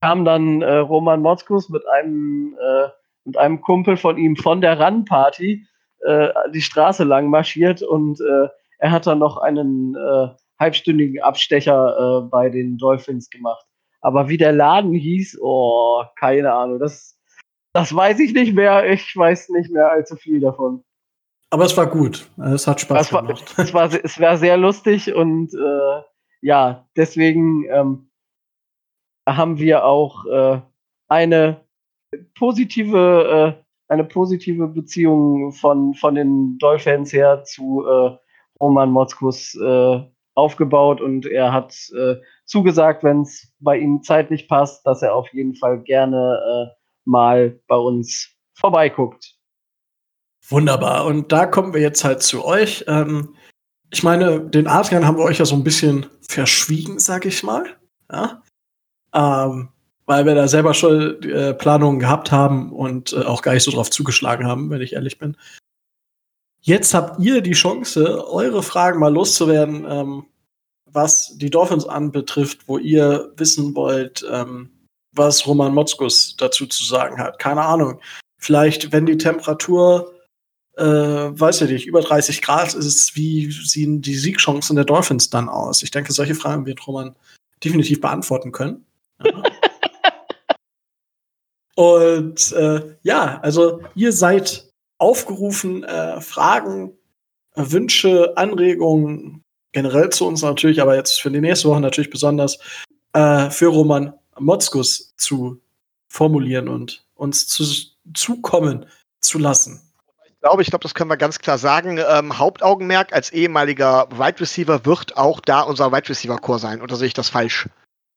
kam dann äh, Roman Motzkus mit einem, äh, mit einem Kumpel von ihm von der Run-Party äh, die Straße lang marschiert und äh, er hat dann noch einen äh, halbstündigen Abstecher äh, bei den Dolphins gemacht. Aber wie der Laden hieß, oh, keine Ahnung, das, das weiß ich nicht mehr. Ich weiß nicht mehr allzu viel davon. Aber es war gut. Es hat Spaß Es war, gemacht. es war, es war sehr lustig und äh, ja, deswegen ähm, haben wir auch äh, eine positive, äh, eine positive Beziehung von, von den Dolphins her zu äh, Roman Motzkus äh, aufgebaut und er hat äh, zugesagt, wenn es bei ihm zeitlich passt, dass er auf jeden Fall gerne äh, mal bei uns vorbeiguckt. Wunderbar. Und da kommen wir jetzt halt zu euch. Ähm, ich meine, den Adrian haben wir euch ja so ein bisschen verschwiegen, sag ich mal. Ja? Ähm, weil wir da selber schon äh, Planungen gehabt haben und äh, auch gar nicht so drauf zugeschlagen haben, wenn ich ehrlich bin. Jetzt habt ihr die Chance, eure Fragen mal loszuwerden, ähm, was die Dolphins anbetrifft, wo ihr wissen wollt, ähm, was Roman Motzkus dazu zu sagen hat. Keine Ahnung. Vielleicht, wenn die Temperatur, äh, weiß ich nicht, über 30 Grad ist, wie sehen die Siegchancen der Dolphins dann aus? Ich denke, solche Fragen wird Roman definitiv beantworten können. Ja. Und äh, ja, also ihr seid aufgerufen, äh, Fragen, äh, Wünsche, Anregungen generell zu uns natürlich, aber jetzt für die nächste Woche natürlich besonders äh, für Roman Motzkus zu formulieren und uns zu, zukommen zu lassen. Ich glaube, ich glaube, das können wir ganz klar sagen. Ähm, Hauptaugenmerk als ehemaliger Wide Receiver wird auch da unser Wide Receiver Core sein. Oder sehe ich das falsch?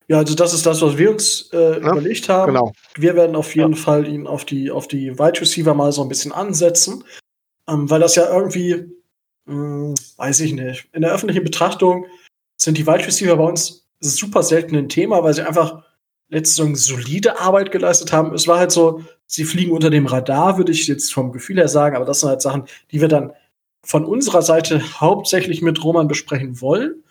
Ja, also das ist das, was wir uns äh, Ja, überlegt haben. Genau. Wir werden auf jeden Fall ihn auf die, auf die Wide Receiver mal so ein bisschen ansetzen, ähm, weil das ja irgendwie, mh, weiß ich nicht, in der öffentlichen Betrachtung sind die Wide Receiver bei uns super selten ein Thema, weil sie einfach letzte Saison solide Arbeit geleistet haben. Es war halt so, sie fliegen unter dem Radar, würde ich jetzt vom Gefühl her sagen, aber das sind halt Sachen, die wir dann von unserer Seite hauptsächlich mit Roman besprechen wollen.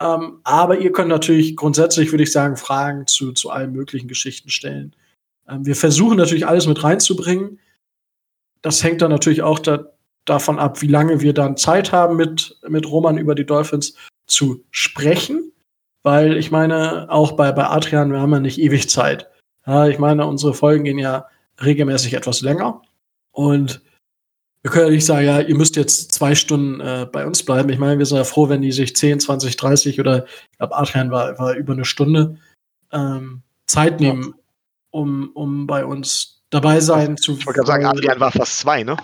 Ähm, aber ihr könnt natürlich grundsätzlich, würde ich sagen, Fragen zu, zu allen möglichen Geschichten stellen. Ähm, wir versuchen natürlich alles mit reinzubringen. Das hängt dann natürlich auch da, davon ab, wie lange wir dann Zeit haben, mit, mit Roman über die Dolphins zu sprechen. Weil ich meine, auch bei, bei Adrian, wir haben ja nicht ewig Zeit. Ja, ich meine, unsere Folgen gehen ja regelmäßig etwas länger. Und wir können ja nicht sagen, ja, ihr müsst jetzt zwei Stunden äh, bei uns bleiben. Ich meine, wir sind ja froh, wenn die sich 10, 20, 30 oder ich glaube, Adrian war, war über eine Stunde ähm, Zeit nehmen, um, um bei uns dabei sein zu. Ich wollte gerade sagen, Adrian war fast zwei, ne?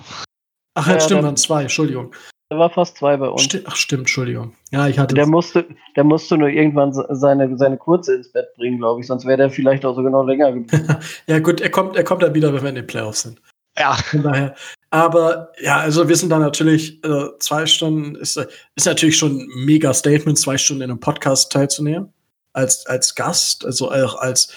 Ach, ja, stimmt, waren zwei, Entschuldigung. Er war fast zwei bei uns. Sti ach, stimmt, Entschuldigung. Ja, ich hatte. Der musste, der musste nur irgendwann seine, seine Kurze ins Bett bringen, glaube ich, sonst wäre der vielleicht auch sogar noch länger geblieben. ja, gut, er kommt, er kommt dann wieder, wenn wir in den Playoffs sind. Ja. Von daher. Aber ja, also wir sind da natürlich, äh, zwei Stunden ist, ist natürlich schon ein mega Statement, zwei Stunden in einem Podcast teilzunehmen. Als, als Gast, also auch als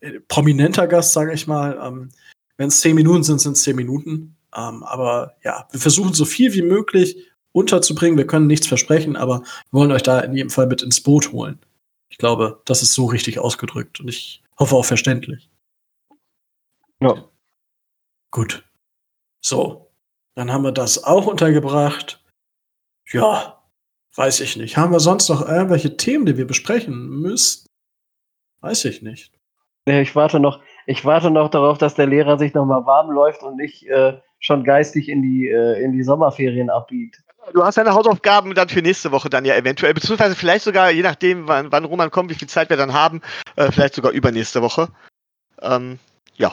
äh, prominenter Gast, sage ich mal. Ähm, Wenn es zehn Minuten sind, sind es zehn Minuten. Ähm, aber ja, wir versuchen so viel wie möglich unterzubringen. Wir können nichts versprechen, aber wir wollen euch da in jedem Fall mit ins Boot holen. Ich glaube, das ist so richtig ausgedrückt und ich hoffe auch verständlich. Ja. Gut. So. Dann haben wir das auch untergebracht. Ja, weiß ich nicht. Haben wir sonst noch irgendwelche Themen, die wir besprechen müssen? Weiß ich nicht. Ich warte noch, ich warte noch darauf, dass der Lehrer sich noch mal warm läuft und nicht äh, schon geistig in die, äh, in die Sommerferien abbiegt. Du hast deine Hausaufgaben dann für nächste Woche dann ja eventuell, beziehungsweise vielleicht sogar, je nachdem, wann, wann Roman kommt, wie viel Zeit wir dann haben, äh, vielleicht sogar übernächste Woche. Ähm, ja.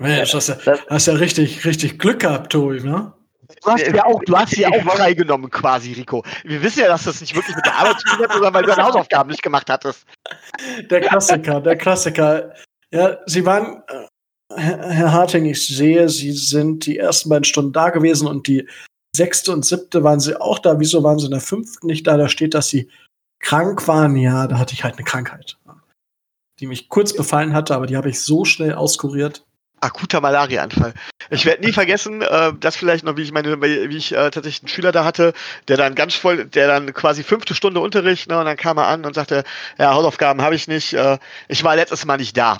Mensch, hast ja, hast ja richtig, richtig Glück gehabt, Tobi, ne? Du hast ja auch, du hast ja auch freigenommen quasi, Rico. Wir wissen ja, dass das nicht wirklich mit der Arbeit zu tun hat, sondern weil du deine Hausaufgaben nicht gemacht hattest. Der Klassiker, der Klassiker. Ja, Sie waren, äh, Herr Harting, ich sehe, Sie sind die ersten beiden Stunden da gewesen und die sechste und siebte waren Sie auch da. Wieso waren Sie in der fünften nicht da? Da steht, dass Sie krank waren. Ja, da hatte ich halt eine Krankheit, die mich kurz befallen hatte, aber die habe ich so schnell auskuriert akuter Malariaanfall. Ich werde nie vergessen, äh, das vielleicht noch, wie ich meine, wie ich äh, tatsächlich einen Schüler da hatte, der dann ganz voll, der dann quasi fünfte Stunde Unterricht, ne, und dann kam er an und sagte, ja, Hausaufgaben habe ich nicht, äh, ich war letztes Mal nicht da.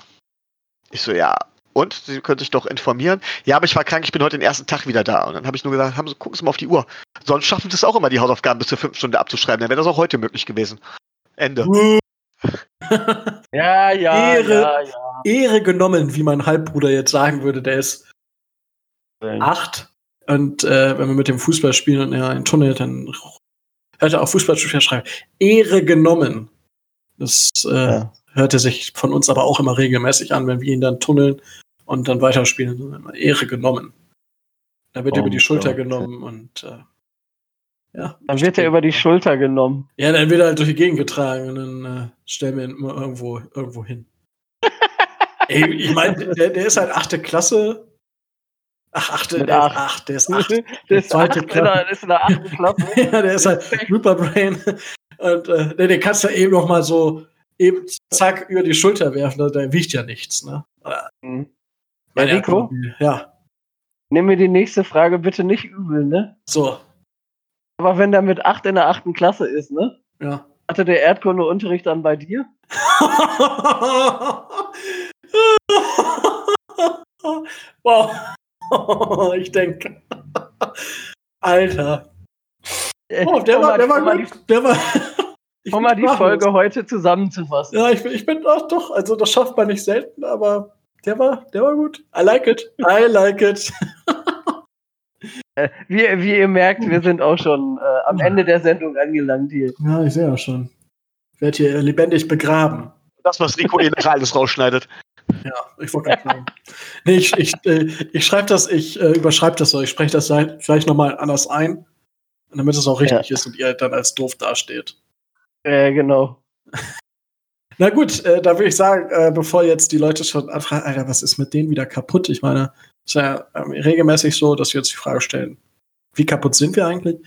Ich so, ja, und? Sie können sich doch informieren. Ja, aber ich war krank, ich bin heute den ersten Tag wieder da. Und dann habe ich nur gesagt, haben Sie, gucken Sie mal auf die Uhr. Sonst schaffen Sie es auch immer, die Hausaufgaben bis zur fünften Stunde abzuschreiben. Dann wäre das auch heute möglich gewesen. Ende. ja, ja, Ehre, ja, ja. Ehre genommen, wie mein Halbbruder jetzt sagen würde, der ist acht. Und äh, wenn wir mit dem Fußball spielen und er einen Tunnel, dann hört er auch Fußballspieler schreiben. Ehre genommen. Das äh, ja. hört er sich von uns aber auch immer regelmäßig an, wenn wir ihn dann tunneln und dann weiterspielen. Ehre genommen. Da wird oh, über die Schulter okay. genommen und äh, ja. Dann wird er über die Schulter genommen. Ja, dann wird er halt durch die Gegend getragen und dann äh, stellen wir ihn immer irgendwo, irgendwo hin. Ey, ich meine, der, der, ist halt achte Klasse. Ach, achte, der, acht. ach, der ist acht. der ist, zweite acht, Klasse. ist in der achten Klasse. ja, der ist halt Brain. Und äh, den kannst du eben noch mal so eben zack über die Schulter werfen, der wiegt ja nichts, ne? Mhm. Ja, Nico? Ja. Nimm mir die nächste Frage bitte nicht übel, ne? So. Aber wenn der mit 8 in der 8. Klasse ist, ne? Ja. Hatte der Erdkundeunterricht dann bei dir? wow. ich denke. Alter. Äh, oh, der, war, der war gut. Der war. Ich um mal die Folge heute zusammenzufassen. Ja, ich bin, ich bin auch doch, also das schafft man nicht selten, aber der war, der war gut. I like it. I like it. Äh, wie, wie ihr merkt, wir sind auch schon äh, am Ende der Sendung angelangt hier. Ja, ich sehe auch schon. Ich werde hier lebendig begraben. Das, was Rico eh alles rausschneidet. Ja, ich wollte gerade sagen. nee, ich, ich, äh, ich schreibe das, ich äh, überschreibe das so, ich spreche das gleich nochmal anders ein, damit es auch richtig ja. ist und ihr dann als doof dasteht. Äh, genau. Na gut, äh, da würde ich sagen, äh, bevor jetzt die Leute schon anfragen, Alter, was ist mit denen wieder kaputt? Ich meine, ist ja ähm, regelmäßig so, dass wir uns die Frage stellen, wie kaputt sind wir eigentlich?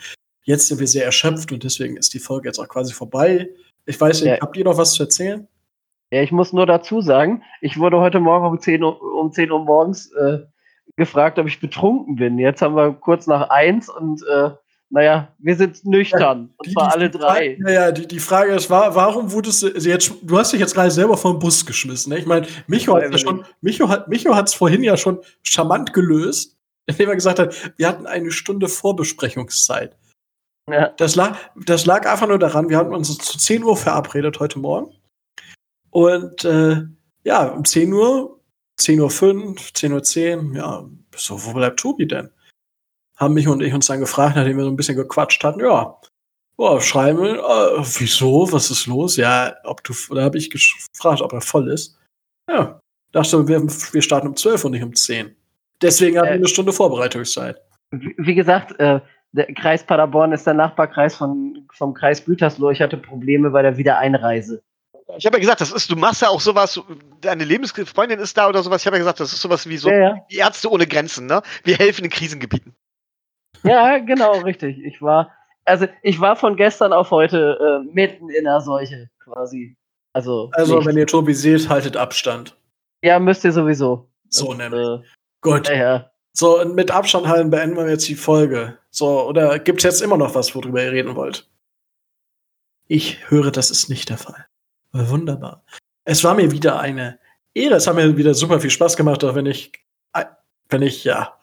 Jetzt sind wir sehr erschöpft und deswegen ist die Folge jetzt auch quasi vorbei. Ich weiß nicht, ja. habt ihr noch was zu erzählen? Ja, ich muss nur dazu sagen, ich wurde heute Morgen um 10 Uhr, um 10 Uhr morgens äh, gefragt, ob ich betrunken bin. Jetzt haben wir kurz nach eins und äh, naja, wir sind nüchtern. Ja, und zwar alle drei. Naja, die, die Frage ist, war, warum wurdest du also jetzt, du hast dich jetzt gerade selber vom Bus geschmissen. Ne? Ich meine, Micho hat ja schon, Micho hat Micho es vorhin ja schon charmant gelöst, indem er gesagt hat, wir hatten eine Stunde Vorbesprechungszeit. Ja. Das, lag, das lag einfach nur daran, wir hatten uns zu 10 Uhr verabredet heute Morgen. Und äh, ja, um 10 Uhr, 10 Uhr 5, 10 Uhr 10, ja, so, wo bleibt Tobi denn? Haben mich und ich uns dann gefragt, nachdem wir so ein bisschen gequatscht hatten, ja, oh, schreiben, äh, wieso, was ist los? Ja, ob du, da habe ich gefragt, ob er voll ist. Ja, dachte, wir, wir starten um 12 und nicht um 10. Deswegen haben wir äh, eine Stunde Vorbereitungszeit. Wie, wie gesagt, äh, der Kreis Paderborn ist der Nachbarkreis von, vom Kreis Gütersloh. Ich hatte Probleme bei der Wiedereinreise. Ich habe ja gesagt, das ist, du machst ja auch sowas, deine Lebensfreundin ist da oder sowas. Ich habe ja gesagt, das ist sowas wie so ja, ja. die Ärzte ohne Grenzen, ne? Wir helfen in Krisengebieten. Ja, genau, richtig. Ich war, also ich war von gestern auf heute äh, mitten in der Seuche quasi. Also, also nicht. wenn ihr Tobi seht, haltet Abstand. Ja, müsst ihr sowieso. So das, nämlich. Äh, Gut. Ja, ja. So, und mit Abstand halten beenden wir jetzt die Folge. So, oder gibt es jetzt immer noch was, worüber ihr reden wollt? Ich höre, das ist nicht der Fall. Wunderbar. Es war mir wieder eine Ehre. Es hat mir wieder super viel Spaß gemacht, auch wenn ich, wenn ich, ja,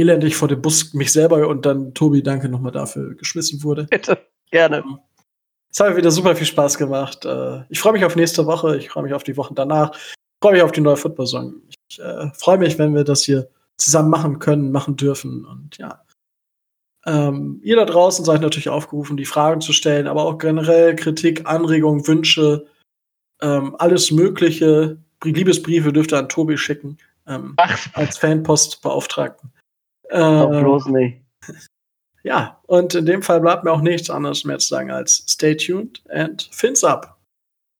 elendig vor dem Bus mich selber und dann Tobi, danke nochmal dafür, geschmissen wurde. Bitte, gerne. Es hat mir wieder super viel Spaß gemacht. Äh, ich freue mich auf nächste Woche. Ich freue mich auf die Wochen danach. Ich freue mich auf die neue Football-Song. Ich äh, freue mich, wenn wir das hier zusammen machen können, machen dürfen. Und ja. Ähm, ihr da draußen seid natürlich aufgerufen, die Fragen zu stellen, aber auch generell Kritik, Anregungen, Wünsche, ähm, alles Mögliche. Liebesbriefe dürft ihr an Tobi schicken. Ähm, als Fanpostbeauftragten. Äh, bloß nicht. Ja, und in dem Fall bleibt mir auch nichts anderes mehr zu sagen als stay tuned and fins up.